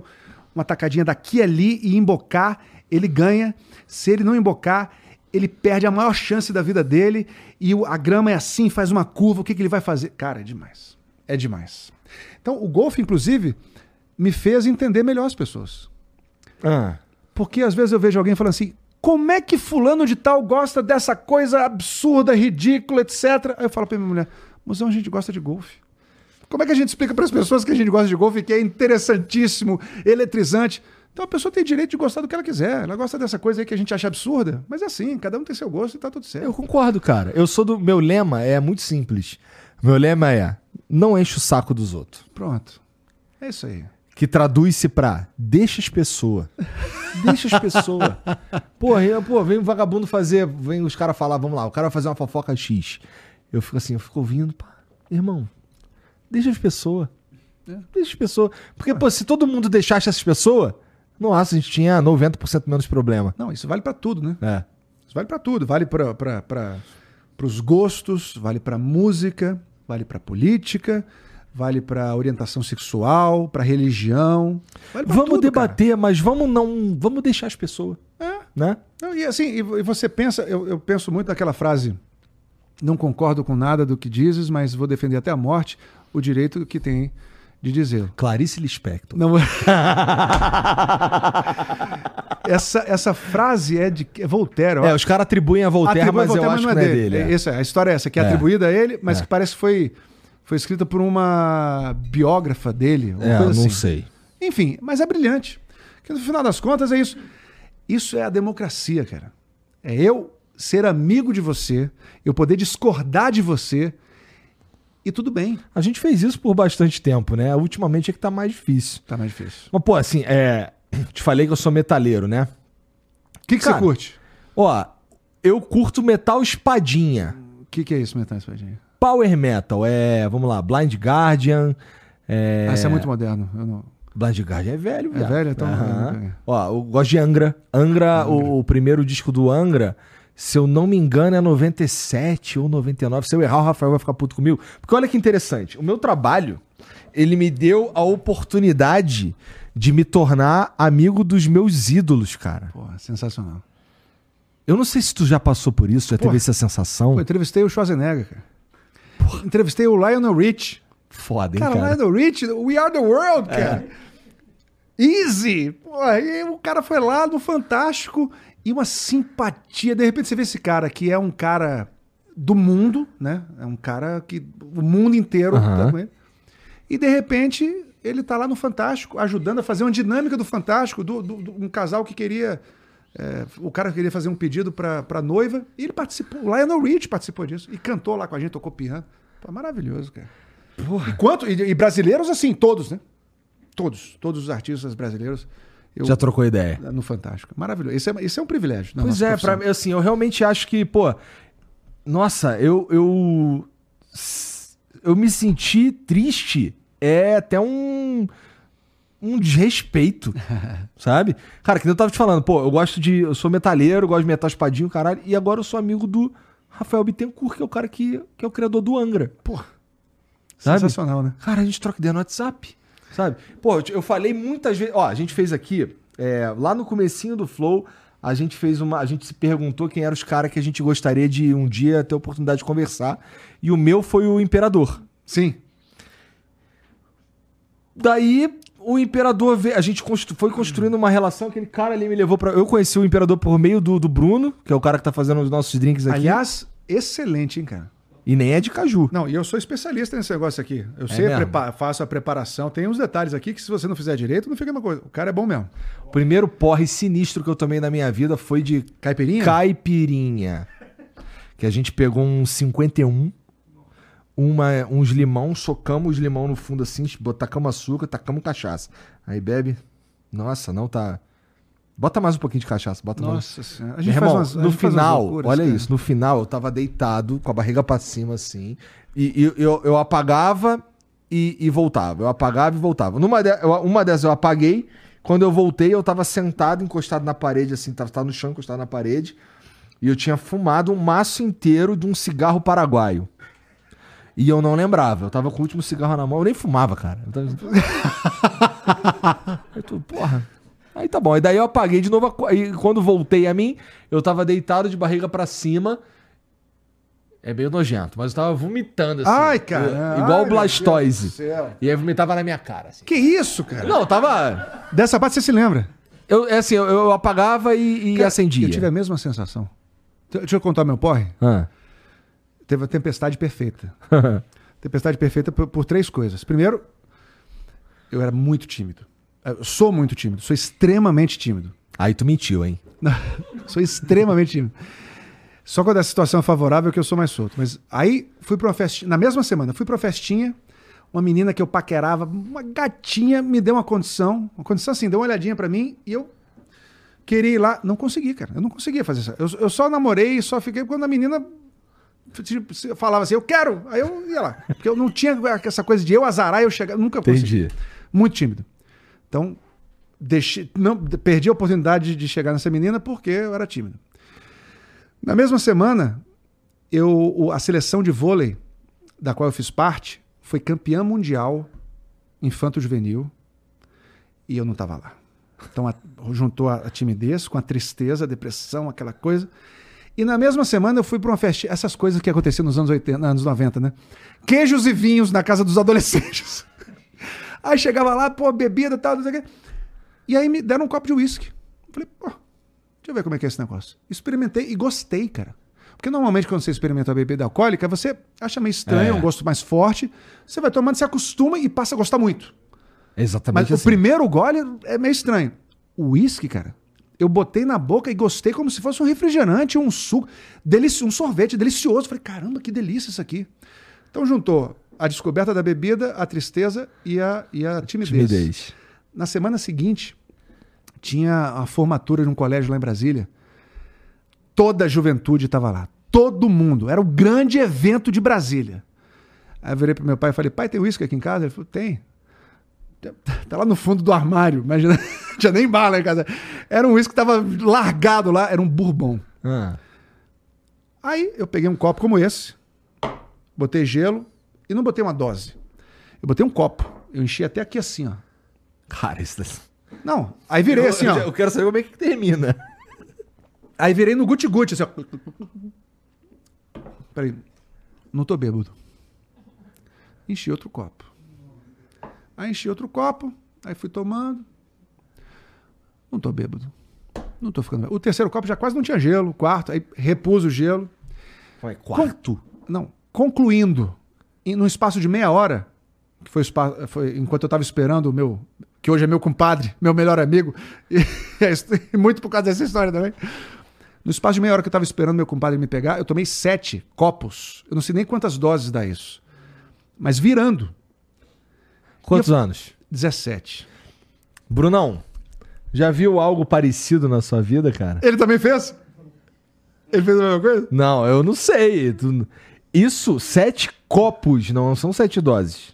uma tacadinha daqui ali e embocar, ele ganha. Se ele não embocar, ele perde a maior chance da vida dele e a grama é assim, faz uma curva, o que, que ele vai fazer? Cara, é demais. É demais. Então o golfe, inclusive, me fez entender melhor as pessoas. Ah. Porque às vezes eu vejo alguém falando assim: como é que fulano de tal gosta dessa coisa absurda, ridícula, etc. Aí eu falo pra minha mulher: museu, a gente gosta de golfe. Como é que a gente explica para as pessoas que a gente gosta de golfe, que é interessantíssimo, eletrizante? Então a pessoa tem direito de gostar do que ela quiser. Ela gosta dessa coisa aí que a gente acha absurda. Mas é assim, cada um tem seu gosto e tá tudo certo. Eu concordo, cara. Eu sou do. Meu lema é muito simples. Meu lema é: não enche o saco dos outros. Pronto. É isso aí. que traduz-se pra deixa as pessoas. Deixa as pessoas. Porra, eu- pô, vem um vagabundo fazer, vem os caras falar, vamos lá, o cara vai fazer uma fofoca X. Eu fico assim, eu fico ouvindo, pá, irmão, deixa as pessoas. Deixa as pessoas. Porque, pô, se todo mundo deixasse essas pessoas, nossa, a gente tinha 90% menos problema. Não, isso vale pra tudo, né? É. Isso vale pra tudo. Vale para os gostos, vale pra música, vale pra política, vale pra orientação sexual, pra religião. Vale pra Vamos tudo, debater, mas vamos não. Vamos deixar as pessoas. cara. É. Né? Não, e assim, e e você pensa, eu, eu penso muito naquela frase, não concordo com nada do que dizes, mas vou defender até a morte o direito que tem de dizê-lo. Clarice Lispector. Não... essa, essa frase é de é Voltaire, ó. É, os caras atribuem a Voltaire, Atribui a mas eu Voltaire, acho que não é dele. é. Isso é, a história é essa, que é, É. atribuída a ele, mas É. que parece que foi, foi escrita por uma biógrafa dele. Uma É, não assim. sei. Enfim, mas é brilhante. Que no final das contas é isso. Isso é a democracia, cara. É eu ser amigo de você, eu poder discordar de você e tudo bem. A gente fez isso por bastante tempo, né? Ultimamente é que tá mais difícil. Tá mais difícil. Mas, pô, assim, é. Te falei que eu sou metaleiro, né? O que, que Cara, você curte? Ó, eu curto metal espadinha. O que, que é isso, Metal Espadinha? Power metal, é. Vamos lá, Blind Guardian. É. Ah, isso é muito moderno. Eu não... Blind Guardian é velho, É viado. velho? Então, é. Ó, eu gosto de Angra. Angra, O, o primeiro disco do Angra, se eu não me engano, é 97 ou 99. Se eu errar, o Rafael vai ficar puto comigo. Porque olha que interessante. O meu trabalho, ele me deu a oportunidade de me tornar amigo dos meus ídolos, cara. Porra, sensacional. Eu não sei se tu já passou por isso, já Porra. teve essa sensação. Pô, eu entrevistei o Schwarzenegger, cara. Entrevistei o Lionel Rich. Foda, hein, Cara, cara? Lionel Rich, We Are the World, cara. Easy! Pô, aí o cara foi lá no Fantástico e uma simpatia. De repente você vê esse cara que é um cara do mundo, né? É um cara que o mundo inteiro Aham. tá com ele. E de repente ele tá lá no Fantástico, ajudando a fazer uma dinâmica do Fantástico, do, do- do- um casal que queria. é, o cara queria fazer um pedido pra, pra noiva e ele participou. O Lionel Rich participou disso e cantou lá com a gente, tocou piano. Pô, maravilhoso, cara. E, quanto, e, e brasileiros, assim, todos, né? Todos. Todos os artistas brasileiros. Eu, Já trocou ideia. no Fantástico. Maravilhoso. Isso é, isso é um privilégio. Pois é, pra, mim, assim, eu realmente acho que, pô, nossa, eu, eu, eu me senti triste, é até um, um desrespeito, sabe? Cara, que eu tava te falando, pô, eu gosto de, eu sou metalheiro, gosto de metal espadinho, caralho, e agora eu sou amigo do Rafael Bittencourt, que é o cara que, que é o criador do Angra. Sabe? Sensacional, né? Cara, a gente troca ideia no WhatsApp, sabe? Pô, eu- falei muitas vezes. Ó, a gente fez aqui, é, lá no comecinho do Flow, a gente fez uma. A gente se perguntou quem eram os caras que a gente gostaria de um dia ter a oportunidade de conversar. E o meu foi o Imperador. Sim. Daí o Imperador veio. A gente constru- foi construindo uma relação. Aquele cara ali me levou pra. Eu conheci o Imperador por meio do, do Bruno, que é o cara que tá fazendo os nossos drinks aqui. Aliás, excelente, hein, cara? E nem é de caju. Não, e eu sou especialista nesse negócio aqui. Eu sei, mesmo? prepa- faço a preparação. Tem uns detalhes aqui que se você não fizer direito, não fica uma coisa. O cara é bom mesmo. O primeiro porre sinistro que eu tomei na minha vida foi de Caipirinha? Caipirinha. Que a gente pegou um 51, uma, uns limão, socamos os limão no fundo assim, bot- tacamos açúcar, tacamos cachaça. Aí bebe. Nossa, não tá. Bota mais um pouquinho de cachaça, bota mais. Nossa senhora. A Meu irmão, umas- no gente faz final, loucuras, olha cara. isso, no final eu tava deitado, com a barriga pra cima assim, e, e eu, eu apagava e, e voltava. Eu apagava e voltava. Numa de- eu- uma dessas eu apaguei, quando eu voltei eu tava sentado, encostado na parede, assim, tava, tava no chão, encostado na parede, e eu tinha fumado um maço inteiro de um cigarro paraguaio. E eu não lembrava, eu tava com o último cigarro na mão, eu nem fumava, cara. Eu tava... Eu tô, porra. Aí tá bom. E daí eu apaguei de novo. a E quando voltei a mim, eu tava deitado de barriga pra cima. É meio nojento, mas eu tava vomitando assim. Ai, cara. Ai, Igual meu o Blastoise. E aí vomitava na minha cara. Assim. Que isso, cara? Não, eu tava. Dessa parte você se lembra? Eu, é assim, eu, eu apagava e, e Cara, acendia. Eu tive a mesma sensação. Deixa eu contar meu porre. Ah. Teve a tempestade perfeita. Tempestade perfeita por, por três coisas. Primeiro, eu era muito tímido. Eu sou muito tímido. Sou extremamente tímido. Aí tu mentiu, hein? sou extremamente tímido. Só quando a situação é favorável que eu sou mais solto. Mas aí fui pra uma festinha. Na mesma semana, fui pra uma festinha uma menina que eu paquerava, uma gatinha, me deu uma condição, uma condição assim, deu uma olhadinha pra mim e eu queria ir lá. Não consegui, cara. Eu não conseguia fazer isso. Eu, eu só namorei e só fiquei quando a menina tipo, falava assim, eu quero. Aí eu ia lá. Porque eu não tinha essa coisa de eu azarar e eu chegar. Nunca consegui. Entendi. Muito tímido. Então, não, perdi a oportunidade de chegar nessa menina porque eu era tímido. Na mesma semana, eu, a seleção de vôlei, da qual eu fiz parte, foi campeã mundial infanto-juvenil e eu não estava lá. Então, a- juntou a, a timidez com a tristeza, a depressão, aquela coisa. E na mesma semana eu fui para uma festa, essas coisas que aconteciam nos anos 80, anos 90, né? Queijos e vinhos na casa dos adolescentes. Aí chegava lá, pô, bebida e tal, não sei o quê. E aí me deram um copo de uísque. Falei, pô, deixa eu ver como é que é esse negócio. Experimentei e gostei, cara. Porque normalmente quando você experimenta a bebida alcoólica, você acha meio estranho, É. um gosto mais forte. Você vai tomando, se acostuma e passa a gostar muito. Exatamente Mas o assim. primeiro gole é meio estranho. O uísque, cara, eu botei na boca e gostei como se fosse um refrigerante, um suco, delici um sorvete delicioso. Falei, caramba, que delícia isso aqui. Então juntou a descoberta da bebida, a tristeza e a, e a timidez. Timidez. Na semana seguinte, tinha a formatura de um colégio lá em Brasília. Toda a juventude estava lá. Todo mundo. Era o grande evento de Brasília. Aí eu virei pro meu pai e falei, pai, tem uísque aqui em casa? Ele falou, tem. Tá lá no fundo do armário. Imagina, não tinha nem bala em casa. Era um uísque que tava largado lá, era um bourbon. Ah. Aí eu peguei um copo como esse, botei gelo e não botei uma dose. Eu botei um copo. Eu enchi até aqui assim, ó. Cara, isso. Não, aí virei assim, ó. Eu quero saber como é que termina. Aí virei no guti-guti, assim, ó. Peraí. Não tô bêbado. Enchi outro copo. Aí enchi outro copo. Aí fui tomando. Não tô bêbado. Não tô ficando bêbado. O terceiro copo já quase não tinha gelo. O quarto, aí repus o gelo. Foi Conclu... Não. Concluindo, em, num espaço de meia hora, que foi, foi enquanto eu estava esperando o meu, que hoje é meu compadre, meu melhor amigo, e, e muito por causa dessa história também. No espaço de meia hora que eu estava esperando meu compadre me pegar, eu tomei sete copos. Eu não sei nem quantas doses dá isso. Mas virando, Quantos anos? 17. Brunão, já viu algo parecido na sua vida, cara? Ele também fez? Ele fez a mesma coisa? Não, eu não sei. Isso, sete copos, não são sete doses.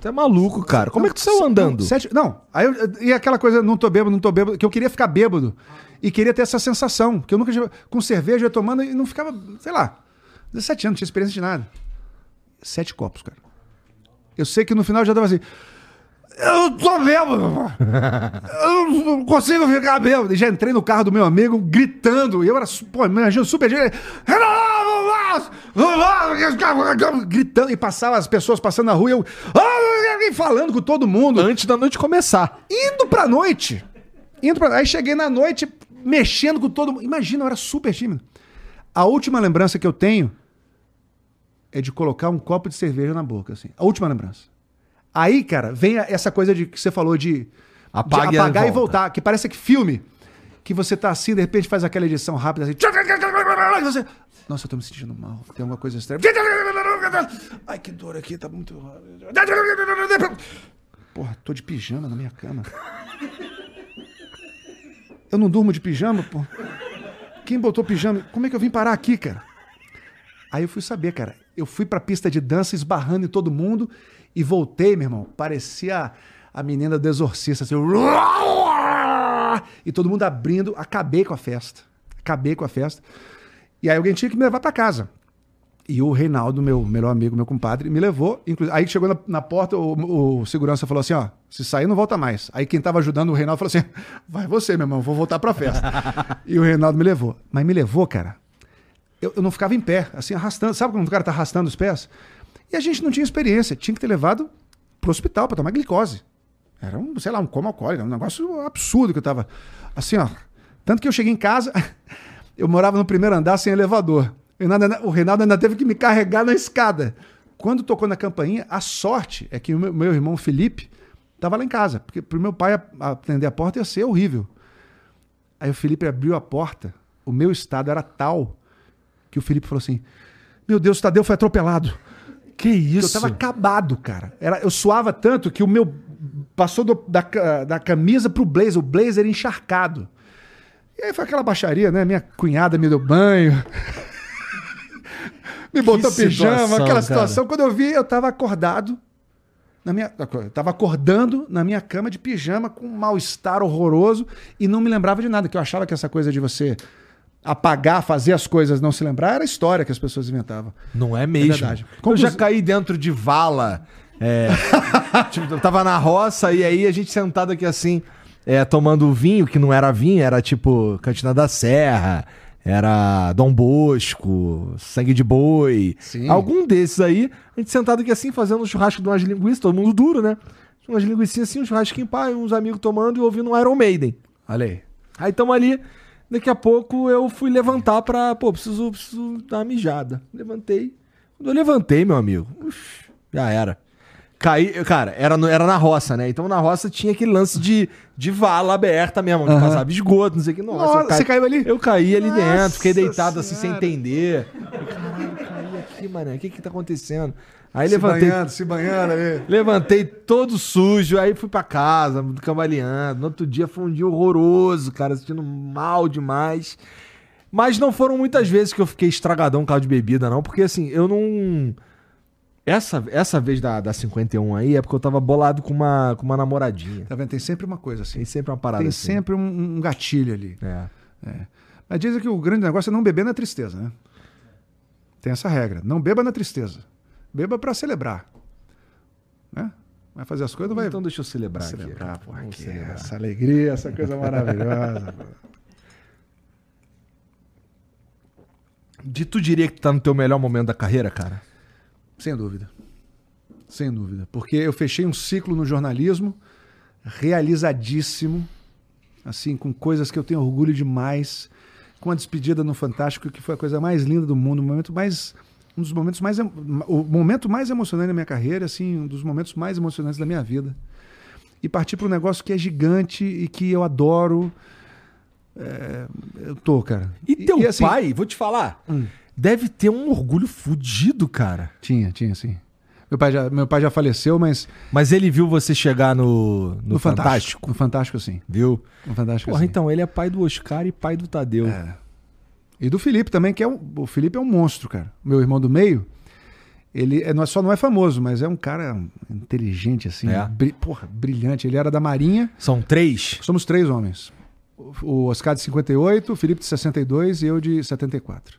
Tu é maluco, cara. Como é que tu saiu Não, andando? sete- não, aí eu, e aquela coisa, não tô bêbado, não tô bêbado, que eu queria ficar bêbado e queria ter essa sensação, que eu nunca tinha, com cerveja eu ia tomando e não ficava, sei lá, 17 anos, não tinha experiência de nada. Sete copos, cara. Eu sei que no final eu já tava assim, eu tô bêbado, eu não consigo ficar bêbado. E já entrei no carro do meu amigo gritando, e eu era, pô, imagina, super gente, gritando, e passava as pessoas passando na rua, e eu e falando com todo mundo Antes da noite começar. indo pra noite. Indo pra... Aí cheguei na noite mexendo com todo mundo. Imagina, eu era super tímido. A última lembrança que eu tenho é de colocar um copo de cerveja na boca, assim. A última lembrança. Aí, cara, vem essa coisa de que você falou de, Apague de e apagar e volta. voltar, que parece que filme que você tá assim, de repente faz aquela edição rápida assim. e você- Nossa, eu tô me sentindo mal. Tem alguma coisa estranha. Ai, que dor aqui, tá muito. Porra, tô de pijama na minha cama. Eu não durmo de pijama, pô. Quem botou pijama? Como é que eu vim parar aqui, cara? Aí eu fui saber, cara. Eu fui pra pista de dança esbarrando em todo mundo e voltei, meu irmão. Parecia a menina do exorcista, assim. E todo mundo abrindo. Acabei com a festa. Acabei com a festa. E aí alguém tinha que me levar pra casa. E o Reinaldo, meu melhor amigo, meu compadre, me levou. Aí chegou na, na porta, o, o segurança falou assim: ó, se sair, não volta mais. Aí quem tava ajudando o Reinaldo falou assim: vai você, meu irmão, vou voltar pra festa. e o Reinaldo me levou. Mas me levou, cara. Eu, eu não ficava em pé, assim, arrastando. Sabe quando o cara tá arrastando os pés? E a gente não tinha experiência. Tinha que ter levado pro hospital pra tomar glicose. Era um, sei lá, um coma alcoólico, um negócio absurdo que eu tava. Assim, ó. Tanto que eu cheguei em casa, eu morava no primeiro andar sem elevador. O Reinaldo, ainda- o teve que me carregar na escada. Quando tocou na campainha, a sorte é que o meu, irmão Felipe estava lá em casa. Porque pro meu pai atender a porta ia ser horrível. Aí o Felipe abriu a porta, o meu estado era tal que o Felipe falou assim: Meu Deus, o Tadeu foi atropelado. Que isso? Eu tava acabado, cara. Era, eu suava tanto que o meu. Passou do- da, da camisa pro blazer, o blazer encharcado. E aí foi aquela baixaria, né? Minha cunhada me deu banho. me botou pijama, situação, aquela cara. situação. Quando eu vi, eu tava acordado. Na minha, eu tava acordando na minha cama de pijama com um mal-estar horroroso e não me lembrava de nada, que eu achava que essa coisa de você apagar, fazer as coisas não se lembrar, era história que as pessoas inventavam. Não é mesmo. verdade. eu Conclus- já caí dentro de vala. É, tipo, eu tava na roça e aí a gente sentado aqui assim, é, tomando vinho, que não era vinho, era tipo Cantina da Serra, era Dom Bosco, Sangue de Boi. Sim. Algum desses aí, a gente sentado aqui assim, fazendo um churrasco de umas linguiças, todo mundo duro, né? Umas linguiçinhas assim, um churrasquinho, e uns amigos tomando e ouvindo um Iron Maiden. Olha aí. Aí tamo ali, daqui a pouco eu fui levantar pra. Pô, preciso, preciso dar uma mijada. Levantei. Quando eu levantei, meu amigo, ux, já era. Caí, cara, era, no- era na roça, né? Então na roça tinha aquele lance de, de vala aberta mesmo, onde Aham. passava esgoto, não sei o que. Nossa, Nossa, caí- você caiu ali? Eu caí ali Nossa dentro, fiquei deitado assim sem Senhora. entender. Caralho, caí aqui, mané. O que que tá acontecendo? Aí se levantei, banhando, se banhando ali. Levantei todo sujo, aí fui pra casa, cambaleando. No outro dia foi um dia horroroso, cara, sentindo mal demais. Mas não foram muitas vezes que eu fiquei estragadão por causa de bebida, não, porque assim, eu não. Essa, essa vez da, da 51 aí é porque eu tava bolado com uma, com uma namoradinha. Tá vendo? Tem sempre uma coisa assim. Tem sempre uma parada Tem assim. sempre um, um gatilho ali. É. É. Mas dizem que o grande negócio é não beber na tristeza, né? Tem essa regra. Não beba na tristeza. Beba pra celebrar. Né? Vai fazer as coisas, vai Então deixa eu celebrar, celebrar, aqui. porra. Que celebrar. Essa alegria, essa coisa maravilhosa. De tu diria que tá no teu melhor momento da carreira, cara? Sem dúvida. Sem dúvida. Porque eu fechei um ciclo no jornalismo realizadíssimo, assim, com coisas que eu tenho orgulho demais, com a despedida no Fantástico, que foi a coisa mais linda do mundo, o momento mais um dos momentos mais o momento mais emocionante da minha carreira, assim, um dos momentos mais emocionantes da minha vida. E partir para um negócio que é gigante e que eu adoro. É, eu tô, cara. E teu assim, pai, vou te falar, Hum. Deve ter um orgulho fudido, cara. Tinha, tinha, sim. Meu pai já, meu pai já faleceu, mas Mas ele viu você chegar no, no, Fantástico. No Fantástico, sim. Viu? No Fantástico, Porra, sim. então, ele é pai do Oscar e pai do Tadeu. É. E do Felipe também, que é um, o Felipe é um monstro, cara. Meu irmão do meio, ele é, não é- só não é famoso, mas é um cara inteligente, assim. É. bri- porra, brilhante. Ele era da Marinha. São três? Somos três homens. O, o Oscar de 58, o Felipe de 62 e eu de 74.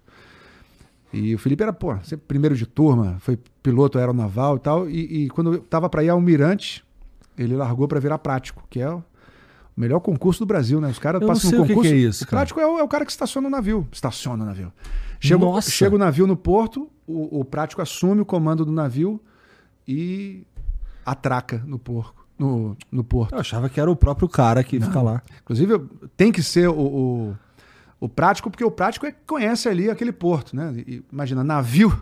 E o Felipe era, pô, sempre primeiro de turma, foi piloto aeronaval e tal. E, e quando eu tava para ir ao Almirante, ele largou para virar prático, que é o melhor concurso do Brasil, né? Os caras não passam no o que concurso. que é isso, o cara. prático é o, é o cara que estaciona o navio. Estaciona o navio. Chega, o- Nossa. chega o navio no porto, o, o prático assume o comando do navio e atraca no porco. No, no porto. Eu achava que era o próprio cara que fica lá. Inclusive, tem que ser o, o, o prático, porque o prático é que conhece ali aquele porto, né? E- imagina, navio.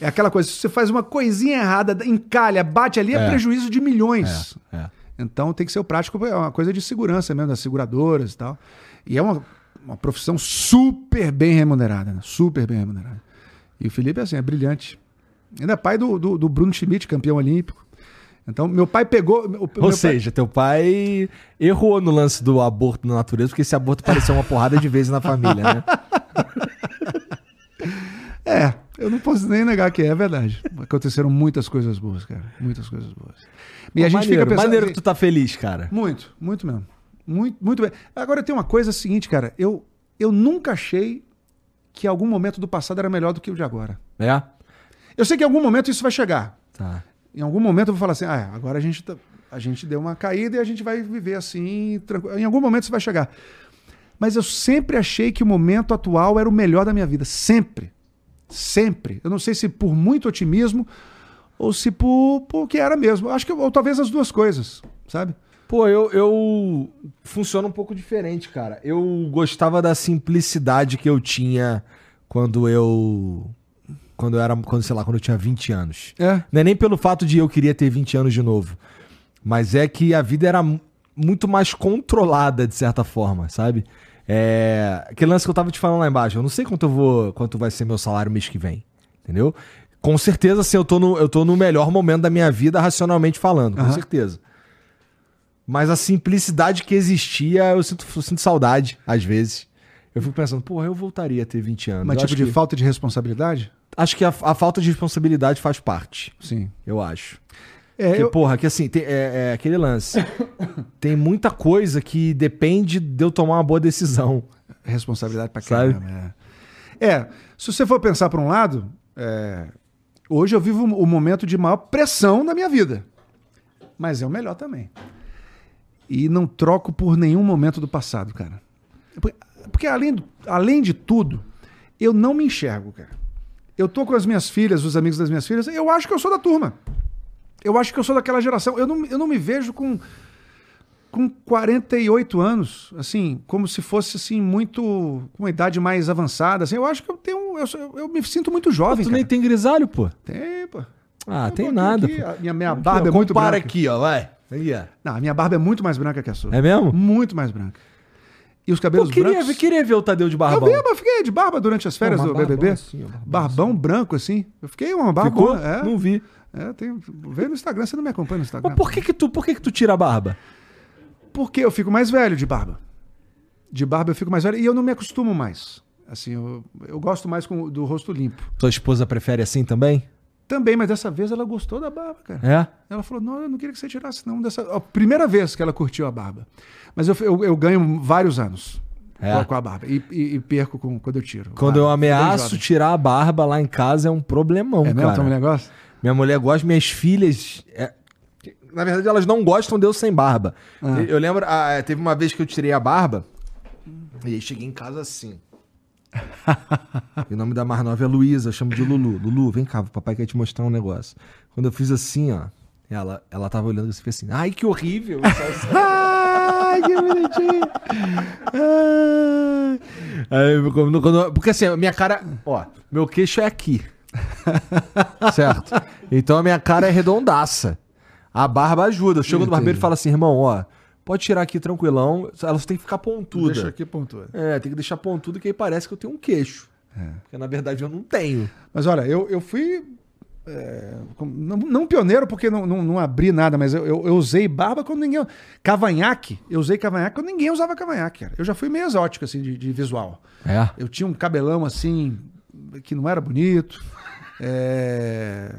É aquela coisa, se você faz uma coisinha errada, encalha, bate ali, é, É. prejuízo de milhões. É, é. Então tem que ser o prático, é uma coisa de segurança mesmo, das seguradoras e tal. E é uma, uma profissão super bem remunerada, né? Super bem remunerada. E o Felipe, assim, é brilhante. Ainda é pai do, do, do Bruno Schmidt, campeão olímpico. Então, meu pai pegou. o- meu Ou pai- seja, teu pai errou no lance do aborto na natureza, porque esse aborto pareceu uma porrada de vezes na família, né? É, eu não posso nem negar que é, é verdade. Aconteceram muitas coisas boas, cara. Muitas coisas boas. E a Pô, gente maneiro, fica pensando. Maneiro assim, que tu tá feliz, cara. Muito, muito mesmo. Muito, muito bem. Agora tem uma coisa seguinte, cara. Eu, eu nunca achei que algum momento do passado era melhor do que o de agora. É? Eu sei que em algum momento isso vai chegar. Tá. Em algum momento eu vou falar assim: ah, agora a gente, tá- a gente deu uma caída e a gente vai viver assim. tranquilo. Em algum momento isso vai chegar. Mas eu sempre achei que o momento atual era o melhor da minha vida. Sempre. Sempre. Eu não sei se por muito otimismo ou se por, por que era mesmo. Acho que, ou talvez as duas coisas, sabe? Pô, eu, eu. Funciona um pouco diferente, cara. Eu gostava da simplicidade que eu tinha quando eu. Quando eu era. Quando, sei lá, quando eu tinha 20 anos. É. Não é nem pelo fato de eu queria ter 20 anos de novo. Mas é que a vida era mu- muito mais controlada, de certa forma, sabe? É. Aquele lance que eu tava te falando lá embaixo. Eu não sei quanto eu vou. quanto vai ser meu salário mês que vem. Entendeu? Com certeza, assim, eu tô, no, eu tô no melhor momento da minha vida, racionalmente falando, com Aham. certeza. Mas a simplicidade que existia, eu sinto, eu sinto saudade, às vezes. Eu fico pensando, porra, eu voltaria a ter 20 anos. Mas Eu tipo de que, falta de responsabilidade? Acho que a, a falta de responsabilidade faz parte, Sim. eu acho. É, Porque, eu- porra, que assim, tem- é, é aquele lance. tem muita coisa que depende de eu tomar uma boa decisão. Responsabilidade pra Sabe? caramba. É. É, se você for pensar por um lado, é, hoje eu vivo o momento de maior pressão da minha vida. Mas é o melhor também. E não troco por nenhum momento do passado, cara. Porque, porque além, do- além de tudo, eu não me enxergo, cara. Eu tô com as minhas filhas, os amigos das minhas filhas, eu acho que eu sou da turma. Eu acho que eu sou daquela geração. Eu não, eu não me vejo com com 48 anos, assim, como se fosse assim muito com uma idade mais avançada, assim. Eu acho que eu tenho eu, eu me sinto muito jovem, tu cara. nem tem grisalho, pô. Tem, pô. Ah, Eu tem nada, aqui, pô. Minha, minha Aqui, barba ó, é muito branca. aqui, ó, vai. Aí, ó. Não, a minha barba é muito mais branca que a sua. É mesmo? Muito mais branca. E os Pô, cabelos queria, brancos. queria ver o Tadeu de Eu barbão. vi, mas eu fiquei de barba durante as férias Pô, do BBB. barbão assim, barbão barbão branco assim. Eu fiquei uma barba. Ficou? É, Não vi. é, tem, vê no Instagram, você não me acompanha no Instagram. Mas por que que tu, por que que tu tira a barba? Porque eu fico mais velho de barba. De barba eu fico mais velho e eu não me acostumo mais. Assim, eu, eu gosto mais com, do rosto limpo. Tua esposa prefere assim também? Também, mas dessa vez ela gostou da barba, cara. É? Ela falou: não, eu não queria que você tirasse, não. Dessa... A primeira vez que ela curtiu a barba. Mas eu, eu, eu ganho vários anos É. com, a, barba. E, e- e perco com, quando eu tiro. Quando Ah, eu bem ameaço tirar a barba lá em casa é um problemão, É mesmo? cara. Tá um negócio? Minha mulher gosta, minhas filhas. é- Na verdade, elas não gostam de eu sem barba. Ah. Eu, lembro, ah, teve uma vez que eu tirei a barba e aí cheguei em casa assim. e o nome da mais nova é Luísa, eu chamo de Lulu. Lulu, vem cá, o papai quer te mostrar um negócio. Quando eu fiz assim, ó, ela, ela tava olhando assim e fez assim: ai, que horrível. Ai, que bonitinho. Aí, quando- quando- porque assim, a minha cara, ó, meu queixo é aqui. certo? Então a minha cara é redondaça. A barba ajuda. Eu chego no barbeiro e falo assim, irmão, ó, pode tirar aqui tranquilão, ela só tem que ficar pontuda. Deixa aqui, pontua. É, tem que deixar pontuda que aí parece que eu tenho um queixo. Porque na verdade eu não tenho. Mas olha, eu, eu fui. É, não, não pioneiro, porque não, não, não abri nada, mas eu, eu, eu usei barba quando ninguém. Cavanhaque, eu usei cavanhaque quando ninguém usava cavanhaque, cara. Eu já fui meio exótico, assim, de, de visual. É. Eu tinha um cabelão assim, que não era bonito. é,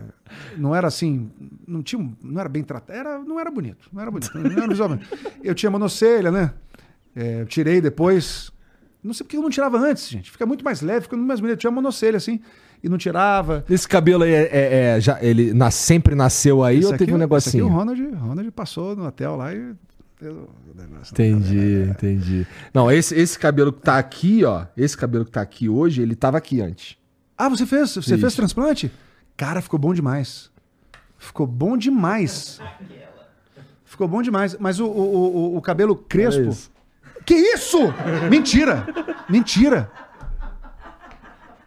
não era assim, não tinha, não era bem tratado, era, não era bonito, não era bonito, não era visual. Eu tinha monocelha, né? É, tirei depois, não sei porque eu não tirava antes, gente. Fica muito mais leve, fica muito mais bonito. Eu tinha monocelha assim e não tirava. Esse cabelo aí é, é- é- já, ele nas- sempre nasceu aí Esse ou teve aqui- um esse negocinho? aqui o Ronald, Ronald passou no hotel lá e o negócio. Entendi, entendi. Não, esse, esse cabelo que tá aqui, ó, esse cabelo que tá aqui hoje, ele tava aqui antes. Ah, você fez? Você Fiz. fez transplante? Cara, ficou bom demais. Ficou bom demais. Ficou bom demais. Mas o, o, o, o cabelo crespo. Olha isso. Que isso? Mentira! Mentira!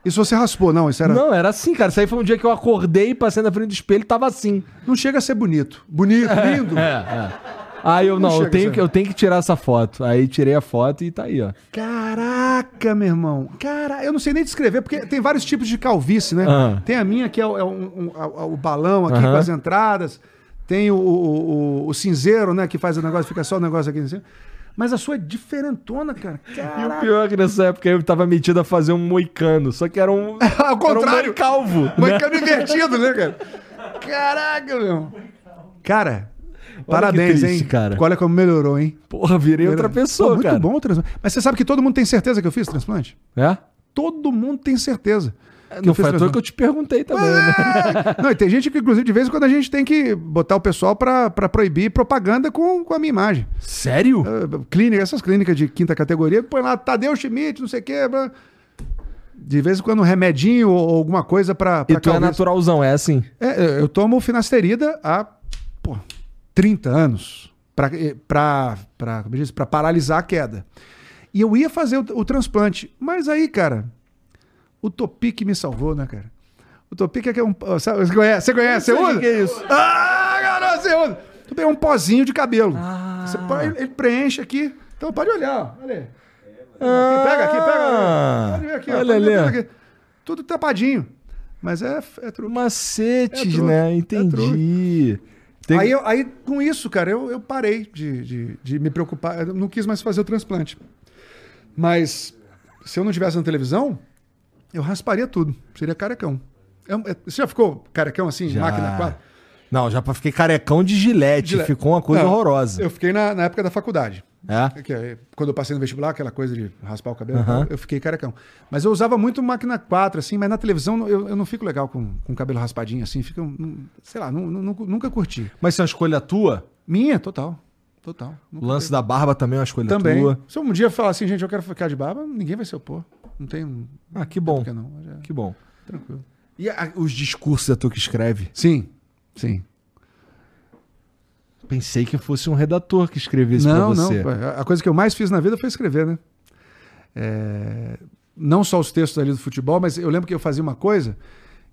Isso você raspou, não? Isso era. Não, Não, era assim, cara. Isso aí foi um dia que eu acordei, passei na frente do espelho e tava assim. chega a ser bonito. Bonito, lindo. Aí eu Não não, eu tenho, que, eu tenho que tirar essa foto. Aí tirei a foto e tá aí, ó. Caraca, meu irmão. Cara, eu não sei nem descrever, porque tem vários tipos de calvície, né? Ah. Tem a minha, que é o, é um- um- o balão aqui com as entradas. Tem o, o, o- o cinzeiro, né? Que faz o negócio, fica só o negócio aqui em cima. Mas a sua é diferentona, cara. E o Caraca. pior é que nessa época eu tava metido a fazer um moicano. Só que era um. Ao contrário. Era um calvo. Moicano invertido, né, cara? Caraca, meu. Cara, parabéns, triste, hein? cara. Olha como melhorou, hein? Porra, virei outra Pô, pessoa, muito cara. bom o transplante. Mas você sabe que todo mundo tem certeza que eu fiz transplante? É? Todo mundo tem certeza. Que Não foi à toa que eu te perguntei também, né? Não, e tem gente que, inclusive, de vez em quando a gente tem que botar o pessoal pra, pra proibir propaganda com, com a minha imagem. Sério? Uh, clínica, essas clínicas de quinta categoria, põe lá Tadeu Schmidt, não sei o quê. blá. De vez em quando um remedinho ou, alguma coisa pra, E tu é naturalzão, é assim? É, eu tomo finasterida há pô, 30 anos pra paralisar a queda. E eu ia fazer o, o transplante, mas aí, cara, o Topic me salvou, né, cara? O Topic é que é um. sabe, Você conhece? Você conhece? Você o usa? que é isso. Ah, garoto, você usa. Topic é um pozinho de cabelo. Ah. Você ele preenche aqui. Então pode olhar, ó. Olha aí. Aqui, pega aqui, pega. Pode ver aqui, ó. Olha Pode ver ali. tudo aqui. Tudo tapadinho. Mas é, é truque. Macetes, É truque, né? é Entendi. Tem- Aí, eu- aí, com isso, cara, eu, eu parei de, de, de me preocupar. Eu não quis mais fazer o transplante. Mas se eu não tivesse na televisão, eu rasparia tudo. Seria carecão. É um- é- você já ficou carecão assim, Já. máquina 4? Não, já fiquei carecão de gilete. Gilete. Ficou uma coisa Não, horrorosa. Eu fiquei na, na época da faculdade. É? Que é, quando eu passei no vestibular, aquela coisa de raspar o cabelo, eu fiquei carecão. Mas eu usava muito máquina 4, assim, mas na televisão eu, eu não fico legal com, com o cabelo raspadinho, assim. Fica, sei lá, nu- nu- nunca curti. Mas isso é uma escolha tua? Minha, total. Total. O lance da barba também é uma escolha Também. tua? Se eu um dia falar assim, gente, eu quero ficar de barba, ninguém vai se opor. Não tem. Ah, que bom. Que não? Mas é Que bom. tranquilo. E a- os discursos é tu que escreve? Sim, sim. Pensei que fosse um redator que escrevesse não, pra você. não. A a coisa que eu mais fiz na vida foi escrever, né? É, Não só os textos ali do futebol, mas eu lembro que eu fazia uma coisa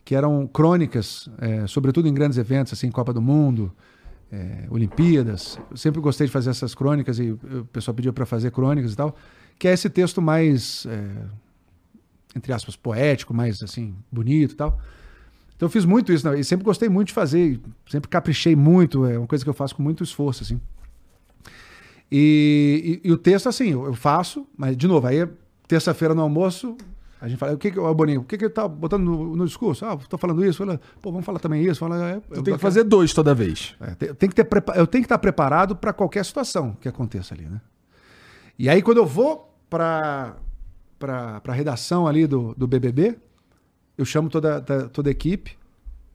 que eram crônicas, é, sobretudo em grandes eventos, assim, Copa do Mundo, é, Olimpíadas. Eu sempre gostei de fazer essas crônicas e o pessoal pedia para fazer crônicas e tal, que é esse texto mais, é, entre aspas, poético, mais assim, bonito e tal. Então eu fiz muito isso, né? e sempre gostei muito de fazer, sempre caprichei muito, é uma coisa que eu faço com muito esforço, assim. E, e- e o texto, assim, eu, eu faço, mas, de novo, aí terça-feira no almoço, a gente fala, o que que, ó, Boninho, o que que ele tá botando no, no discurso? Ah, tô falando isso, fala, pô, vamos falar também isso, fala, é, Tu tem que fazer dois toda vez. é, tem, tem que ter, eu tenho que estar preparado para qualquer situação que aconteça ali, né? E aí, quando eu vou para a redação ali do, do BBB, eu chamo toda, da- toda a equipe.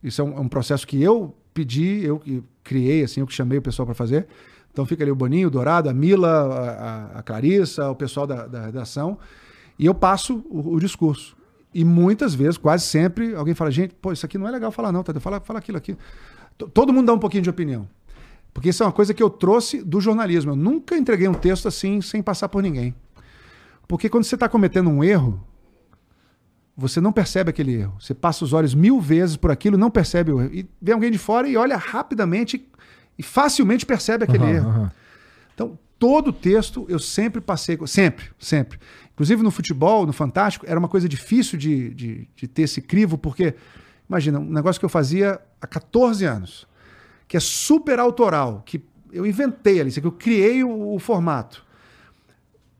Isso é um, é um processo que eu pedi, eu que criei, assim, eu que chamei o pessoal para fazer. Então fica ali o Boninho, o Dourado, a Mila, a, a- Clarissa, o pessoal da, da redação. E eu passo o, o discurso. E muitas vezes, quase sempre, alguém fala, gente, pô, isso aqui não é legal falar não, Tadeu, fala, fala aquilo aqui. Todo mundo dá um pouquinho de opinião. Porque isso é uma coisa que eu trouxe do jornalismo. Eu nunca entreguei um texto assim sem passar por ninguém. Porque quando você está cometendo um erro, você não percebe aquele erro. Você passa os olhos mil vezes por aquilo, não percebe o erro. E vem alguém de fora e olha rapidamente e facilmente percebe aquele Aham, erro. aham. Então, todo texto eu sempre passei. Sempre, sempre. Inclusive no futebol, no Fantástico, era uma coisa difícil de, de, de ter esse crivo, porque, imagina, um negócio que eu fazia há 14 anos, que é super autoral, que eu inventei ali, que eu criei o, o formato.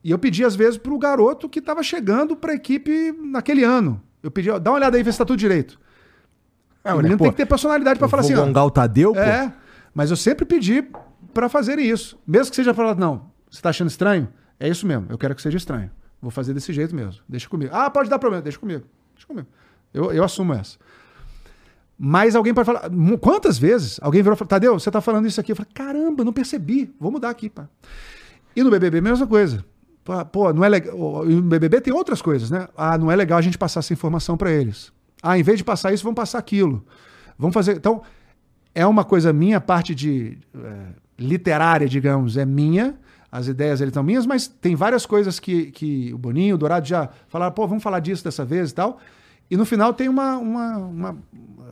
E eu pedi, às vezes, para o garoto que estava chegando para a equipe naquele ano. Eu pedi, ó, dá uma olhada aí, vê se está tudo direito. É, o menino tem que ter personalidade para falar assim, ó, gongar o Tadeu, pô. é, mas eu sempre pedi para fazerem isso. Mesmo que seja falado, não, você tá achando estranho? É isso mesmo, eu quero que seja estranho. Vou fazer desse jeito mesmo. Deixa comigo. Ah, pode dar problema, deixa comigo. Deixa comigo. Eu, eu assumo essa. Mas alguém pode falar. Quantas vezes alguém virou e falou: Tadeu, você tá falando isso aqui? Eu falei: caramba, não percebi. Vou mudar aqui, pá. E no BBB, mesma coisa. Pô, não é legal. No BBB tem outras coisas, né? Ah, não é legal a gente passar essa informação para eles. Ah, em vez de passar isso, vamos passar aquilo. Vamos fazer. Então, é uma coisa minha, parte de é, literária, digamos, é minha. As ideias eles estão minhas, mas tem várias coisas que, que o Boninho, o Dourado já falaram, pô, vamos falar disso dessa vez e tal. E no final tem uma. uma, uma-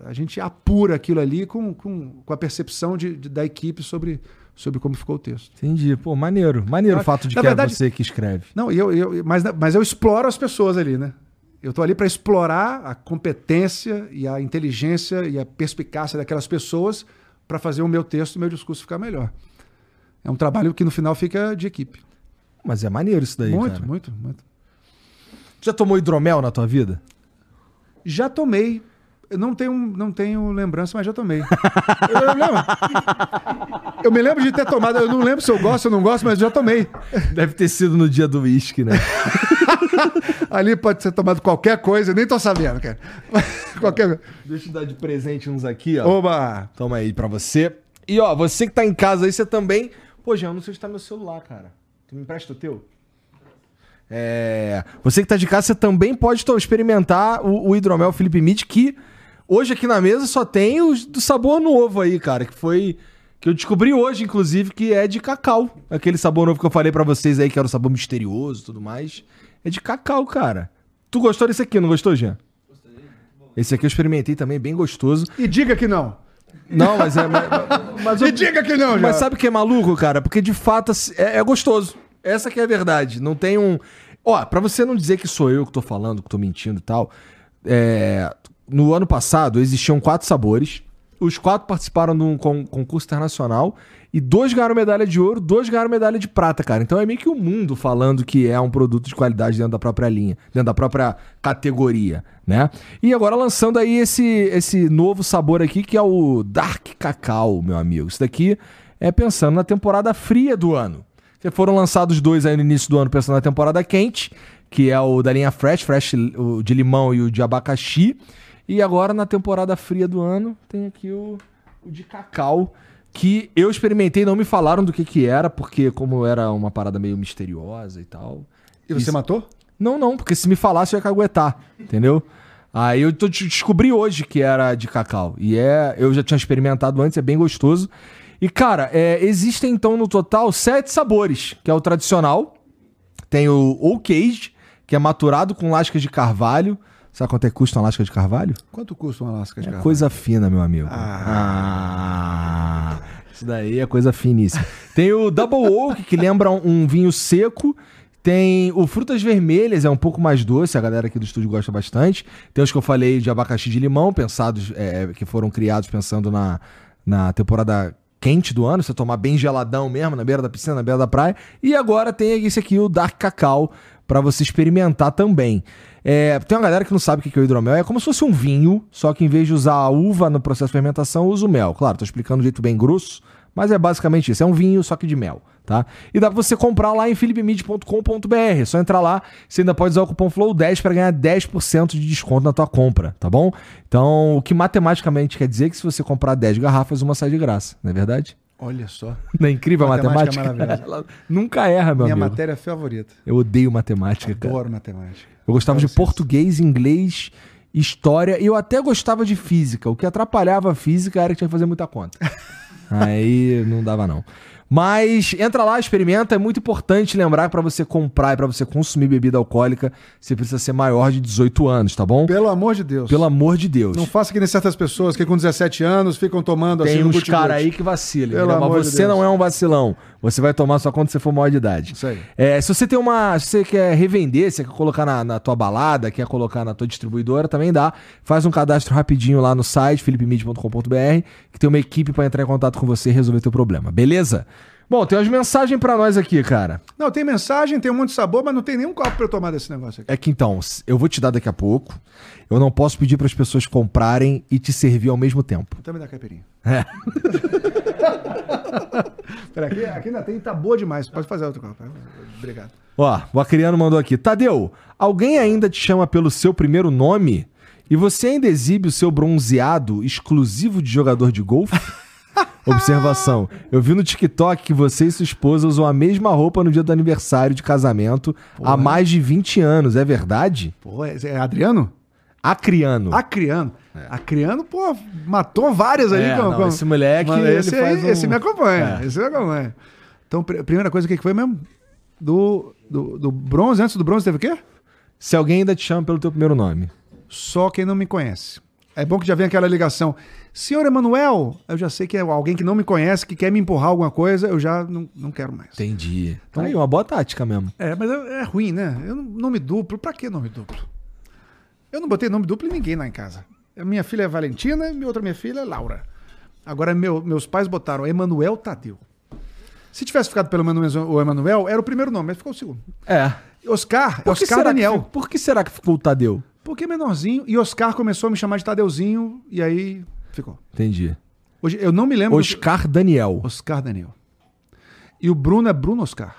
a gente apura aquilo ali com, com, com a percepção de, de- da equipe sobre, sobre como ficou o texto. Entendi. Pô, maneiro. Maneiro o fato de na que verdade- é você que escreve. Não, eu, eu, mas, mas eu exploro as pessoas ali, né? Eu tô ali para explorar a competência e a inteligência e a perspicácia daquelas pessoas para fazer o meu texto e o meu discurso ficar melhor. É um trabalho que no final fica de equipe. Mas é maneiro isso daí, muito, cara. muito, muito. Já tomou hidromel na tua vida? Já tomei. Eu não tenho, não tenho lembrança, mas já tomei. eu, eu lembro. Eu me lembro de ter tomado. Eu não lembro se eu gosto ou não gosto, mas já tomei. Deve ter sido no dia do uísque, né? Ali pode ser tomado qualquer coisa, eu nem tô sabendo, cara. qualquer Deixa eu dar de presente uns aqui, ó. Oba! Toma aí pra você. E ó, você que tá em casa aí, você também. Pô, Jean, eu não sei onde tá meu celular, cara. Tu me empresta o teu? É. Você que tá de casa, você também pode experimentar o, o hidromel Felipe Mit, que hoje aqui na mesa só tem os do sabor novo aí, cara. Que foi. Que eu descobri hoje, inclusive, que é de cacau. Aquele sabor novo que eu falei pra vocês aí, que era o sabor misterioso e tudo mais. É de cacau, cara. Tu gostou desse aqui, não gostou, Jean? Esse aqui eu experimentei também, bem gostoso. E diga que não. Não, mas é. Mas, mas E eu- diga que não, já. mas sabe o que é maluco, cara? Porque de fato assim, é, é gostoso. Essa que é a verdade. Não tem um. Ó, pra você não dizer que sou eu que tô falando, que tô mentindo e tal. É... no ano passado existiam quatro sabores. Os quatro participaram de um con- concurso internacional e dois ganharam medalha de ouro, dois ganharam medalha de prata, cara. Então é meio que o mundo falando que é um produto de qualidade dentro da própria linha, dentro da própria categoria, né? E agora lançando aí esse, esse novo sabor aqui que é o Dark Cacau, meu amigo. Isso daqui é pensando na temporada fria do ano. Que foram lançados dois aí no início do ano pensando na temporada quente, que é o da linha Fresh, Fresh o de limão e o de abacaxi. E agora na temporada fria do ano tem aqui o, o de cacau, que eu experimentei, não me falaram do que que era, porque como era uma parada meio misteriosa e tal. E você Isso- matou? Não, não, porque se me falasse eu ia caguetar, entendeu? Aí eu tô- descobri hoje que era de cacau. E é. Eu já tinha experimentado antes, é bem gostoso. E, cara, é, existem então no total sete sabores, que é o tradicional. Tem o Oak Age, que é maturado com lascas de carvalho. Sabe quanto é que custa uma lasca de carvalho? Quanto custa uma lasca de É garrafa? coisa fina, meu amigo. Ah. Ah, Isso daí é coisa finíssima. Tem o Double Oak, que lembra um, um vinho seco. Tem o Frutas Vermelhas, é um pouco mais doce, a galera aqui do estúdio gosta bastante. Tem os que eu falei de abacaxi de limão, pensados, é, que foram criados pensando na, na temporada quente do ano, você tomar bem geladão mesmo, na beira da piscina, na beira da praia. E agora tem esse aqui, o Dark Cacau, para você experimentar também. É, tem uma galera que não sabe o que é o hidromel, é como se fosse um vinho, só que em vez de usar a uva no processo de fermentação, usa o mel. Claro, tô explicando de jeito bem grosso, mas é basicamente isso, é um vinho, só que de mel, tá? E dá pra você comprar lá em philipmid.com.br, é só entrar lá, você ainda pode usar o cupom FLOW10 para ganhar 10% de desconto na tua compra, tá bom? Então, o que matematicamente quer dizer que se você comprar 10 garrafas, uma sai de graça, não é verdade? Olha só. Não é incrível a Matemática. Ela nunca erra, meu Minha amigo. matéria favorita. Eu odeio matemática, cara. Adoro matemática. Eu gostava de Adoro ciência. português, inglês, história e eu até gostava de física. O que atrapalhava a física era que tinha que fazer muita conta. Aí não dava não. Mas entra lá, experimenta. É muito importante lembrar que para você comprar e para você consumir bebida alcoólica, você precisa ser maior de 18 anos, tá bom? Pelo amor de Deus. Pelo amor de Deus. Não faça que nem certas pessoas que com 17 anos ficam tomando Tem assim no uns caras aí que vacilam, Pelo amor mas de você Deus. não é um vacilão. Você vai tomar só quando você for maior de idade. Isso aí. É, se você tem uma. Se você quer revender, se você quer colocar na, na tua balada, quer colocar na tua distribuidora, também dá. Faz um cadastro rapidinho lá no site, philipmid.com.br, que tem uma equipe pra entrar em contato com você e resolver teu problema, beleza? Bom, tem umas mensagens pra nós aqui, cara. Não, tem mensagem, tem um monte de sabor, mas não tem nenhum copo pra eu tomar desse negócio aqui. É que então, eu vou te dar daqui a pouco. Eu não posso pedir para as pessoas comprarem e te servir ao mesmo tempo. Então me dá caipirinha. É. Pera, aqui, aqui ainda tem, tá boa demais. Pode fazer outro copo. Obrigado. Ó, o Acriano mandou aqui. Tadeu, alguém ainda te chama pelo seu primeiro nome? E você ainda exibe o seu bronzeado exclusivo de jogador de golfe? Observação. Eu vi no TikTok que você e sua esposa usam a mesma roupa no dia do aniversário de casamento há mais de 20 anos. É verdade? Pô, é, é Adriano? Acriano. Acriano. Acriano, pô, matou várias ali. É, com- não, com- esse moleque, ele esse, faz aí, um- esse me acompanha. É. Esse me acompanha. Então, pr- primeira coisa, o que que foi mesmo? Do, do, do bronze, antes do bronze teve o quê? Se alguém ainda te chama pelo teu primeiro nome. Só quem não me conhece. É bom que já vem aquela ligação. Senhor Emanuel, eu já sei que é alguém que não me conhece, que quer me empurrar alguma coisa, eu já não, não quero mais. Entendi. Então aí, uma boa tática mesmo. É, mas é, é ruim, né? Eu, não- nome duplo, pra que nome duplo? Eu não botei nome duplo em ninguém lá em casa. Minha filha é Valentina e outra minha filha é Laura. Agora, meu- meus pais botaram Emanuel Tadeu. Se tivesse ficado pelo menos o Emanuel, era o primeiro nome, mas ficou o segundo. É. Oscar, Por Oscar Daniel. Que, por que será que ficou o Tadeu? Porque é menorzinho. E Oscar começou a me chamar de Tadeuzinho e aí ficou. Entendi. Hoje, eu não me lembro. Oscar Daniel. Oscar Daniel. E o Bruno é Bruno Oscar.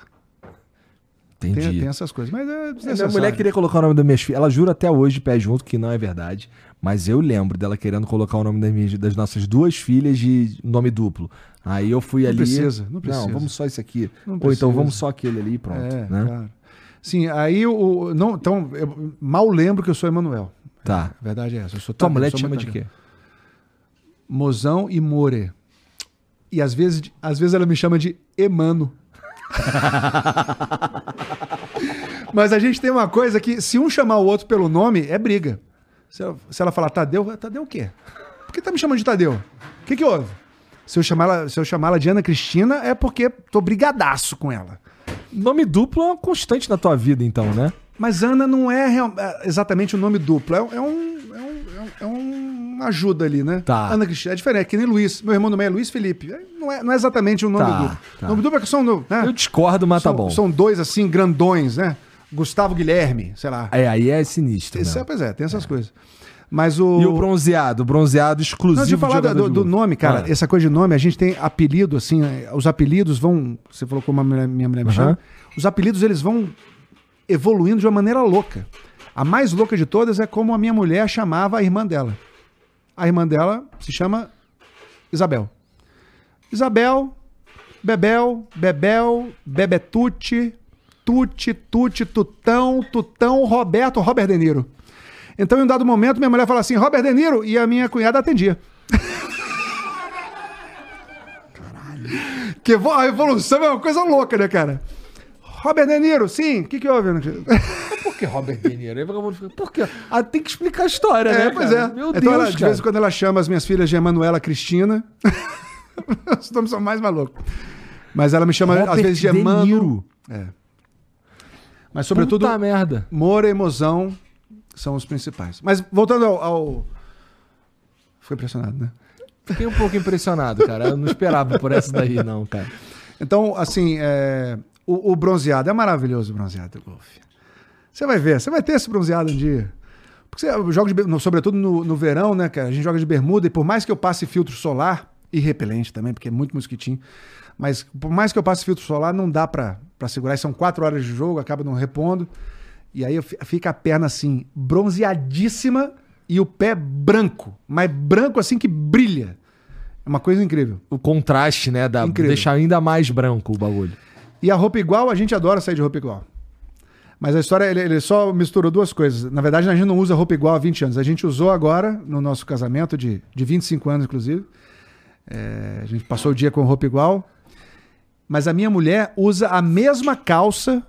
Tem, Entendi. tem essas coisas. Mas é minha mulher queria colocar o nome das minhas filhas. Ela jura até hoje de pé junto que não é verdade. Mas eu lembro dela querendo colocar o nome das, minhas- das nossas duas filhas de nome duplo. Aí eu fui Não ali. precisa, não precisa. vamos só esse aqui. Não Ou então vamos só aquele ali e pronto. É, né? claro. Sim, aí o. Não, então, eu mal lembro que eu sou Emanuel. Tá. A verdade é essa. Eu sou Tua mulher te chama de quê? Mozão e More. E às vezes, às vezes ela me chama de Emano. Mas a gente tem uma coisa que, se um chamar o outro pelo nome, é briga. Se ela, se ela falar Tadeu, é Tadeu o quê? Por que tá me chamando de Tadeu? O que, que houve? Se eu chamar ela de Ana Cristina, é porque tô brigadaço com ela. Nome duplo é uma constante na tua vida, então, né? Mas Ana não é real- é exatamente o nome duplo. É, é um, é, um, é é um- uma ajuda ali, né? Tá. Ana Cristina. É diferente, é que nem Luiz. Meu irmão também é Luiz Felipe. É, Não é, não é exatamente o nome Tá, do grupo. tá. O nome do grupo é que são. Né? Eu discordo, mas são, tá bom. São dois, assim, grandões, né? Gustavo Guilherme, sei lá. É, aí é sinistro. É, pois é, tem essas coisas. Mas o. E o bronzeado? O bronzeado exclusivo Não, deixa eu falar de do, do- nome, cara. Ah. Essa coisa de nome, a gente tem apelido, assim, eh, os apelidos vão. Você falou como a minha mulher me chama. Os apelidos, eles vão evoluindo de uma maneira louca. A mais louca de todas é como a minha mulher chamava a irmã dela. A irmã dela se chama Isabel. Isabel, Bebel, Bebel, Bebetute, Tuti, Tuti, Tutão, Tutão, Roberto, Robert De Niro. Então, em um dado momento, minha mulher fala assim, Robert De Niro, e a minha cunhada atendia. Caralho. Que a evolução é uma coisa louca, né, cara? Robert De Niro, sim. O que, que houve? Por que Robert De Niro? Aí vagabundo fica, Por quê? Ah, tem que explicar a história, É, né? pois cara? é. Meu então, Deus, ela, de vez em quando ela chama as minhas filhas de Emanuela Cristina. Os nomes são mais malucos. Mas ela me chama, às Robert vezes, de. Niro. É. Mas, sobretudo, Puta merda. Moura e Mozão são os principais. Mas, voltando ao... ao... Ficou impressionado, né? Fiquei um pouco impressionado, cara. Eu não esperava por essa daí, não, cara. Então, assim, é, o, o bronzeado é maravilhoso o bronzeado do golfe. Você vai ver, você vai ter esse bronzeado um dia. Porque você joga de, no- sobretudo no, no verão, né, cara? A gente joga de bermuda e por mais que eu passe filtro solar e repelente também, porque é muito mosquitinho, mas por mais que eu passe filtro solar, não dá pra, pra segurar. E São quatro horas de jogo, acaba não repondo. E aí fica a perna assim, bronzeadíssima e o pé branco, mas branco assim que brilha. É uma coisa incrível. O contraste, né? Da, Incrível. deixar ainda mais branco o bagulho. E a roupa igual, a gente adora sair de roupa igual. Mas a história, ele, ele só misturou duas coisas. Na verdade, a gente não usa roupa igual há 20 anos. A gente usou agora, no nosso casamento, de, de 25 anos, inclusive. É, a gente passou o dia com roupa igual. Mas a minha mulher usa a mesma calça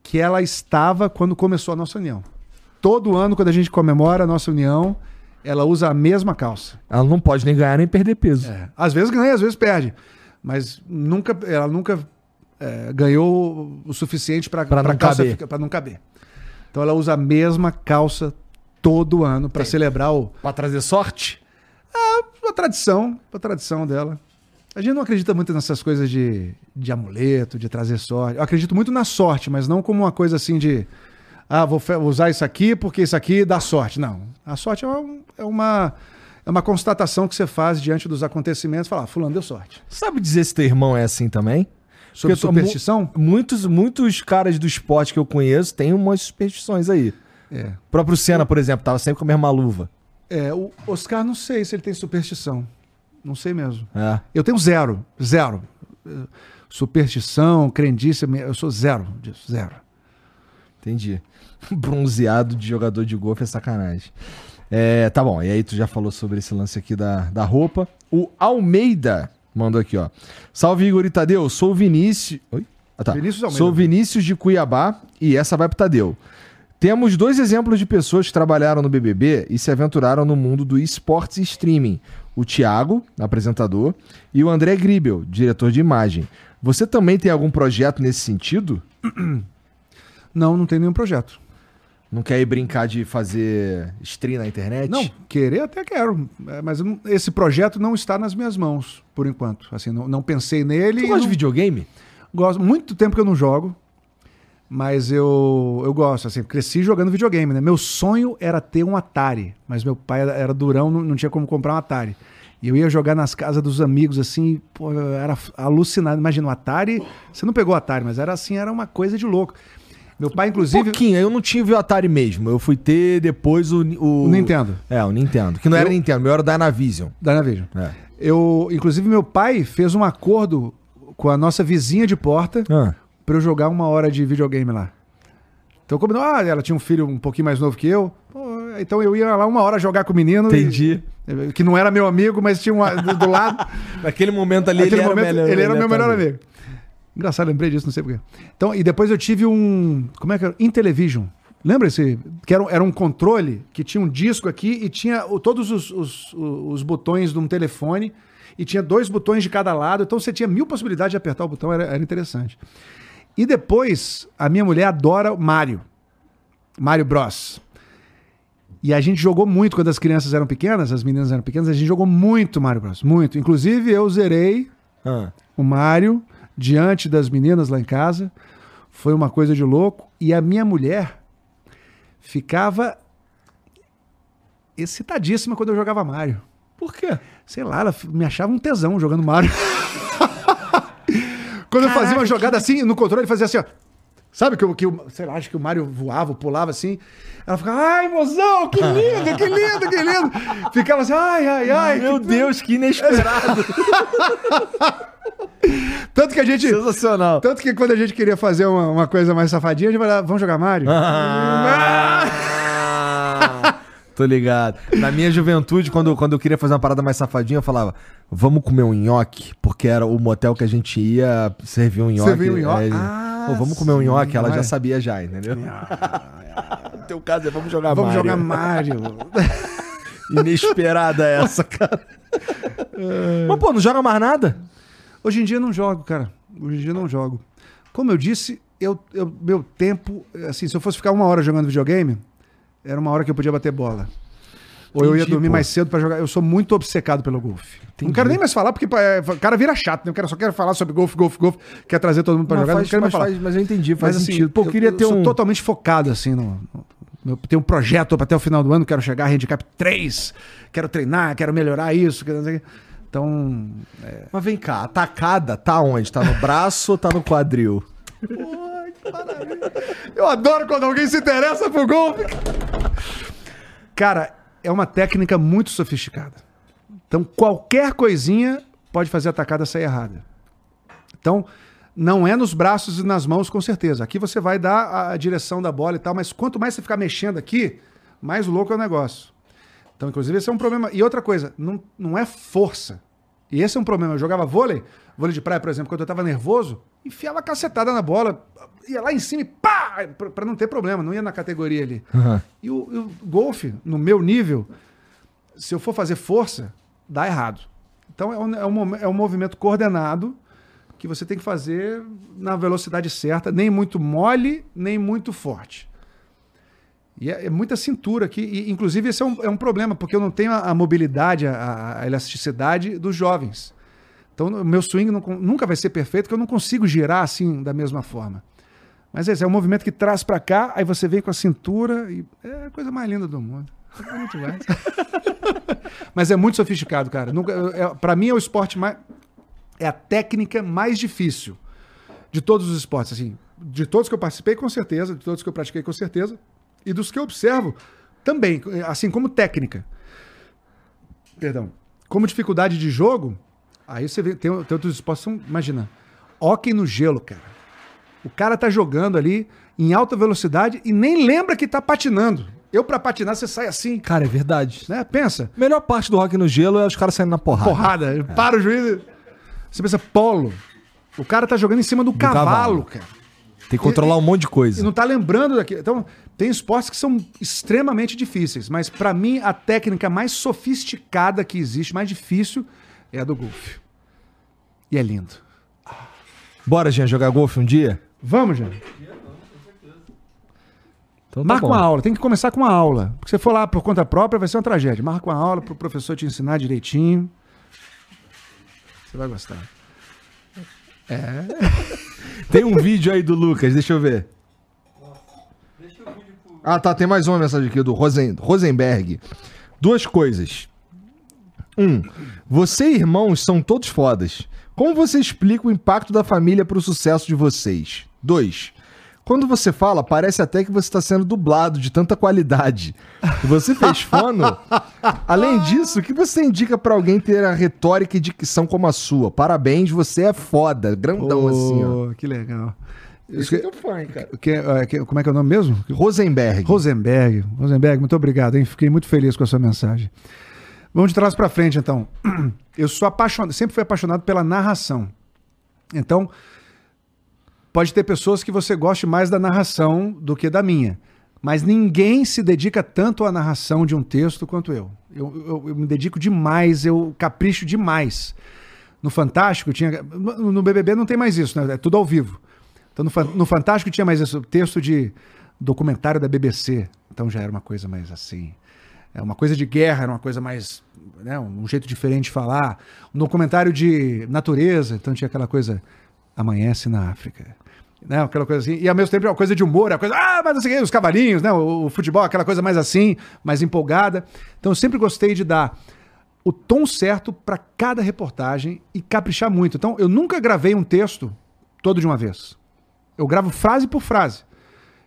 que ela estava quando começou a nossa união. Todo ano, quando a gente comemora a nossa união, ela usa a mesma calça. Ela não pode nem ganhar nem perder peso. É. Às vezes ganha, às vezes perde. Mas nunca, ela nunca é, ganhou o suficiente para Pra não caber. para não caber. Então ela usa a mesma calça todo ano para celebrar o, Pra trazer sorte? a tradição, a tradição dela. A gente não acredita muito nessas coisas de, de amuleto, de trazer sorte. Eu acredito muito na sorte, mas não como uma coisa assim de ah, vou usar isso aqui porque isso aqui dá sorte. Não. A sorte é uma, é uma, é uma constatação que você faz diante dos acontecimentos. Falar, ah, fulano deu sorte. Sabe dizer se teu irmão é assim também? Sobre Porque tô- superstição? mu- Muitos, muitos caras do esporte que eu conheço têm umas superstições aí. É. O próprio Senna, por exemplo, tava sempre com a mesma luva. É, o Oscar, não sei se ele tem superstição. Não sei mesmo. É. Eu tenho zero. Zero. Superstição, crendice, eu sou zero disso. Zero. Entendi. Bronzeado de jogador de golfe é sacanagem. É, tá bom, e aí tu já falou sobre esse lance aqui da, da roupa. O Almeida mandou aqui, ó. Salve Igor e Tadeu, sou o Vinícius. Oi? Ah, tá. Vinícius Almeida. Sou Vinícius de Cuiabá e essa vai pro Tadeu. Temos dois exemplos de pessoas que trabalharam no BBB e se aventuraram no mundo do esportes e streaming. O Thiago, apresentador, e o André Gribel, diretor de imagem. Você também tem algum projeto nesse sentido? Não, não tem nenhum projeto. Não quer ir brincar de fazer stream na internet? Não, querer até quero. é, Mas esse projeto não está nas minhas mãos, por enquanto. Assim, não, não pensei nele. E gosta de não- videogame? Gosto, muito tempo que eu não jogo, mas eu, eu gosto, assim, cresci jogando videogame, né? Meu sonho era ter um Atari, mas meu pai era, durão, não, não tinha como comprar um Atari. E eu ia jogar nas casas dos amigos, assim, pô, era alucinado. Imagina, o Atari, você não pegou o Atari, mas era assim, era uma coisa de louco. Meu pai, inclusive, Pouquinho, eu não tive o Atari mesmo. Eu fui ter depois o... O, o Nintendo, É, o Nintendo. Que não era Eu- Nintendo, meu era o Dynavision. da Navision. É. Eu, inclusive, meu pai fez um acordo com a nossa vizinha de porta Ah, pra eu jogar uma hora de videogame lá. Então, como ah, ela tinha um filho um pouquinho mais novo que eu, então eu ia lá uma hora jogar com o menino. e- entendi. que não era meu amigo, mas tinha um do, do lado. Naquele momento ali Naquele ele momento, era o melhor. ele era o meu melhor amigo. amigo. Engraçado, lembrei disso, não sei porquê. Então, e depois eu tive um. Como é que era? Intellivision. Lembra esse? Que era, um- era um controle que tinha um disco aqui e tinha todos os, os, os botões de um telefone e tinha dois botões de cada lado. Então você tinha mil possibilidades de apertar o botão, era, era interessante. E depois, a minha mulher adora Mario. Mario Bros. E a gente jogou muito quando as crianças eram pequenas, as meninas eram pequenas, a gente jogou muito Mario Bros. Muito. Inclusive, eu zerei Ah. o Mario diante das meninas lá em casa. Foi uma coisa de louco. E a minha mulher ficava excitadíssima quando eu jogava Mario. Por quê? Sei lá, ela me achava um tesão jogando Mario. quando eu fazia uma jogada assim, no controle, ele fazia assim, ó. Sabe que, o- que o, sei lá, acho que o Mario voava, pulava assim. Ela ficava, ai, mozão, que lindo, que lindo, que lindo. Ficava assim, ai, ai, ai. Meu que- Deus, que inesperado. Tanto que a gente. Sensacional. Tanto que quando a gente queria fazer uma, uma coisa mais safadinha, a gente falava, vamos jogar Mario? Ah, tô ligado. Na minha juventude, quando, quando eu queria fazer uma parada mais safadinha, eu falava, vamos comer um nhoque, porque era o motel que a gente ia servir um nhoque. Servia um nhoque? Aí, Ah, "Pô, vamos comer um nhoque, ela já sabia já, entendeu? no teu caso é vamos jogar Vamos Mario. jogar Mario. Inesperada essa, cara. Mas, pô, não joga mais nada? Hoje em dia eu não jogo, cara. Hoje em dia eu não jogo. Como eu disse, eu, eu- meu tempo, assim, se eu fosse ficar uma hora jogando videogame, era uma hora que eu podia bater bola. Ou eu ia Entendi, dormir pô. mais cedo pra jogar. Eu sou muito obcecado pelo golfe. Não quero nem mais falar, porque é, o cara vira chato, né? Eu quero, só quero falar sobre golfe, golfe, golfe. Quer trazer todo mundo pra Mas jogar, faz- não quero mais mas falar. faz- mas eu entendi, faz Mas, assim, sentido. Pô, eu queria ter sou um... totalmente focado, assim, no... eu tenho um projeto até o final do ano, quero chegar a handicap 3, quero treinar, quero melhorar isso, quero. Então, Mas vem cá, a tacada tá onde? Tá no braço ou tá no quadril? Eu adoro quando alguém se interessa por golfe. Cara, é uma técnica muito sofisticada. Então, qualquer coisinha pode fazer a tacada sair errada. Então, não é nos braços e nas mãos, com certeza. Aqui você vai dar a direção da bola e tal, mas quanto mais você ficar mexendo aqui, mais louco é o negócio. Então, inclusive, esse é um problema. E outra coisa, não, não é força. E esse é um problema. Eu jogava vôlei, vôlei de praia, por exemplo, quando eu tava nervoso, enfiava cacetada na bola, ia lá em cima e pá! Pra, não ter problema, não ia na categoria ali. E o, o golfe, no meu nível, se eu for fazer força, dá errado. Então é um, é um, é um movimento coordenado que você tem que fazer na velocidade certa, nem muito mole, nem muito forte. E é, é muita cintura aqui. E, inclusive, esse é um, é um problema, porque eu não tenho a, a mobilidade, a, a elasticidade dos jovens. Então, o meu swing não nunca vai ser perfeito, porque eu não consigo girar assim da mesma forma. Mas esse é um movimento que traz pra cá, aí você vem com a cintura e é a coisa mais linda do mundo. É. Mas é muito sofisticado, cara. É, para mim é o esporte mais é a técnica mais difícil de todos os esportes, assim, de todos que eu participei com certeza, de todos que eu pratiquei com certeza e dos que eu observo também, assim como técnica. Perdão. Como dificuldade de jogo, aí você vê tem, tem outros esportes, imagina, hóquei no gelo, cara. O cara tá jogando ali em alta velocidade e nem lembra que tá patinando. Eu, pra patinar, você sai assim, Cara, é verdade. né? Pensa. Melhor parte do rock no gelo é os caras saindo na porrada. Porrada, para o juiz. Você pensa, polo. O cara tá jogando em cima do, cavalo, cavalo. cara. Tem que controlar um monte de E coisa. não tá lembrando daquilo. Então, tem esportes que são extremamente difíceis, mas pra mim a técnica mais sofisticada que existe, mais difícil, é a do golfe. E é lindo. Bora, Jean, jogar golfe um dia? Vamos, gente. Então tá Marca bom. uma aula, tem que começar com uma aula. Porque se você for lá por conta própria, vai ser uma tragédia. Marca uma aula pro professor te ensinar direitinho. Você vai gostar. Tem um vídeo aí do Lucas, deixa eu ver. Ah, tá, tem mais uma mensagem aqui do Rosen, Rosenberg. Duas coisas. Um, você e irmãos são todos fodas. Como você explica o impacto da família pro sucesso de vocês? Dois, quando você fala, parece até que você está sendo dublado de tanta qualidade. Você fez fono? Além disso, o que você indica pra alguém ter a retórica e dicção como a sua? Parabéns, você é foda. Grandão assim, ó. Que legal. Isso que eu fã, hein, cara. Que- é, que- como é que é o nome mesmo? Rosenberg. Rosenberg. Rosenberg, muito obrigado, hein? Fiquei muito feliz com a sua mensagem. Vamos de trás para frente, então. Eu sou apaixonado, sempre fui apaixonado pela narração. Então, pode ter pessoas que você goste mais da narração do que da minha. Mas ninguém se dedica tanto à narração de um texto quanto eu. Eu, eu- eu me dedico demais, eu capricho demais. No Fantástico tinha. No BBB não tem mais isso, né? É tudo ao vivo. Então no, no Fantástico tinha mais isso, texto de documentário da BBC. Então já era uma coisa mais assim. É uma coisa de guerra, era uma coisa mais. Né, um jeito diferente de falar. Um documentário de natureza, então tinha aquela coisa. Amanhece na África. Né, aquela coisa assim. E ao mesmo tempo é uma coisa de humor, é uma coisa. Ah, mas assim, os cavalinhos, né? O, o futebol, aquela coisa mais assim, mais empolgada. Então eu sempre gostei de dar o tom certo para cada reportagem e caprichar muito. Então eu nunca gravei um texto todo de uma vez. Eu gravo frase por frase.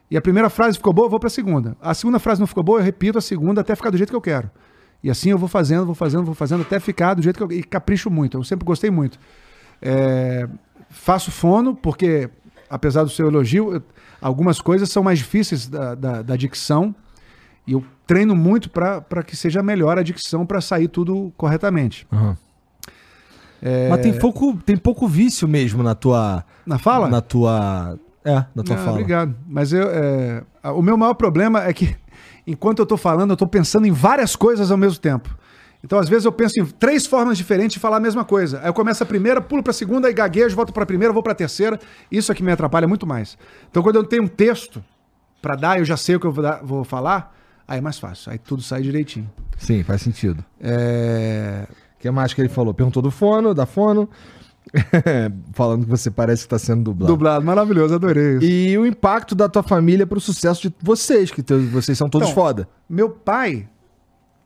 E a primeira frase ficou boa, eu vou para a segunda. A segunda frase não ficou boa, eu repito a segunda até ficar do jeito que eu quero. E assim eu vou fazendo, vou fazendo, vou fazendo até ficar do jeito que eu e capricho muito. Eu sempre gostei muito. É, faço fono porque apesar do seu elogio, eu, algumas coisas são mais difíceis da, da, da dicção e eu treino muito para que seja melhor a dicção para sair tudo corretamente. Uhum. É... Mas tem pouco, tem pouco vício mesmo na tua. Na fala? Na tua. É, na tua Não, fala. Obrigado. Mas eu, é... o meu maior problema é que, enquanto eu tô falando, eu tô pensando em várias coisas ao mesmo tempo. Então, às vezes, eu penso em três formas diferentes de falar a mesma coisa. Aí eu começo a primeira, pulo para a segunda, aí gaguejo, volto para a primeira, vou para a terceira. Isso é que me atrapalha muito mais. Então, quando eu tenho um texto para dar, eu já sei o que eu vou, dar, vou, falar, aí é mais fácil. Aí tudo sai direitinho. Sim, faz sentido. É... O que mais que ele falou? Perguntou do fono, da fono. Falando que você parece que está sendo dublado. Dublado, maravilhoso, adorei isso. E o impacto da tua família para o sucesso de vocês, que vocês são todos então, foda. Meu pai,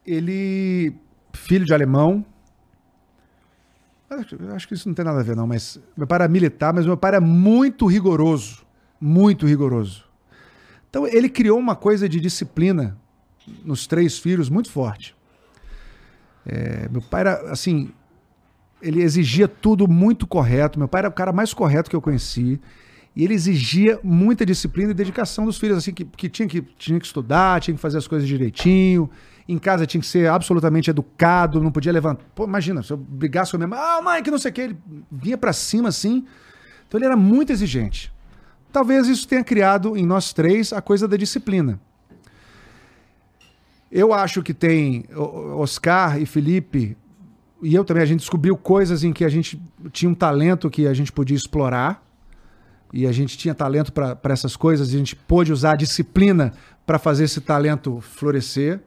ele filho de alemão. Acho, acho que isso não tem nada a ver, não, mas meu pai era militar, mas meu pai era muito rigoroso. Muito rigoroso. Então ele criou uma coisa de disciplina nos três filhos muito forte. É, meu pai era assim, ele exigia tudo muito correto. Meu pai era o cara mais correto que eu conheci. E ele exigia muita disciplina e dedicação dos filhos, assim, que, que, tinha, que tinha que estudar, tinha que fazer as coisas direitinho. Em casa tinha que ser absolutamente educado, não podia levantar. Pô, imagina, se eu brigasse com a minha mãe, ah, mãe, que não sei o que, ele vinha para cima assim. Então ele era muito exigente. Talvez isso tenha criado em nós três a coisa da disciplina. Eu acho que tem Oscar e Felipe, e eu também, a gente descobriu coisas em que a gente tinha um talento que a gente podia explorar, e a gente tinha talento para essas coisas, e a gente pôde usar a disciplina para fazer esse talento florescer.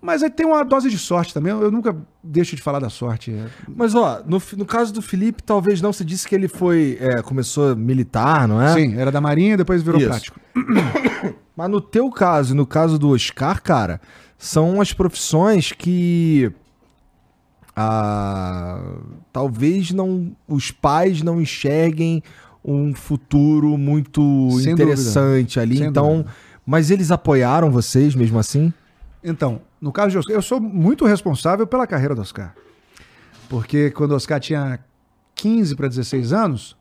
Mas aí tem uma dose de sorte também. Eu nunca deixo de falar da sorte. É. Mas, ó, no, no caso do Felipe, talvez não. Você disse que ele foi. É, começou militar, não é? Sim, era da Marinha e depois virou Isso. prático. Mas no teu caso, no caso do Oscar, cara, são as profissões que. Ah, talvez não os pais não enxerguem um futuro muito Sem interessante dúvida. ali. Sem então, dúvida. mas eles apoiaram vocês mesmo assim? Então, no caso de Oscar, eu sou muito responsável pela carreira do Oscar. Porque quando o Oscar tinha 15 para 16 anos,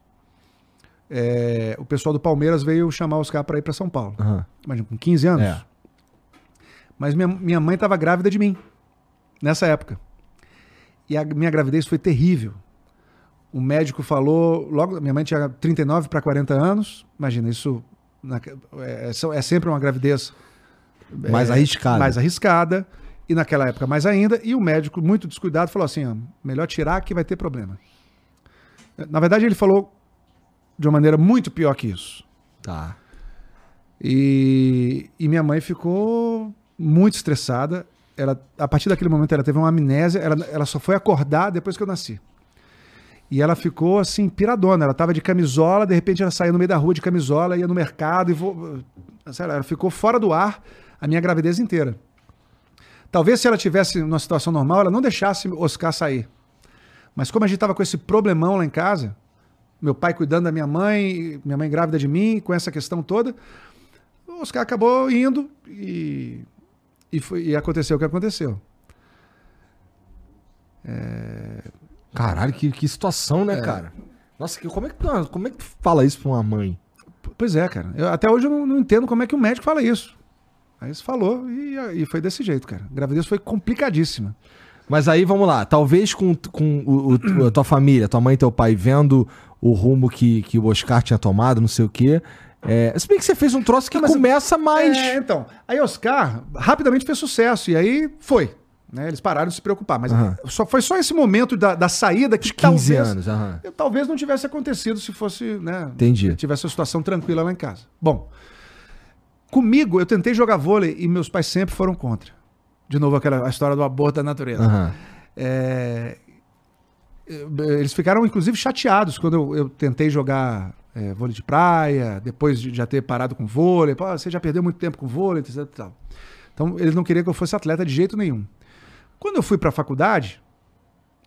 é, o pessoal do Palmeiras veio chamar o Oscar para ir para São Paulo. Uhum. Imagina, com 15 anos. É. Mas minha, minha mãe estava grávida de mim, nessa época. E a minha gravidez foi terrível. O médico falou, logo, minha mãe tinha 39 para 40 anos. Imagina, isso na, é, é, é sempre uma gravidez mais é, arriscada. Mais arriscada. E naquela época mais ainda. E o médico, muito descuidado, falou assim: ó, melhor tirar que vai ter problema. Na verdade, ele falou de uma maneira muito pior que isso. Tá. E, e minha mãe ficou muito estressada. Ela, a partir daquele momento, ela teve uma amnésia. Ela, ela só foi acordar depois que eu nasci. E ela ficou assim, piradona. Ela tava de camisola, de repente ela saía no meio da rua de camisola, ia no mercado e vo... ela ficou fora do ar a minha gravidez inteira. Talvez se ela tivesse numa situação normal, ela não deixasse Oscar sair. Mas como a gente estava com esse problemão lá em casa, meu pai cuidando da minha mãe, minha mãe grávida de mim, com essa questão toda, Oscar acabou indo e, e, foi, e aconteceu o que aconteceu. É... Caralho, que, que situação, né, é. cara? Nossa, como é, que como é que tu fala isso pra uma mãe? Pois é, cara. Eu, até hoje eu não, não entendo como é que o médico fala isso. Aí você falou e, e foi desse jeito, cara. A gravidez foi complicadíssima. Mas aí vamos lá, talvez com, com o, o, a tua família, tua mãe e teu pai vendo o rumo que, que o Oscar tinha tomado, não sei o quê. É, se bem que você fez um troço que não, começa mais. É, então. Aí Oscar rapidamente fez sucesso, e aí foi. Né? Eles pararam de se preocupar. Mas uhum. só, foi só esse momento da, da saída que 15 talvez, anos. Uhum. Eu, talvez não tivesse acontecido se fosse. Né, Entendi. Tivesse a situação tranquila lá em casa. Bom. Comigo, eu tentei jogar vôlei e meus pais sempre foram contra. De novo, aquela a história do aborto da natureza. Aham. É, eles ficaram, inclusive, chateados quando eu, eu tentei jogar é, vôlei de praia, depois de já ter parado com vôlei. Pô, você já perdeu muito tempo com vôlei, etc. Então, eles não queriam que eu fosse atleta de jeito nenhum. Quando eu fui para a faculdade,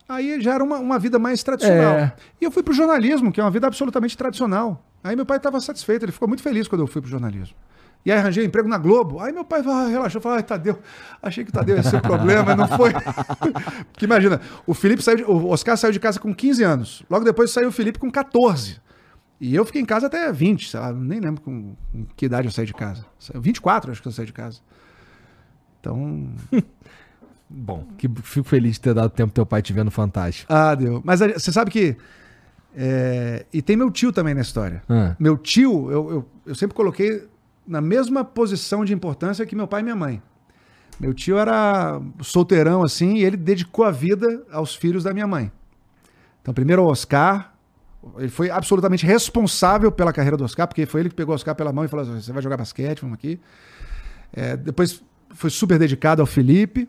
aí já era uma, uma vida mais tradicional. É. E eu fui para o jornalismo, que é uma vida absolutamente tradicional. Aí meu pai estava satisfeito, ele ficou muito feliz quando eu fui para o jornalismo. E aí arranjei emprego na Globo. Aí meu pai relaxou, falou, ai, Tadeu, achei que o Tadeu ia ser o problema, não foi. Porque imagina, o Felipe saiu, de- o Oscar saiu de casa com 15 anos. Logo depois saiu o Felipe com 14. E eu fiquei em casa até 20, sei lá, nem lembro com, com que idade eu saí de casa. 24, acho que eu saí de casa. Então, Bom, que fico feliz de ter dado tempo teu pai te vendo fantástico. ah, deu. Mas você sabe que é, e tem meu tio também na história. Ah. Meu tio, eu, eu, eu sempre coloquei na mesma posição de importância que meu pai e minha mãe. Meu tio era solteirão assim e ele dedicou a vida aos filhos da minha mãe. Então, primeiro o Oscar, ele foi absolutamente responsável pela carreira do Oscar, porque foi ele que pegou o Oscar pela mão e falou assim, você vai jogar basquete, vamos aqui. É, depois foi super dedicado ao Felipe.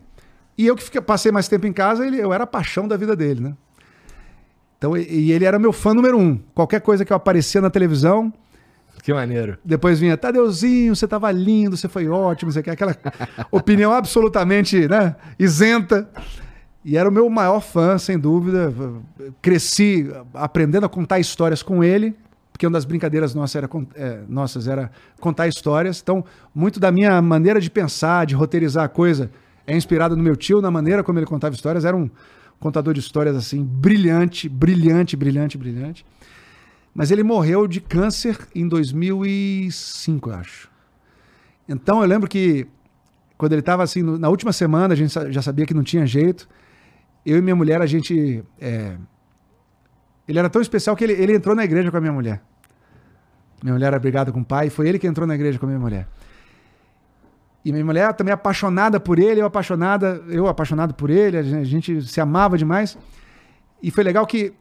E eu que fiquei- passei mais tempo em casa, ele, eu era a paixão da vida dele, né? Então, e, e ele era meu fã número um. Qualquer coisa que eu aparecia na televisão, Que maneiro. depois vinha, Tadeuzinho, você tava lindo, você foi ótimo, você quer aquela opinião absolutamente né, isenta. E era o meu maior fã, sem dúvida. Cresci aprendendo a contar histórias com ele, porque uma das brincadeiras nossas era, é, nossas era contar histórias. Então, muito da minha maneira de pensar, de roteirizar a coisa, é inspirado no meu tio, na maneira como ele contava histórias. Era um contador de histórias assim, brilhante, brilhante, brilhante, brilhante. Mas ele morreu de câncer em 2005, eu acho. Então eu lembro que quando ele estava assim, na última semana, a gente já sabia que não tinha jeito. Eu e minha mulher, a gente. é, Ele era tão especial que ele, ele entrou na igreja com a minha mulher. Minha mulher era brigada com o pai, e foi ele que entrou na igreja com a minha mulher. E minha mulher também apaixonada por ele, eu apaixonada, eu apaixonado por ele, a gente- a gente se amava demais. E foi legal que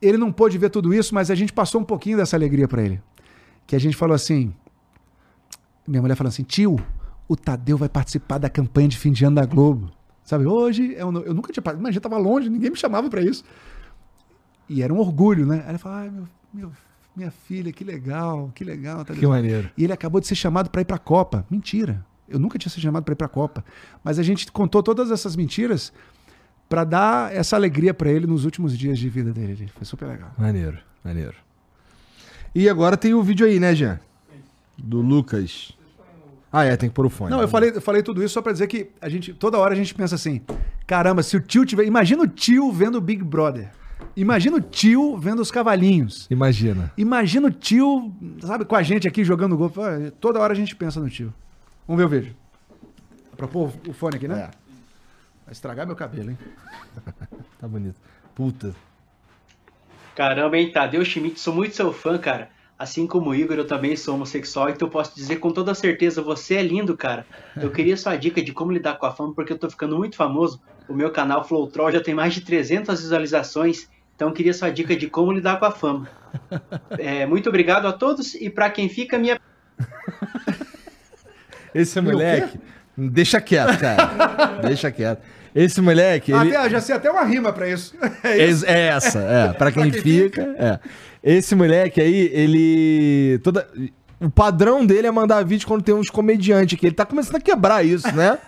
ele não pôde ver tudo isso, mas a gente passou um pouquinho dessa alegria para ele. Que a gente falou assim: minha mulher falou assim, tio, o Tadeu vai participar da campanha de fim de ano da Globo. Sabe, hoje no- eu nunca tinha participado, imagina, tava longe, ninguém me chamava para isso. E era um orgulho, né? Aí ele falou, ai, meu, meu- minha filha, que legal, que legal. Tadeu." Que maneiro. E ele acabou de ser chamado para ir para a Copa. Mentira. Eu nunca tinha sido chamado para ir para a Copa. Mas a gente contou todas essas mentiras para dar essa alegria para ele nos últimos dias de vida dele. Foi super legal. Maneiro, maneiro. E agora tem o vídeo aí, né, Jean? Do Lucas. Ah, é, tem que pôr o fone. Não, eu falei, eu falei tudo isso só para dizer que a gente toda hora a gente pensa assim: caramba, se o tio tiver. Imagina o tio vendo o Big Brother. Imagina o tio vendo os cavalinhos. Imagina. Imagina o tio, sabe, com a gente aqui jogando gol. Toda hora a gente pensa no tio. Vamos ver o vídeo. Pra pôr o fone aqui, né? É. Vai estragar meu cabelo, hein? Tá bonito. Puta. Caramba, hein, Tadeu Schmidt, sou muito seu fã, cara. Assim como o Igor, eu também sou homossexual, então eu posso dizer com toda certeza, você é lindo, cara. Eu queria sua dica de como lidar com a fama, porque eu tô ficando muito famoso. O meu canal Flow Troll já tem mais de 300 visualizações, então eu queria sua dica de como lidar com a fama. É, muito obrigado a todos, e pra quem fica, minha Esse moleque. Deixa quieto, cara. Deixa quieto. Esse moleque. Ele... Até, já sei até uma rima pra isso. É isso. é essa, é. Pra quem, quem fica, é. Esse moleque aí, ele. Toda... O padrão dele é mandar vídeo quando tem uns comediantes aqui. Ele tá começando a quebrar isso, né?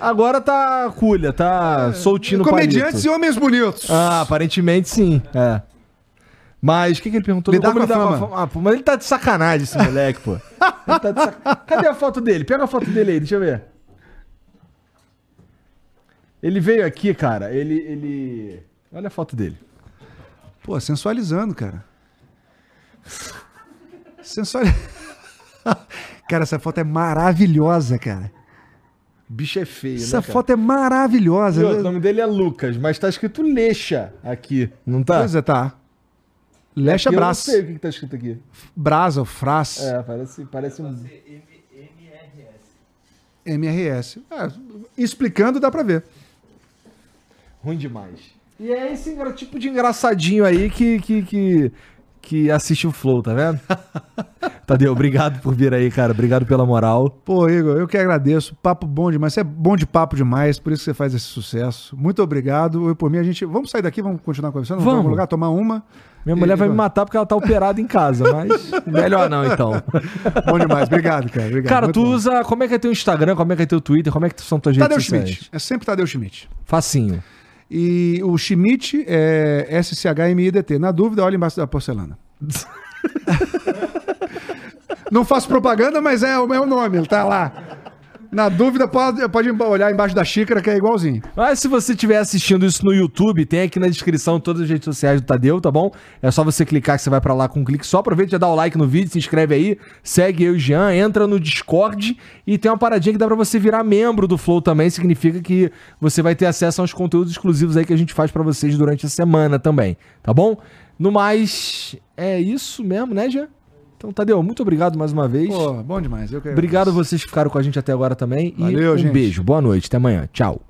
Agora tá culha, tá soltinho no Comediantes palito. e homens bonitos. Ah, aparentemente sim, é. Mas o que, que ele perguntou? Lidar Como com a lidar fama. Ah, pô, mas ele tá de sacanagem, esse moleque, pô. Ele tá de sac- Cadê a foto dele? Pega a foto dele aí, deixa eu ver. Ele veio aqui, cara. Ele. ele... Olha a foto dele. Pô, sensualizando, cara. Sensualizando. cara, essa foto é maravilhosa, cara. Bicho é feio, Essa né? foto é maravilhosa. Outro, o nome dele é Lucas, mas tá escrito Leixa aqui, não tá? Pois é, tá. Lecha Aqui eu não Brás. sei o que, que tá escrito aqui. Brasa, ou Fras. É, parece, parece um. MRS. É, explicando dá pra ver. Ruim demais. E é esse tipo de engraçadinho aí que, que, que, que assiste o Flow, tá vendo? Tadeu, obrigado por vir aí, cara. Obrigado pela moral. Pô, Igor, eu que agradeço. Papo bom demais. Você é bom de papo demais, por isso que você faz esse sucesso. Muito obrigado. Eu, por mim, a gente. Vamos sair daqui, vamos continuar conversando? Vamos. Vamos lugar, tomar uma. Minha mulher vai me matar porque ela tá operada em casa, mas melhor não, então. Bom demais. Obrigado, cara. Obrigado. Cara, Muito tu bom. usa. Como é que é teu Instagram? Como é que é teu Twitter? Como é que são tuas Tadeu redes sociais? Schmidt. É sempre Tadeu Schmidt. Facinho. E o Schmidt é S-C-H-M-I-D-T. Na dúvida, olha embaixo da porcelana. Não faço propaganda, mas é o meu nome, ele tá lá. Na dúvida, pode, pode olhar embaixo da xícara, que é igualzinho. Mas se você estiver assistindo isso no YouTube, tem aqui na descrição todas as redes sociais do Tadeu, tá bom? É só você clicar que você vai pra lá com um clique só. Aproveita já dá o like no vídeo, se inscreve aí, segue eu e Jean, entra no Discord e tem uma paradinha que dá pra você virar membro do Flow também. Significa que você vai ter acesso aos conteúdos exclusivos aí que a gente faz pra vocês durante a semana também, tá bom? No mais, é isso mesmo, né, Jean? Então, Tadeu, muito obrigado mais uma vez. Pô, bom demais. Eu que Obrigado a vocês que ficaram com a gente até agora também. e Valeu, um gente. beijo, boa noite, até amanhã. Tchau.